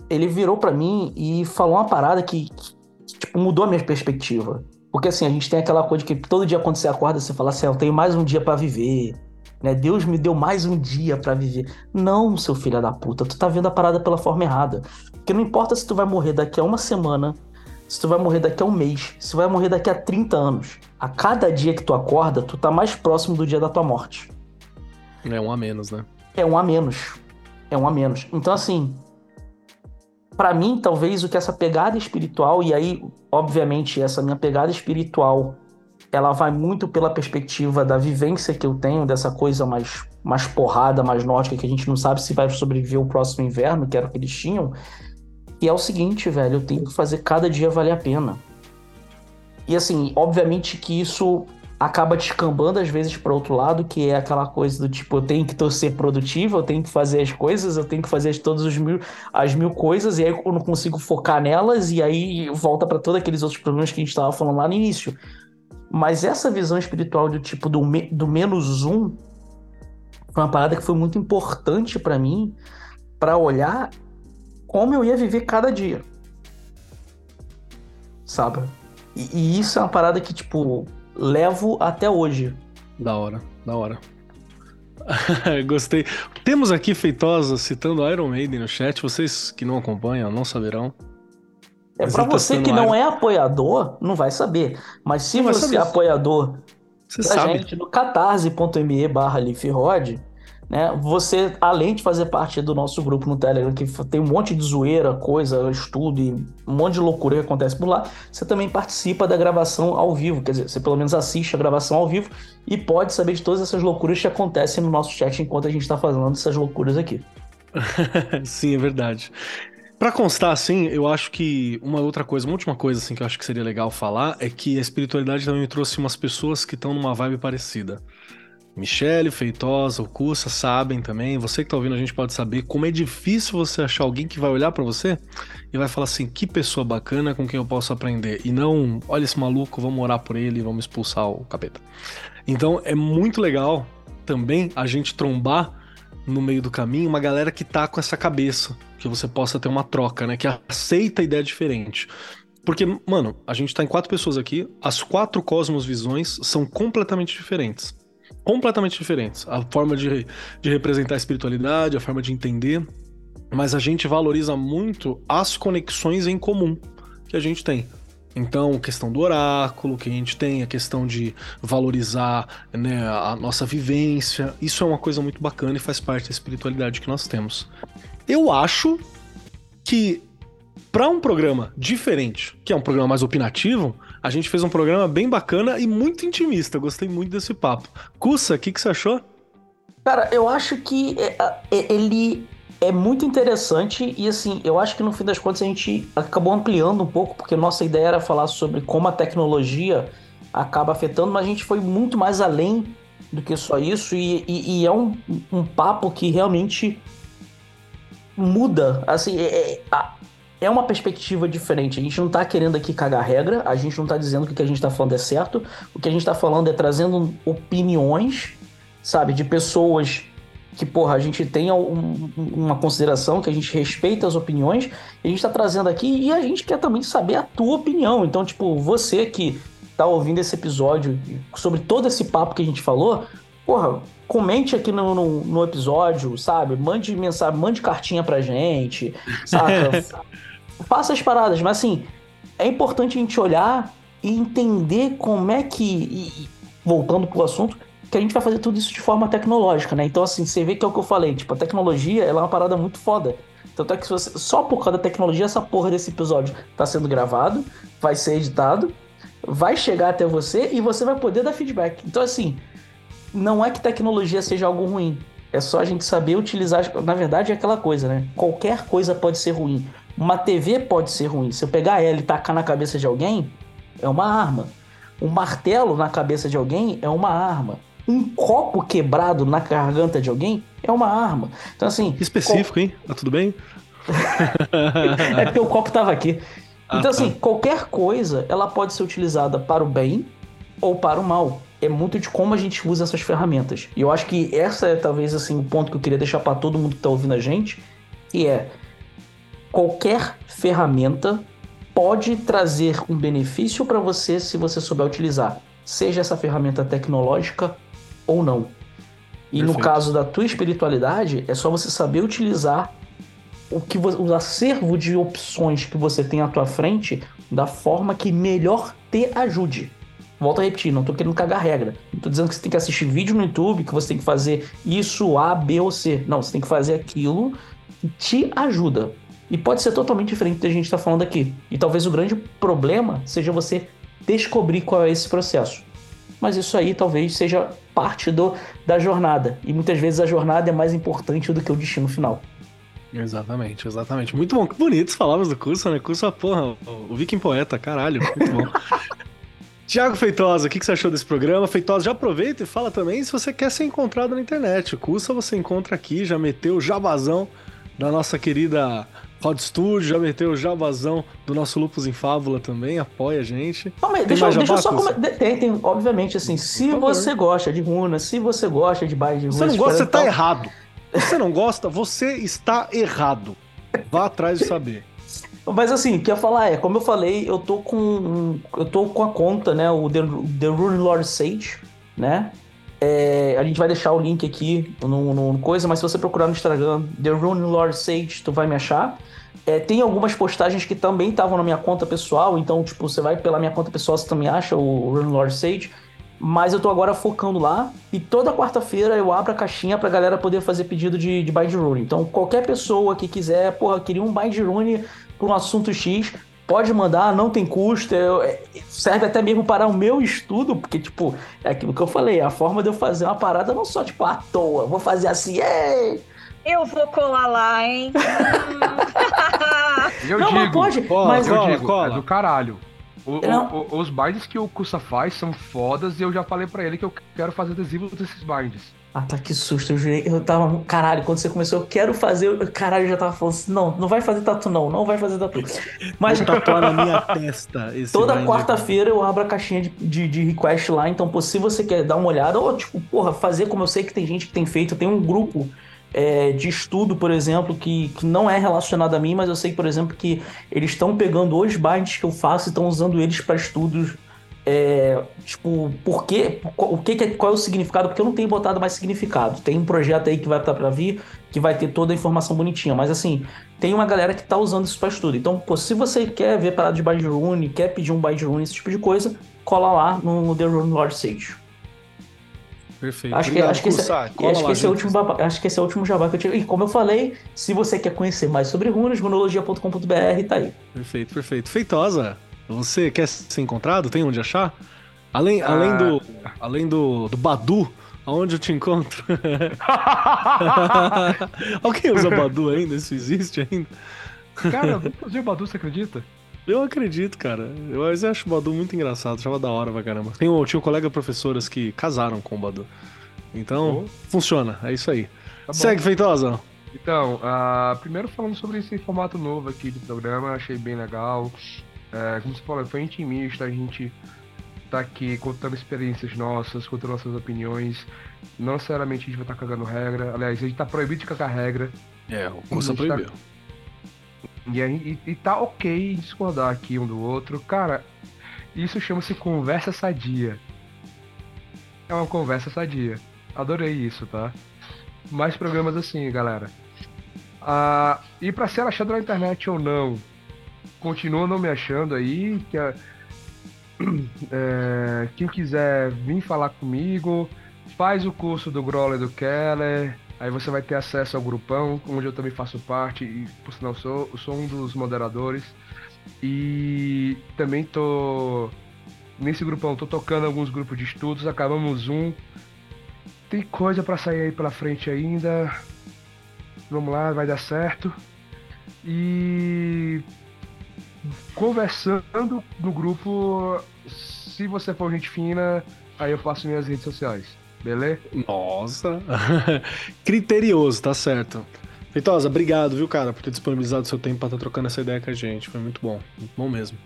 ele virou para mim e falou uma parada que, que, tipo, mudou a minha perspectiva. Porque assim, a gente tem aquela coisa que todo dia quando você acorda, você fala assim, ah, eu tenho mais um dia para viver. Né? Deus me deu mais um dia para viver. Não, seu filho da puta, tu tá vendo a parada pela forma errada. Porque não importa se tu vai morrer daqui a uma semana, se tu vai morrer daqui a um mês, se tu vai morrer daqui a 30 anos. A cada dia que tu acorda, tu tá mais próximo do dia da tua morte. É um a menos, né? É um a menos. É um a menos. Então, assim, para mim, talvez o que essa pegada espiritual, e aí, obviamente, essa minha pegada espiritual, ela vai muito pela perspectiva da vivência que eu tenho, dessa coisa mais, mais porrada, mais nórdica, que a gente não sabe se vai sobreviver o próximo inverno, que era o que eles tinham. E é o seguinte, velho, eu tenho que fazer cada dia valer a pena. E assim, obviamente que isso acaba descambando às vezes para outro lado, que é aquela coisa do tipo, eu tenho que ser produtivo, eu tenho que fazer as coisas, eu tenho que fazer todas os mil, as mil coisas, e aí eu não consigo focar nelas, e aí volta para todos aqueles outros problemas que a gente estava falando lá no início. Mas essa visão espiritual do tipo do, me, do menos um foi uma parada que foi muito importante para mim para olhar como eu ia viver cada dia. Sabe? E, e isso é uma parada que, tipo, levo até hoje. Da hora, da hora. [LAUGHS] Gostei. Temos aqui Feitosa citando Iron Maiden no chat. Vocês que não acompanham não saberão. É para tá você que não é apoiador, não vai saber. Mas se você é apoiador você da sabe. gente no catarse.me barra né? Você, além de fazer parte do nosso grupo no Telegram, que tem um monte de zoeira, coisa, estudo e um monte de loucura que acontece por lá, você também participa da gravação ao vivo, quer dizer, você pelo menos assiste a gravação ao vivo e pode saber de todas essas loucuras que acontecem no nosso chat enquanto a gente está fazendo essas loucuras aqui. [LAUGHS] Sim, é verdade. Para constar, assim, eu acho que uma outra coisa, uma última coisa, assim, que eu acho que seria legal falar é que a espiritualidade também me trouxe umas pessoas que estão numa vibe parecida. Michele, Feitosa, o Cursa sabem também. Você que tá ouvindo a gente pode saber como é difícil você achar alguém que vai olhar para você e vai falar assim: que pessoa bacana com quem eu posso aprender. E não, olha esse maluco, vamos orar por ele, vamos expulsar o capeta. Então é muito legal também a gente trombar no meio do caminho uma galera que tá com essa cabeça, que você possa ter uma troca, né? Que aceita a ideia diferente. Porque, mano, a gente tá em quatro pessoas aqui, as quatro cosmos visões são completamente diferentes completamente diferentes. A forma de, de representar a espiritualidade, a forma de entender. Mas a gente valoriza muito as conexões em comum que a gente tem. Então, questão do oráculo que a gente tem, a questão de valorizar né, a nossa vivência, isso é uma coisa muito bacana e faz parte da espiritualidade que nós temos. Eu acho que para um programa diferente, que é um programa mais opinativo, a gente fez um programa bem bacana e muito intimista. Gostei muito desse papo. Cussa, o que, que você achou? Cara, eu acho que é, é, ele é muito interessante e assim, eu acho que no fim das contas a gente acabou ampliando um pouco, porque nossa ideia era falar sobre como a tecnologia acaba afetando, mas a gente foi muito mais além do que só isso e, e, e é um, um papo que realmente muda, assim, é, é, é uma perspectiva diferente. A gente não tá querendo aqui cagar regra, a gente não tá dizendo que o que a gente tá falando é certo. O que a gente tá falando é trazendo opiniões, sabe, de pessoas que, porra, a gente tem um, uma consideração, que a gente respeita as opiniões, a gente tá trazendo aqui e a gente quer também saber a tua opinião. Então, tipo, você que tá ouvindo esse episódio sobre todo esse papo que a gente falou, porra, comente aqui no, no, no episódio, sabe? Mande mensagem, mande cartinha pra gente, saca? [LAUGHS] faça as paradas, mas assim, é importante a gente olhar e entender como é que, e, voltando pro assunto, que a gente vai fazer tudo isso de forma tecnológica, né? Então, assim, você vê que é o que eu falei, tipo, a tecnologia, ela é uma parada muito foda. Tanto é que você, só por causa da tecnologia, essa porra desse episódio tá sendo gravado, vai ser editado, vai chegar até você e você vai poder dar feedback. Então, assim, não é que tecnologia seja algo ruim. É só a gente saber utilizar. Na verdade, é aquela coisa, né? Qualquer coisa pode ser ruim. Uma TV pode ser ruim. Se eu pegar ela e tacar na cabeça de alguém, é uma arma. Um martelo na cabeça de alguém é uma arma. Um copo quebrado na garganta de alguém é uma arma. Então, assim. Específico, hein? Tá tudo bem? [LAUGHS] é porque o copo tava aqui. Ah, então, assim, tá. qualquer coisa ela pode ser utilizada para o bem ou para o mal. É muito de como a gente usa essas ferramentas. E eu acho que essa é talvez assim o ponto que eu queria deixar para todo mundo que está ouvindo a gente, que é qualquer ferramenta pode trazer um benefício para você se você souber utilizar, seja essa ferramenta tecnológica ou não. E Perfeito. no caso da tua espiritualidade, é só você saber utilizar o que o acervo de opções que você tem à tua frente da forma que melhor te ajude. Volto a repetir, não tô querendo cagar regra. Não tô dizendo que você tem que assistir vídeo no YouTube, que você tem que fazer isso, A, B ou C. Não, você tem que fazer aquilo que te ajuda. E pode ser totalmente diferente do que a gente está falando aqui. E talvez o grande problema seja você descobrir qual é esse processo. Mas isso aí talvez seja parte do, da jornada. E muitas vezes a jornada é mais importante do que o destino final. Exatamente, exatamente. Muito bom. Que bonitos palavras do curso, né? Curso, porra, o Viking Poeta, caralho. Muito bom. [LAUGHS] Tiago Feitosa, o que você achou desse programa? Feitosa, já aproveita e fala também se você quer ser encontrado na internet. O curso você encontra aqui, já meteu o jabazão da nossa querida Rod Studio, já meteu o jabazão do nosso Lupus em Fábula também, apoia a gente. Não, mas deixa, deixa eu só comentar. Tem, tem, obviamente, assim, se você gosta de runa, se você gosta de baile de runa... Você não gosta, você tá errado. Se você não gosta, você está errado. Vá atrás de saber. [LAUGHS] Mas assim, o que eu ia falar é, como eu falei, eu tô com. Eu tô com a conta, né? O The, The Rune Lord Sage, né? É, a gente vai deixar o link aqui no, no, coisa, mas se você procurar no Instagram The Rune Lord Sage, tu vai me achar. É, tem algumas postagens que também estavam na minha conta pessoal, então, tipo, você vai pela minha conta pessoal, você também acha o Rune Lord Sage. Mas eu tô agora focando lá e toda quarta-feira eu abro a caixinha pra galera poder fazer pedido de, de bind rune. Então, qualquer pessoa que quiser, porra, queria um bind rune por um assunto X, pode mandar, não tem custo, é, serve até mesmo para o meu estudo, porque, tipo, é aquilo que eu falei, a forma de eu fazer uma parada não só, tipo, à toa, vou fazer assim, ei! Eu vou colar lá, hein? [LAUGHS] eu não, digo, mas pode, cola, mas eu cola, digo, cola. é do caralho. O- o- o- os binds que o Kusa faz são fodas e eu já falei pra ele que eu quero fazer adesivo desses binds. Ah, tá, que susto, eu jurei, eu tava, caralho, quando você começou, eu quero fazer, eu- caralho, eu já tava falando assim, não, não vai fazer tatu não, não vai fazer tatu. [LAUGHS] Mas Vou tatuar na minha testa Toda quarta-feira eu abro a caixinha de, de, de request lá, então, pô, se você quer dar uma olhada, ou tipo, porra, fazer como eu sei que tem gente que tem feito, tem um grupo é, de estudo, por exemplo, que, que não é relacionado a mim, mas eu sei, por exemplo, que eles estão pegando os binds que eu faço e estão usando eles para estudos. É, tipo, por quê? O que, que é, qual é o significado? Porque eu não tenho botado mais significado. Tem um projeto aí que vai estar para vir, que vai ter toda a informação bonitinha, mas assim, tem uma galera que tá usando isso para estudo. Então, pô, se você quer ver parada de bind rune, quer pedir um bind rune, esse tipo de coisa, cola lá no The Rune Lord Sage. Perfeito. Acho que, Obrigado, acho, que esse, Cola acho, lá, que esse é último, acho que esse é o último jabá que eu tive. E como eu falei, se você quer conhecer mais sobre runas, runologia.com.br tá aí. Perfeito, perfeito. Feitosa, você quer ser encontrado? Tem onde achar? Além, Ah. além do, além do, do Badu, aonde eu te encontro? [LAUGHS] Alguém usa Badu ainda? Isso existe ainda? Cara, eu nunca usei o Badu, você acredita? Eu acredito, cara. Eu, mas eu acho o Badu muito engraçado, achava da hora pra caramba. Tenho, tinha um colega professoras que casaram com o Badu. Então, Oh. funciona, é isso aí. Tá. Segue, Feitosa. Então, ah, primeiro falando sobre esse formato novo aqui de programa, achei bem legal. É, como você falou, foi intimista, a gente tá aqui contando experiências nossas, contando nossas opiniões. Não necessariamente a gente vai estar cagando regra. Aliás, a gente tá proibido de cagar regra. É, o gente tá- proibiu. E, a gente- e, e tá ok discordar aqui um do outro. Cara, isso chama-se conversa sadia. É uma conversa sadia. Adorei isso, tá? Mais programas assim, galera. Ah, e pra ser achado na internet ou não, continua não me achando aí. Que a- [CLEARS THROAT] é, quem quiser vir falar comigo, faz o curso do Groller e do Keller. Aí você vai ter acesso ao grupão, onde eu também faço parte, e por sinal sou, sou um dos moderadores. E também tô nesse grupão, tô tocando alguns grupos de estudos, acabamos um. Tem coisa pra sair aí pela frente ainda. Vamos lá, vai dar certo. E conversando no grupo, se você for gente fina, aí eu passo minhas redes sociais. Beleza? Nossa. [LAUGHS] Criterioso, tá certo. Feitosa, obrigado, viu, cara, por ter disponibilizado seu tempo pra estar trocando essa ideia com a gente. Foi muito bom, muito bom mesmo.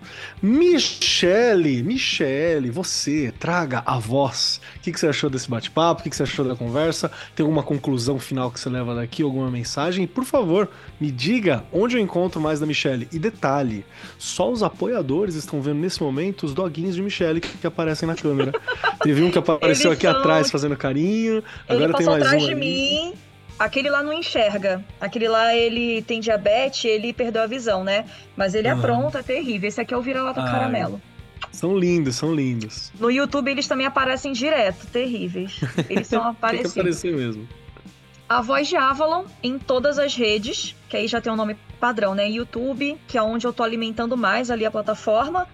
Michele, Michele, você, traga a voz. O que, que você achou desse bate-papo? O que, que você achou da conversa? Tem alguma conclusão final que você leva daqui? Alguma mensagem? E, por favor, me diga onde eu encontro mais da Michele. E detalhe, só os apoiadores estão vendo nesse momento os doguinhos de Michele que, que aparecem na câmera. Teve um que apareceu Eles aqui são- atrás fazendo carinho. Ele Agora tem mais atrás um de ali. mim. Aquele lá não enxerga. Aquele lá, ele tem diabetes, ele perdeu a visão, né? Mas ele Ah. apronta, é terrível. Esse aqui é o vira-lata caramelo. São lindos, são lindos. No YouTube, eles também aparecem direto, terríveis. Eles são [LAUGHS] Tem que aparecidos. aparecer mesmo. A voz de Avalon em todas as redes, que aí já tem um nome padrão, né? YouTube, que é onde eu tô alimentando mais ali a plataforma.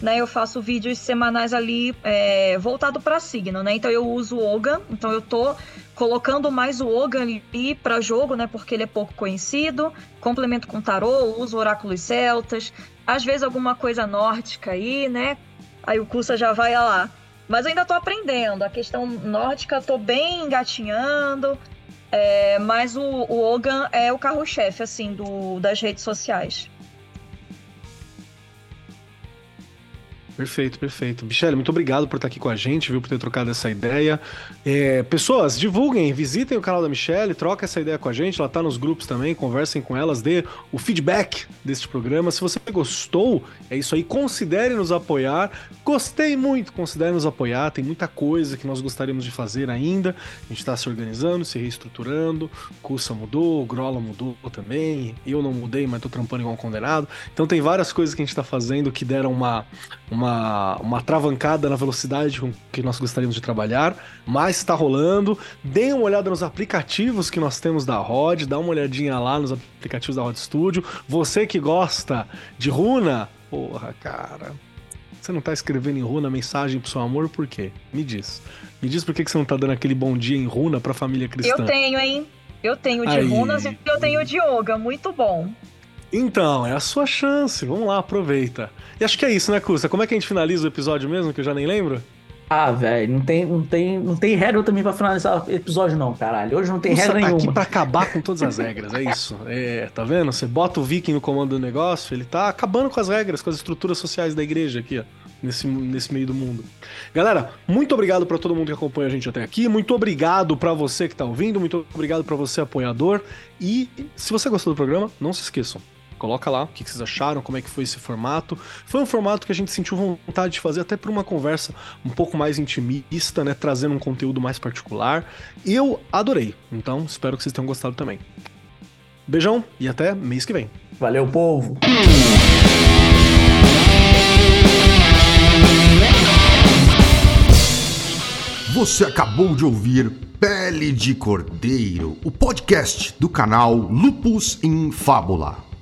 Né, eu faço vídeos semanais ali é, voltado para signo, né? Então eu uso o Ogan, então eu tô colocando mais o Ogan ali para jogo, né? Porque ele é pouco conhecido. Complemento com tarô, uso oráculos celtas, às vezes alguma coisa nórdica aí, né? Aí o curso já vai lá. Mas eu ainda tô aprendendo. A questão nórdica tô bem engatinhando. É, mas o, o Ogan é o carro-chefe, assim, do, das redes sociais. Perfeito, perfeito. Michele, muito obrigado por estar aqui com a gente, viu, por ter trocado essa ideia. É, pessoas, divulguem, visitem o canal da Michele, troquem essa ideia com a gente, ela tá nos grupos também, conversem com elas, dê o feedback deste programa. Se você gostou, é isso aí, considere nos apoiar. Gostei muito, considere nos apoiar, tem muita coisa que nós gostaríamos de fazer ainda. A gente está se organizando, se reestruturando, Cursa mudou, Grola mudou também, eu não mudei, mas tô trampando igual um condenado. Então tem várias coisas que a gente tá fazendo que deram uma uma, uma, uma travancada na velocidade com que nós gostaríamos de trabalhar, mas está rolando. Deem uma olhada nos aplicativos que nós temos da Rod, dá uma olhadinha lá nos aplicativos da Rod Studio. Você que gosta de runa, porra, cara. Você não tá escrevendo em runa mensagem pro seu amor por quê? Me diz. Me diz por que você não tá dando aquele bom dia em runa pra família cristã. Eu tenho, hein? Eu tenho de Aí. runas e eu tenho de yoga, muito bom. Então, é a sua chance. Vamos lá, aproveita. E acho que é isso, né, Custa? Como é que a gente finaliza o episódio mesmo, que eu já nem lembro? Ah, velho, não tem, não, tem, não tem regra também pra finalizar o episódio, não, caralho. Hoje não tem Nossa, regra tá nenhuma. aqui pra acabar com todas as regras, é isso. É, tá vendo? Você bota o viking no comando do negócio, ele tá acabando com as regras, com as estruturas sociais da igreja aqui, ó. Nesse, nesse meio do mundo. Galera, muito obrigado para todo mundo que acompanha a gente até aqui. Muito obrigado para você que tá ouvindo. Muito obrigado para você, apoiador. E se você gostou do programa, não se esqueçam Coloca lá o que vocês acharam, como é que foi esse formato. Foi um formato que a gente sentiu vontade de fazer até por uma conversa um pouco mais intimista, né? Trazendo um conteúdo mais particular. Eu adorei. Então, espero que vocês tenham gostado também. Beijão e até mês que vem. Valeu, povo! Você acabou de ouvir Pele de Cordeiro, o podcast do canal Lupus em Fábula.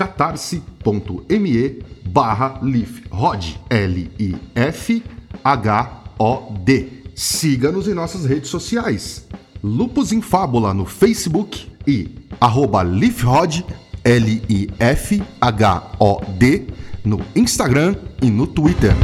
catarse.me barra lifhod, L-I-F-H-O-D. Siga-nos em nossas redes sociais. Lupus em Fábula no Facebook e arroba lifhod, L-I-F-H-O-D, no Instagram e no Twitter.